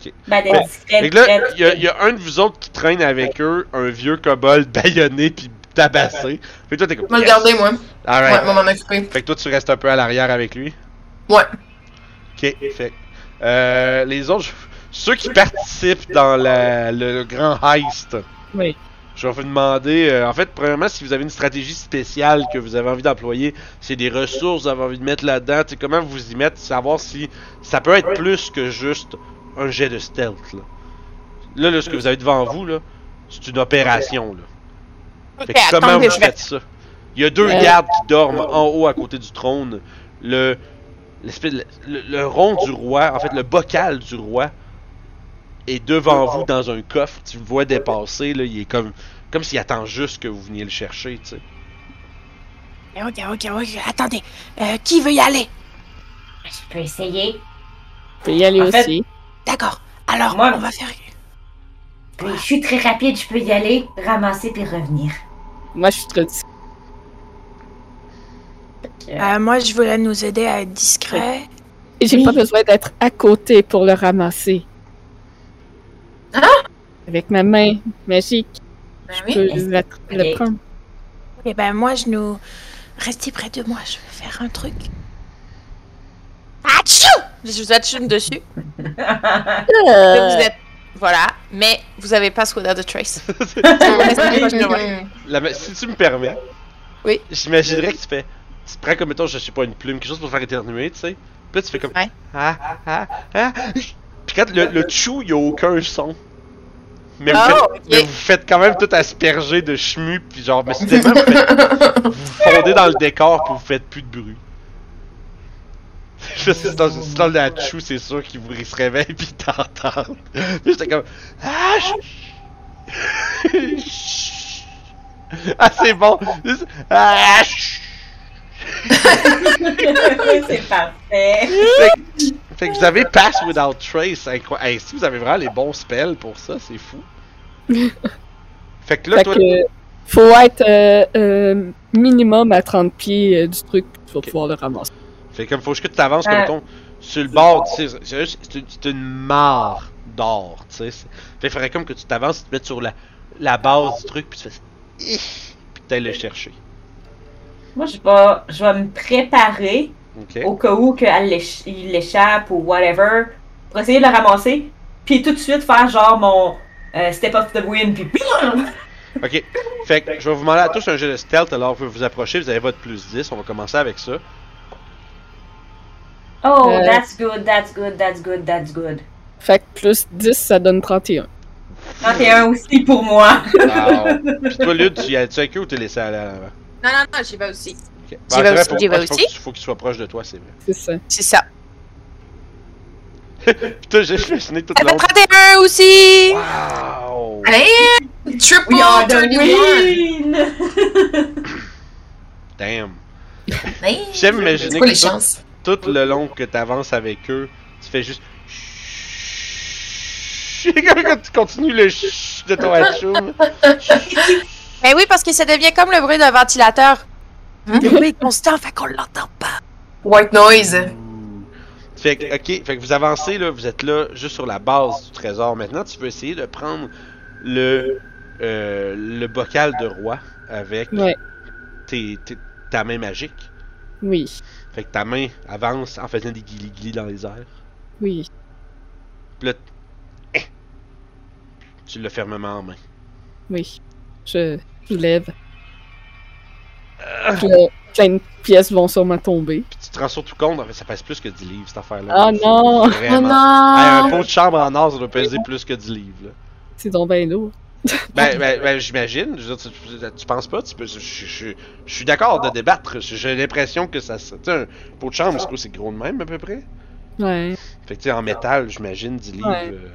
Ok. Ben, d'être discrète. Il y, a- il y a un de vous autres qui traîne avec eux, un vieux kobold baïonné puis tabassé. Fait que toi, t'es comme. On va le garder, moi. Alright. Ouais, m'en occuper. Fait que toi, tu restes un peu à l'arrière avec lui. Ouais. Ok, fait. Euh, les autres, je- ceux qui participent dans la- le, grand heist, Oui. je vais vous demander, euh, en fait, premièrement, si vous avez une stratégie spéciale que vous avez envie d'employer, c'est des ressources que vous avez envie de mettre là-dedans, comment vous y mettre, savoir si ça peut être plus que juste un jet de stealth. Là, là, là, ce que vous avez devant vous, là, c'est une opération. Là. Fait que comment attendez, vous je vais- faites ça? Il y a deux Euh. gardes qui dorment en haut à côté du trône. Le, l'espèce de- le, le rond du roi, en fait le bocal du roi, est devant vous dans un coffre. Tu le vois dépasser, là, il est comme, comme s'il attend juste que vous veniez le chercher, tu sais. Ok, ok, ok. Attendez. Euh, qui veut y aller? Je peux essayer. Tu peux y aller En fait- aussi. D'accord. Alors, Moi- on va faire. Puis, je suis très rapide, je peux y aller, ramasser puis revenir. Moi, je suis très discrète. Euh, moi, je voulais nous aider à être discrets. Et j'ai Oui. pas besoin d'être à côté pour le ramasser. Avec ma main magique, Ben je oui. peux la- le prendre. Eh ben, moi, je nous. Restez près de moi, je vais faire un truc. Atchou! Je vous atchume dessus. Euh, Vous êtes. Voilà. Mais vous avez pas of the Trace. La si tu me permets, Oui. j'imaginerais que tu fais. Tu prends comme, mettons, je sais pas, une plume, quelque chose pour faire éternuer, tu sais. Puis là, tu fais comme. Ouais. Ah, ah, ah. Puis quand le, le chou, il y a aucun son. Mais vous, faites, ok. mais vous faites quand même tout asperger de chemu, puis genre, mais soudainement, vous, faites- vous fondez dans le décor, puis vous faites plus de bruit. Je sais, dans une salle de la chou, c'est sûr qu'il vous se réveille, puis t'entendent. Puis j'étais comme. Ah, ah, c'est bon. Ah, c'est parfait. Fait que vous avez Pass Without Trace, incroyable. Hey, si vous avez vraiment les bons spells pour ça, c'est fou. fait que là, fait toi, que faut être euh, euh, minimum à 30 pieds euh, du truc pour pouvoir le ramasser. Fait comme faut juste que tu t'avances Euh. comme ton sur le bord, tu sais, c'est juste- une, mare d'or, tu sais. Fait qu'il faudrait comme que tu t'avances, tu te mettes sur la, la base du truc, puis tu fais puis t'ailles le chercher. Moi, je vais, je vais me préparer au cas où qu'elle l'éch- il l'échappe ou whatever pour essayer de le ramasser. Puis tout de suite faire genre mon euh, step of the wind. Puis Ok. Fait que je vais vous demander à tous un jeu de stealth alors vous vous approchez, vous avez votre plus 10, on va commencer avec ça. Oh, Euh. that's good, that's good, that's good, that's good. Fait que plus 10, ça donne 31. 31 aussi pour moi. Wow. Puis toi, Lude, tu y as-tu avec eux ou t'es laissé aller à l'avant? Non, non, non, j'y vais aussi. Ok. J'y vais c'est vrai, aussi, j'y vais faut aussi. tu- Faut qu'il soit proche de toi, c'est vrai. C'est ça. C'est ça. Putain, j'ai halluciné tout le long. 31 aussi! Wow! Allez! Triple We are the 31! win! Damn. Hey, J'aime C'est imaginer quoi que les chances? Tout le long que t'avances avec eux, tu fais juste. Quand tu continues le de ton hachoum. Ben oui, parce que ça devient comme le bruit d'un ventilateur. Le bruit est constant, fait qu'on l'entend pas. White noise. Fait que, ok, fait que vous avancez là, vous êtes là juste sur la base du trésor. Maintenant, tu veux essayer de prendre le euh, le bocal de roi avec Ouais. tes- tes- ta main magique. Oui. Fait que ta main avance en faisant des guilis dans les airs. Oui. Puis là, eh, tu l'as fermement en main. Oui. Je, je lève. Là, plein de pièces vont sûrement tomber. Puis tu te rends surtout compte, ça pèse plus que 10 livres cette affaire-là. Ah non! Oh Vraiment. non! Hey, un pot de chambre en or, ça doit peser plus que 10 livres. C'est donc bien lourd. Ben, ben, ben, j'imagine. Je veux dire, tu, penses pas? Tu peux, je, je- je- je suis d'accord de débattre. J'ai l'impression que ça. Tu sais, un pot de chambre, c'est gros de même à peu près? Ouais. Fait que tu sais, en métal, j'imagine 10 livres. Ouais. euh,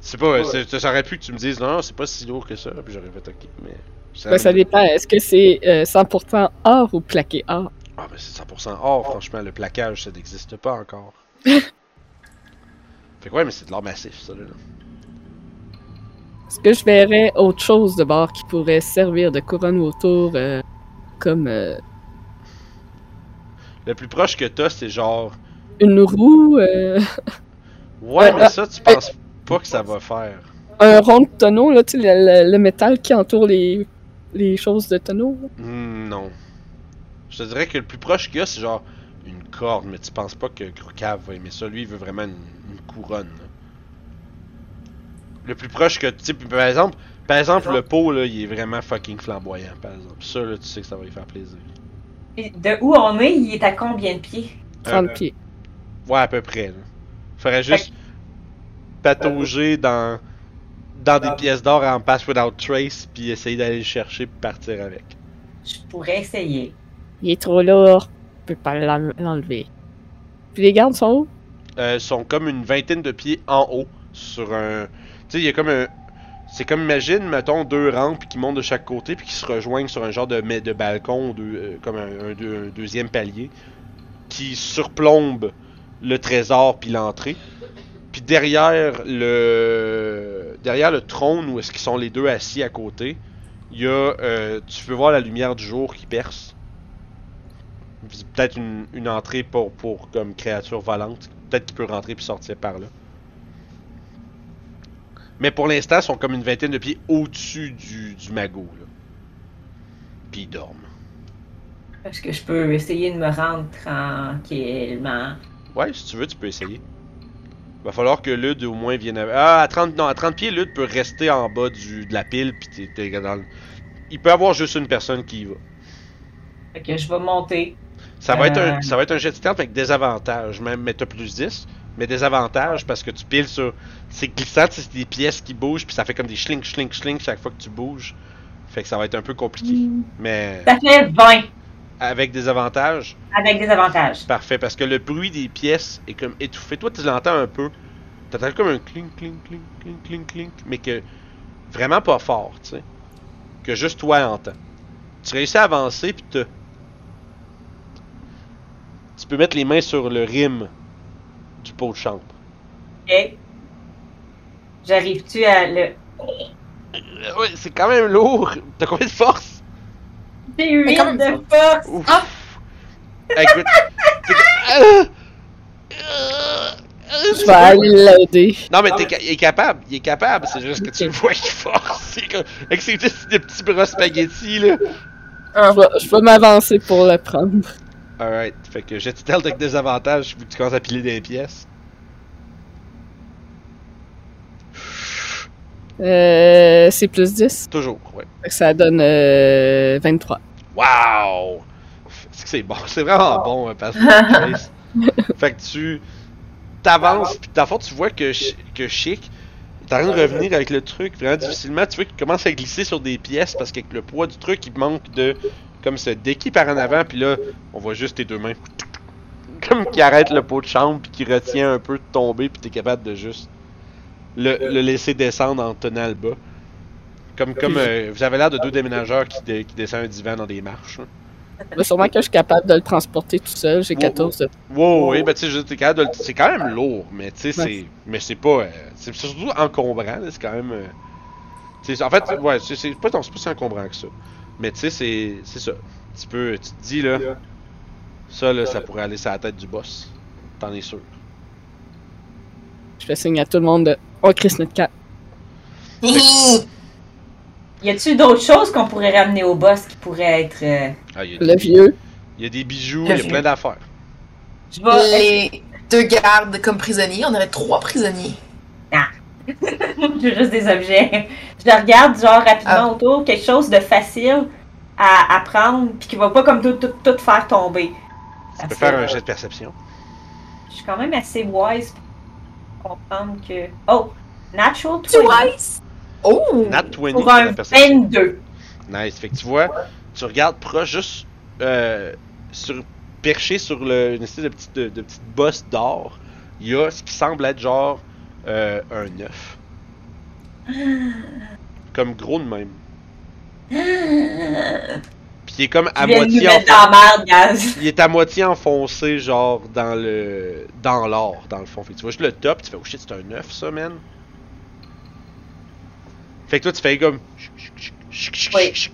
c'est pas. Ça aurait pu que tu me dises non, non, c'est pas si lourd que ça. Puis j'aurais fait ok. Mais. Ben, ça dépend. Est-ce que c'est euh, 100% or ou plaqué or? Ah, ben c'est 100% or, franchement. Le plaquage, ça n'existe pas encore. fait que ouais, mais c'est de l'or massif, ça, là. Est-ce que je verrais autre chose de bord qui pourrait servir de couronne autour euh, comme euh, Le plus proche que t'as, c'est genre. une roue, euh, Ouais, mais ça, tu penses pas que ça va faire. un rond de tonneau, là, tu sais, le, le- le métal qui entoure les, les choses de tonneau? Hmm, non. Je te dirais que le plus proche qu'il y a, c'est genre une corde, mais tu penses pas que Grucav va aimer ça. Lui, il veut vraiment une, une couronne. là. Le plus proche que, tu sais, par exemple, par exemple, le pot, là, il est vraiment fucking flamboyant, par exemple. Ça, là, tu sais que ça va lui faire plaisir. Et De où on est, il est à combien de pieds? 30 Euh, pieds. Ouais, à peu près, là. Faudrait juste patauger dans, dans des pièces d'or en pass without trace, puis essayer d'aller le chercher, puis partir avec. Je pourrais essayer. Il est trop lourd. Je peux pas l'en- l'enlever. Puis les gardes sont où? euh, sont comme une vingtaine de pieds en haut sur un. Sais, a comme un. C'est comme imagine, mettons, deux rampes qui montent de chaque côté puis qui se rejoignent sur un genre de, de balcon, de, euh, comme un, un deux- un deuxième palier, qui surplombe le trésor puis l'entrée. Puis derrière le derrière le trône où est-ce qu'ils sont les deux assis à côté, il y a, euh, tu peux voir la lumière du jour qui perce. Peut-être une, une entrée pour, pour comme créature volante. Peut-être qu'il peut rentrer puis sortir par là. Mais pour l'instant, ils sont comme une vingtaine de pieds au-dessus du, du magot. Là. Puis ils dorment. Est-ce que je peux essayer de me rendre tranquillement? Ouais, si tu veux, tu peux essayer. Va falloir que Lud au moins vienne. à- Ah, à 30, non, à 30 pieds, Lud peut rester en bas du, de la pile. Puis t'es- t'es dans le- Il peut avoir juste une personne qui y va. Que je vais monter. Ça va, être un, Euh. ça va être un jet de stealth avec des avantages, même, mais t'as plus 10. Mais des avantages parce que tu piles sur. C'est glissant, c'est des pièces qui bougent, puis ça fait comme des schlink, schlink, schlink chaque fois que tu bouges. Fait que ça va être un peu compliqué. Mais Ça fait 20 avec des avantages, avec des avantages. parfait. Parce que le bruit des pièces est comme étouffé. Toi, tu l'entends un peu. T'entends comme un clink, clink, clink, clink, clink, clink. Mais que vraiment pas fort, tu sais. Que juste toi entends. Tu réussis à avancer, puis te. Tu peux mettre les mains sur le rim du pot de chambre. Ok. J'arrive-tu à le. Euh, Ouais, c'est quand même lourd. T'as combien de force? J'ai 8 Mais quand même, de force! Ouf. Écoute. t'es- Ah! Ah! Je vais aller l'aider. Non, mais t'es ca- il est capable, il est capable, c'est juste que tu le vois qu'il force. C'est comme- Avec ses petits, des petits bras spaghetti, là. Je vais, je vais m'avancer pour le prendre. Alright, fait que j'ai stealth avec des avantages vu que tu commences à piler des pièces. Euh, c'est plus 10. Toujours, ouais. Fait que Ça donne euh, 23. Wow! C'est que bon, c'est vraiment bon, euh, Passion Trace. fait que tu t'avances, pis dans le fond, tu vois que, que Chic est en train de revenir avec le truc vraiment difficilement. Tu vois qu'il commence à glisser sur des pièces parce qu'avec le poids du truc, il manque de. Comme se déquille par en avant, puis là, on voit juste tes deux mains. Comme qui arrête le pot de chambre, puis qui retient un peu de tomber, puis t'es capable de juste le, le laisser descendre en tenant le bas. Comme, comme euh, vous avez l'air de deux déménageurs qui, dé- qui descendent un divan dans des marches. hein. Mais sûrement que je suis capable de le transporter tout seul. J'ai Wow. 14 de... Wow, oui, ben tu sais, je veux dire, t'es capable de le- c'est quand même lourd, mais tu sais, Ouais. c'est, mais c'est pas, euh, c'est surtout encombrant, là, c'est quand même, euh, en fait, ouais, c'est, pas, pas si encombrant que ça, mais tu sais, c'est, c'est ça, tu peux, tu te dis là, ça là, ça pourrait aller sur la tête du boss, t'en es sûr. Je fais signe à tout le monde de Oh, Chris notre cat. Y a-tu d'autres choses qu'on pourrait ramener au boss qui pourraient être. euh, Ah, il y a, Le des, vieux. il y a des bijoux, il y a plein d'affaires. Je vais. Les deux gardes comme prisonniers. On aurait trois prisonniers. J'ai juste des objets. Je le regarde, genre, rapidement Ah. autour, quelque chose de facile à, à prendre, puis qui va pas comme tout, tout, tout faire tomber. Tu Parce peux faire que un jet de perception. Je suis quand même assez wise pour comprendre que. Oh! Natural Tu 20 wise? Oh! Nat 20 pour un perception. 22. Nice. Fait que tu vois, tu regardes proche, juste euh, sur, perché sur le, une espèce de petite, de, de petite bosse d'or, il y a ce qui semble être genre euh, un œuf. Comme gros de même. Puis il est comme à moitié merde, Gaz. Il est à moitié enfoncé, genre dans le. dans l'or, dans le fond. Fait que tu vois juste le top, tu fais oh shit, c'est un œuf ça, man. Fait que toi, tu fais comme. Oui.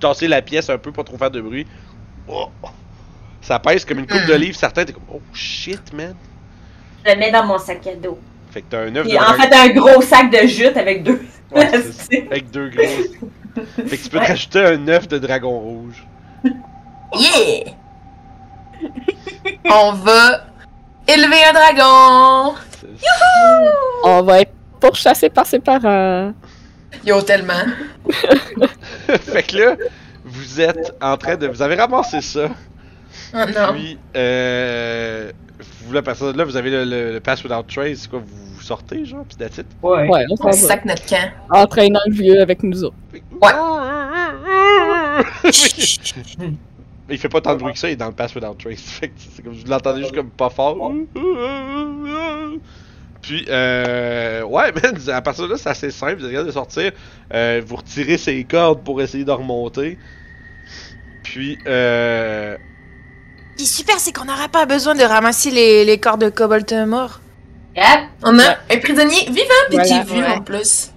Tasser la pièce un peu, pas trop faire de bruit. Oh. Ça pèse comme une coupe de livres, certains, t'es comme oh shit, man. Je le mets dans mon sac à dos. Fait que t'as un œuf Puis de en fait, un gros sac de jute avec deux. Ouais. Avec deux gros. fait que tu peux Ouais. rajouter un œuf de dragon rouge. Yeah! On va élever un dragon! On va être pourchassé par ses parents. Yo, tellement. fait que là, vous êtes en train de. Vous avez ramassé ça. Oh non. Puis, euh, vous, la personne là, vous avez le, le, le Pass Without Trace, quoi, vous sortez, genre, pis that's it? Ouais. Ouais, on s'en On va. sac notre camp. Entraînant le vieux avec nous autres. Ouais. Mais il fait pas tant de bruit que ça, il est dans le Pass Without Trace. Fait que c'est comme, je l'entendais juste comme pas fort. Puis, euh, ouais, man, à partir de là, c'est assez simple, vous êtes capable de sortir, euh, vous retirez ses cordes pour essayer de remonter. Puis, euh, est super, c'est qu'on n'aura pas besoin de ramasser les, les corps de kobold morts. Yep. On a un prisonnier vivant puis qui Voilà, est vu ouais. en plus.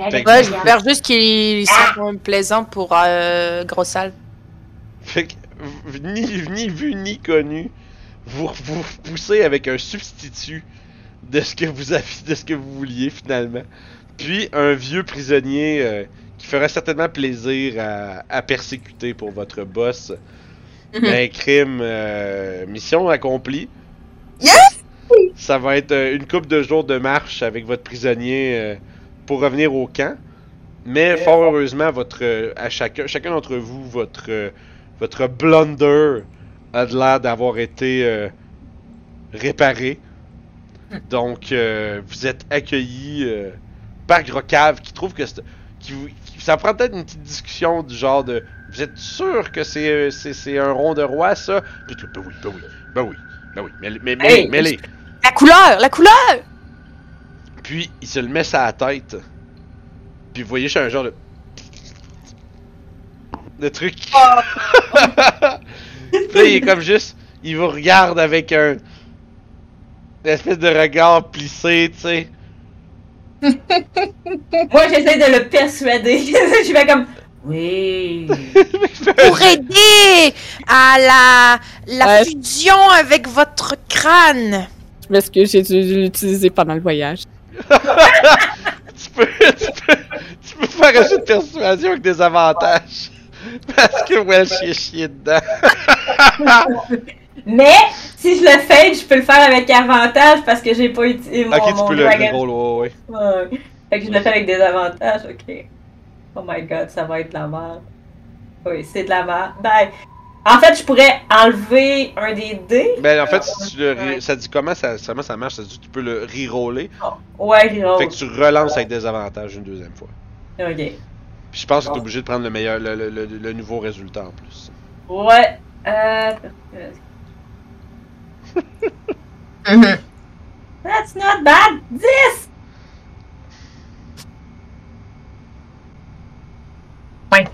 Ouais, j'espère juste qu'il sera quand même plaisant pour euh, gros sale. Fait que, ni, ni vu ni connu, vous vous poussez avec un substitut de ce que vous aviez, de ce que vous vouliez finalement. Puis un vieux prisonnier euh, qui fera certainement plaisir à, à persécuter pour votre boss. Mhm. d'un crime, euh, mission accomplie. Yes! Ça va être euh, une coupe de jours de marche avec votre prisonnier euh, pour revenir au camp. Mais fort heureusement, votre, euh, à chacun, chacun d'entre vous, votre, euh, votre blunder a de l'air d'avoir été euh, réparé. Donc, euh, vous êtes accueillis euh, par Grocave qui trouve que c'est- qui vous- qui- ça prend peut-être une petite discussion du genre de vous êtes sûr que c'est euh, c'est c'est un rond de roi ça? Puis tout, ben oui, ben oui, ben oui, ben oui, mais mais mais Hey! mais les- La couleur, la couleur! Puis il se le met sur la tête. Puis vous voyez, c'est un genre de. de truc. Puis là, il est comme juste. Il vous regarde avec un. Une espèce de regard plissé, tu sais. Moi, j'essaie de le persuader. je fais comme. Oui. Pour aider à la, la Ouais. fusion avec votre crâne. M'excuse, j'ai dû l'utiliser pendant le voyage. tu, peux, tu, peux, tu peux faire un jeu de persuasion avec des avantages. Parce que Welsh est chié dedans. Mais si je le fais, je peux le faire avec avantage parce que j'ai pas utilisé mon, ok, tu mon peux le ouais, ouais. Ouais. Fait que je le fais avec des avantages, ok. Oh my god, ça va être de la merde. Oui, c'est de la merde. Ben, en fait, je pourrais enlever un des dés. Ben, en fait, si tu le ça dit comment ça, comment ça marche, ça dit que tu peux le reroller. Ouais, reroll. Fait que tu relances avec des avantages une deuxième fois. Ok. Puis je pense que t'es obligé de prendre le meilleur, le, le, le, le nouveau résultat en plus. Ouais. Euh. That's not bad. 10! Ouais.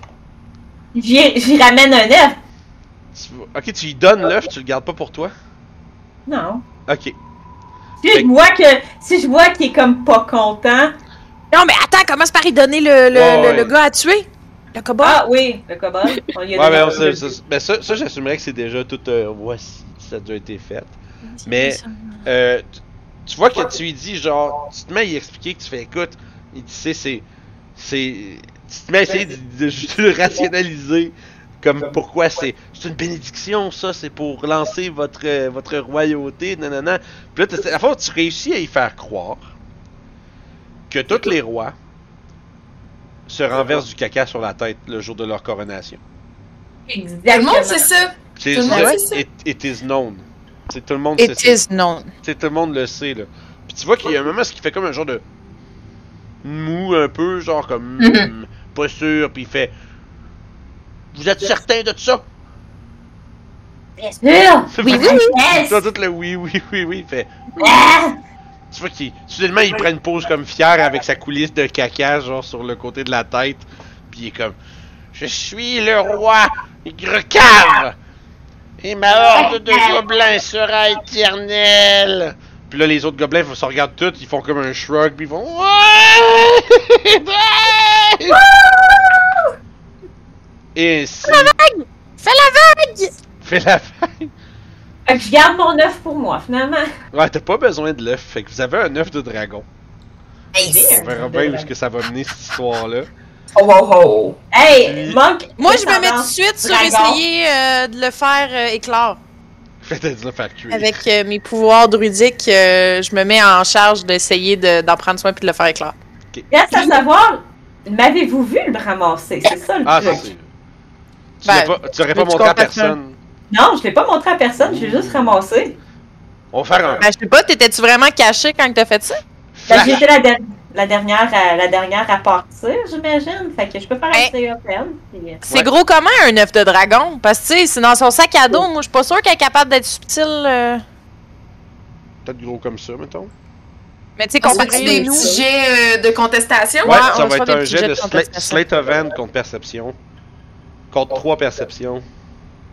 J'y j'y ramène un 9. Tu ok, tu lui donnes l'œuf, tu le gardes pas pour toi? Non. Ok. Si Fait je que- vois que. Si je vois qu'il est comme pas content. Non, mais attends, commence par y donner le, le, Ouais, le- ouais. le gars à tuer? Le cowboy. Ah oui, le. On a Ouais, mais on ça, ben ça, ça j'assumerais que c'est déjà tout. Euh, voici, ça a déjà été fait. Mais, euh, tu, tu vois que tu lui dis, genre, tu te mets à y expliquer que tu fais, écoute, il dit, c'est, c'est, c'est, tu te mets à essayer de, de juste le rationaliser, comme pourquoi c'est, c'est une bénédiction, ça, c'est pour lancer votre, euh, votre royauté, nanana. Puis là, à la fois, tu réussis à y faire croire que tous les rois se renversent du caca sur la tête le jour de leur coronation. Tout le Exactement. monde, c'est ça. C'est Tout le monde ça, sait ça. it, it is known. C'est tout le monde sait It ça. is known. Tu sais, tout le monde le sait, là. Puis tu vois qu'il y a un moment ce qui fait comme un genre de mou un peu, genre comme Mhm. hum, pas sûr, puis il fait Vous êtes certain de ça? Bien sûr! Oui, oui, oui. Tout le oui, oui, oui, oui, il fait Ah! Tu vois qu'il soudainement il prend une pose comme fier avec sa coulisse de caca, genre sur le côté de la tête, puis il est comme Je suis le roi Grecave et ma horde de gobelins sera éternelle. Puis là, les autres gobelins se regardent tous, ils font comme un shrug, puis ils font Ouais! Et ainsi. Fais la vague! Fais la vague! Fait que je garde mon œuf pour moi, finalement. Ouais, t'as pas besoin de l'œuf, fait que vous avez un œuf de dragon. Nice. On verra bien où est-ce que ça va mener cette histoire-là. Oh, oh, oh. Hey, Puis- manque. Moi, je me mets tout de suite sur essayer euh, de le faire euh, éclore. Faites. Avec euh, mes pouvoirs druidiques, euh, je me mets en charge d'essayer de- d'en prendre soin puis de le faire éclore. Reste à savoir, m'avez-vous vu le ramasser? C'est ça le Ah, ça truc. Tu Ben, l'as pas, tu l'aurais pas montré à qu'on personne? Non, je l'ai pas montré à personne, je l'ai juste ramassé. On va faire un Ben, je sais pas, t'étais-tu vraiment caché quand t'as fait ça? Ben. J'étais la, der- la dernière à, la dernière à partir, j'imagine. Fait que je peux faire un Ben, COPM. puis, euh, C'est Ouais. gros comment un œuf de dragon? Parce que, tu sais, c'est dans son sac à dos. Moi, je suis pas sûre qu'elle est capable d'être subtile. euh. Peut-être gros comme ça, mettons. Mais, tu sais, On fait comparé des petits jets euh, de contestation? Ouais, Ouais, ça on va être des un jet de de. Slate of Hand contre perception. Contre 3 perceptions.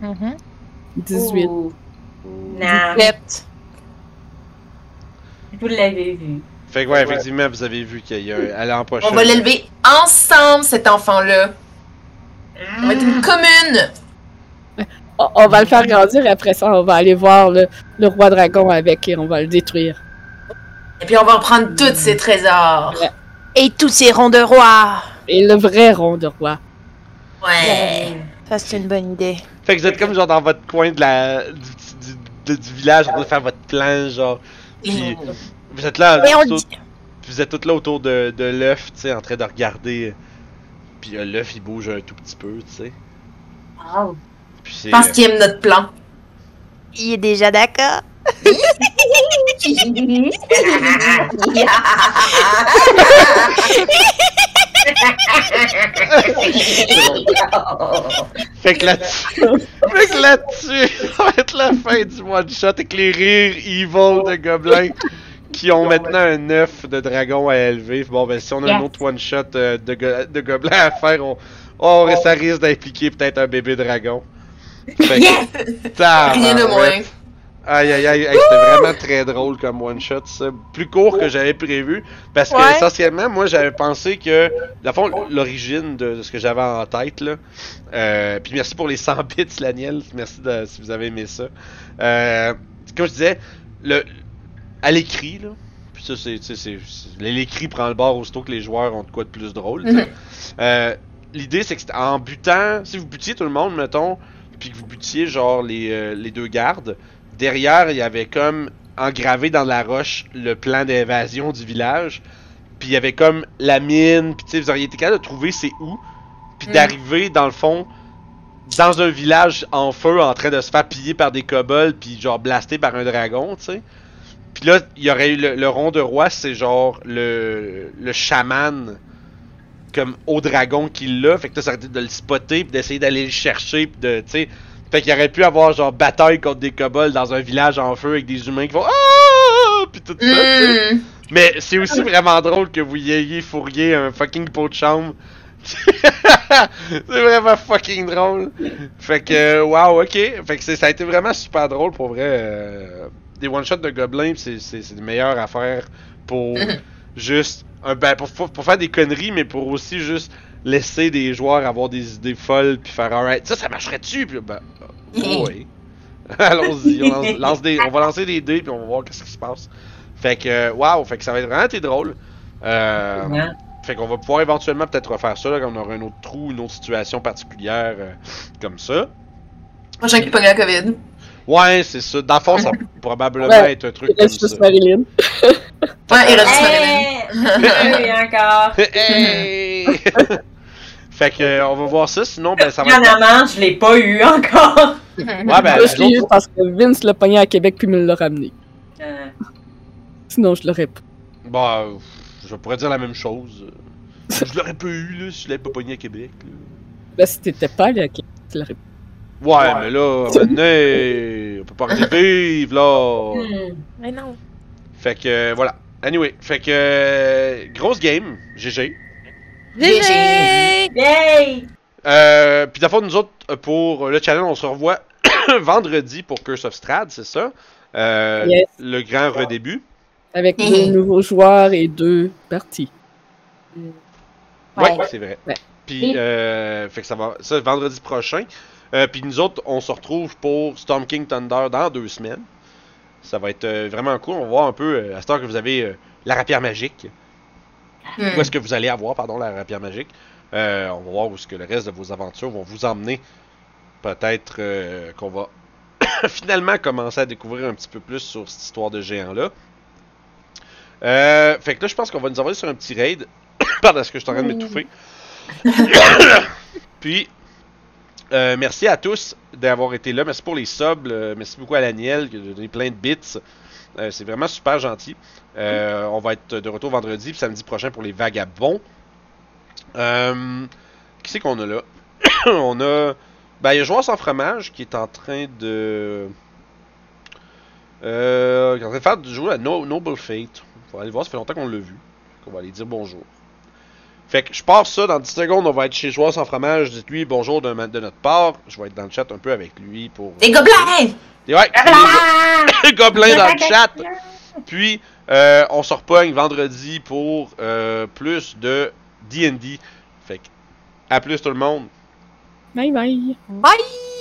Mhm. 18. ouh. Non, Sept. vous l'avez vu. Fait que ouais, effectivement, vous avez vu qu'elle est empochée. On va l'élever ensemble, cet enfant-là. On va être une commune. On, on va le faire grandir et après ça, on va aller voir le, le roi dragon avec et on va le détruire. Et puis on va en prendre tous ses trésors. Et tous ces ronds de roi. Et le vrai rond de roi. Ouais. Ça, c'est une bonne idée. Fait que vous êtes comme genre dans votre coin de la, du, du, du- du village en train de faire votre plan, genre. Puis vous êtes là, Et on tout- dit- puis vous êtes tous là autour de, de l'œuf, tu sais, en train de regarder. Puis euh, l'œuf il bouge un tout petit peu, tu sais. Oh. Je pense qu'il aime notre plan. Il est déjà d'accord. Fait que là-dessus, fait que là-dessus, ça va être la fin du one shot avec les rires evil de gobelins qui ont maintenant un œuf de dragon à élever. Bon, ben si on a un Yes. autre one shot euh, de, go- de gobelins à faire, on, oh, ça risque d'impliquer peut-être un bébé dragon. Fait que, tabarouette. Rien de moins. Aïe aïe aïe, Hey, c'était vraiment très drôle comme one shot, ça. Plus court que j'avais prévu. Parce que Ouais. essentiellement, moi j'avais pensé que, dans le fond, l'origine de, de ce que j'avais en tête, là. Euh, puis merci pour les 100 bits, Laniel. Merci de- si vous avez aimé ça. Euh, comme je disais, le, à l'écrit, là. Puis ça, c'est, l'écrit prend le bord aussitôt que les joueurs ont de quoi de plus drôle. Mhm. Euh, l'idée, c'est que en butant, si vous butiez tout le monde, mettons, puis que vous butiez genre les, les deux gardes, derrière, il y avait comme engravé dans la roche le plan d'évasion du village. Puis il y avait comme la mine, puis tu sais, vous auriez été capable de trouver c'est où, puis Mm. d'arriver dans le fond dans un village en feu en train de se faire piller par des kobolds puis genre blasté par un dragon, tu sais. Puis là, il y aurait eu le, le rond de roi, c'est genre le le chaman comme au dragon qui l'a, fait que ça aurait été de le spotter puis d'essayer d'aller le chercher puis de, tu sais, fait qu'il aurait pu avoir genre bataille contre des kobolds dans un village en feu avec des humains qui font ah puis tout ça, tu sais. Mm. Mais c'est aussi vraiment drôle que vous y ayez fourrié un fucking pot de chambre. c'est vraiment fucking drôle. Fait que, wow, ok. Fait que ça a été vraiment super drôle pour vrai. euh, des one-shots de gobelins, c'est c'est- c'est les meilleures affaires pour juste. Un, ben, pour, pour- pour faire des conneries, mais pour aussi juste laisser des joueurs avoir des idées folles puis faire alright. Ça, ça marcherait-tu? Puis, ben, oh, oui. Allons-y, on, lance- lance des- on va lancer des dés puis on va voir qu'est-ce qui se passe. Fait que, wow, fait que ça va être vraiment été drôle. Euh, fait qu'on va pouvoir éventuellement peut-être refaire ça, là, quand on aura un autre trou, une autre situation particulière euh, comme ça. Prochain qui pogne la COVID. Ouais, c'est ça. Dans le fond, ça peut probablement Ouais, être un truc Il comme reste ça. juste Marilyn. Ouais, il reste Marilyn. Hey! Oui, encore. Hey! Fait que, euh, on va voir ça. Sinon, ben, ça va être. Étonnamment, je l'ai pas eu encore. Ouais, ben, je l'ai eu parce que Vince l'a pogné à Québec puis me l'a ramené. Euh, Sinon, je l'aurais pas. Bah, euh, je pourrais dire la même chose. Je l'aurais pas eu, là, si je l'avais pas pogné à Québec. là. Ben, si t'étais pas allé à Québec, tu l'aurais pas. Ouais, mais là, maintenant, on peut pas arrêter vivre, là. hmm. Mais non. Fait que, euh, voilà. Anyway, fait que, grosse game, GG. GG! Yay! Euh, puis d'abord, nous autres, pour le challenge, on se revoit vendredi pour Curse of Strad, c'est ça? Euh, Yes. Le grand redébut. Avec deux nouveaux joueurs et deux parties. Ouais, Ouais. c'est vrai. Ouais. Puis, euh, fait que ça va, ça, vendredi prochain. Euh, puis nous autres, on se retrouve pour Storm King Thunder dans deux semaines. Ça va être euh, vraiment cool. On va voir un peu, euh, à cette heure que vous avez euh, la rapière magique. Où est-ce que vous allez avoir, pardon, la rapière magique? Euh, on va voir où est-ce que le reste de vos aventures vont vous emmener. Peut-être euh, qu'on va finalement commencer à découvrir un petit peu plus sur cette histoire de géant-là. Euh, fait que là, je pense qu'on va nous envoyer sur un petit raid. Pardon, est-ce que je suis en train de m'étouffer? Puis, euh, merci à tous d'avoir été là. Merci pour les subs. euh, merci beaucoup à Daniel qui a donné plein de bits. Euh, c'est vraiment super gentil. Euh, on va être de retour vendredi puis samedi prochain pour les vagabonds. Euh, qui c'est qu'on a là? on a. Ben, il y a Joueur sans fromage qui est en train de. Euh, qui est en train de faire du jouer à No- Noble Fate. On va aller voir, ça fait longtemps qu'on l'a vu. On va aller dire bonjour. Fait que je pars ça dans 10 secondes, on va être chez Joueur sans fromage. Dites-lui bonjour de, notre part. Je vais être dans le chat un peu avec lui pour. Des gobelins! Ouais, les gobelins dans le chat. Puis, euh, on se repogne vendredi pour euh, plus de D&D. Fait que, à plus tout le monde. Bye bye. Bye!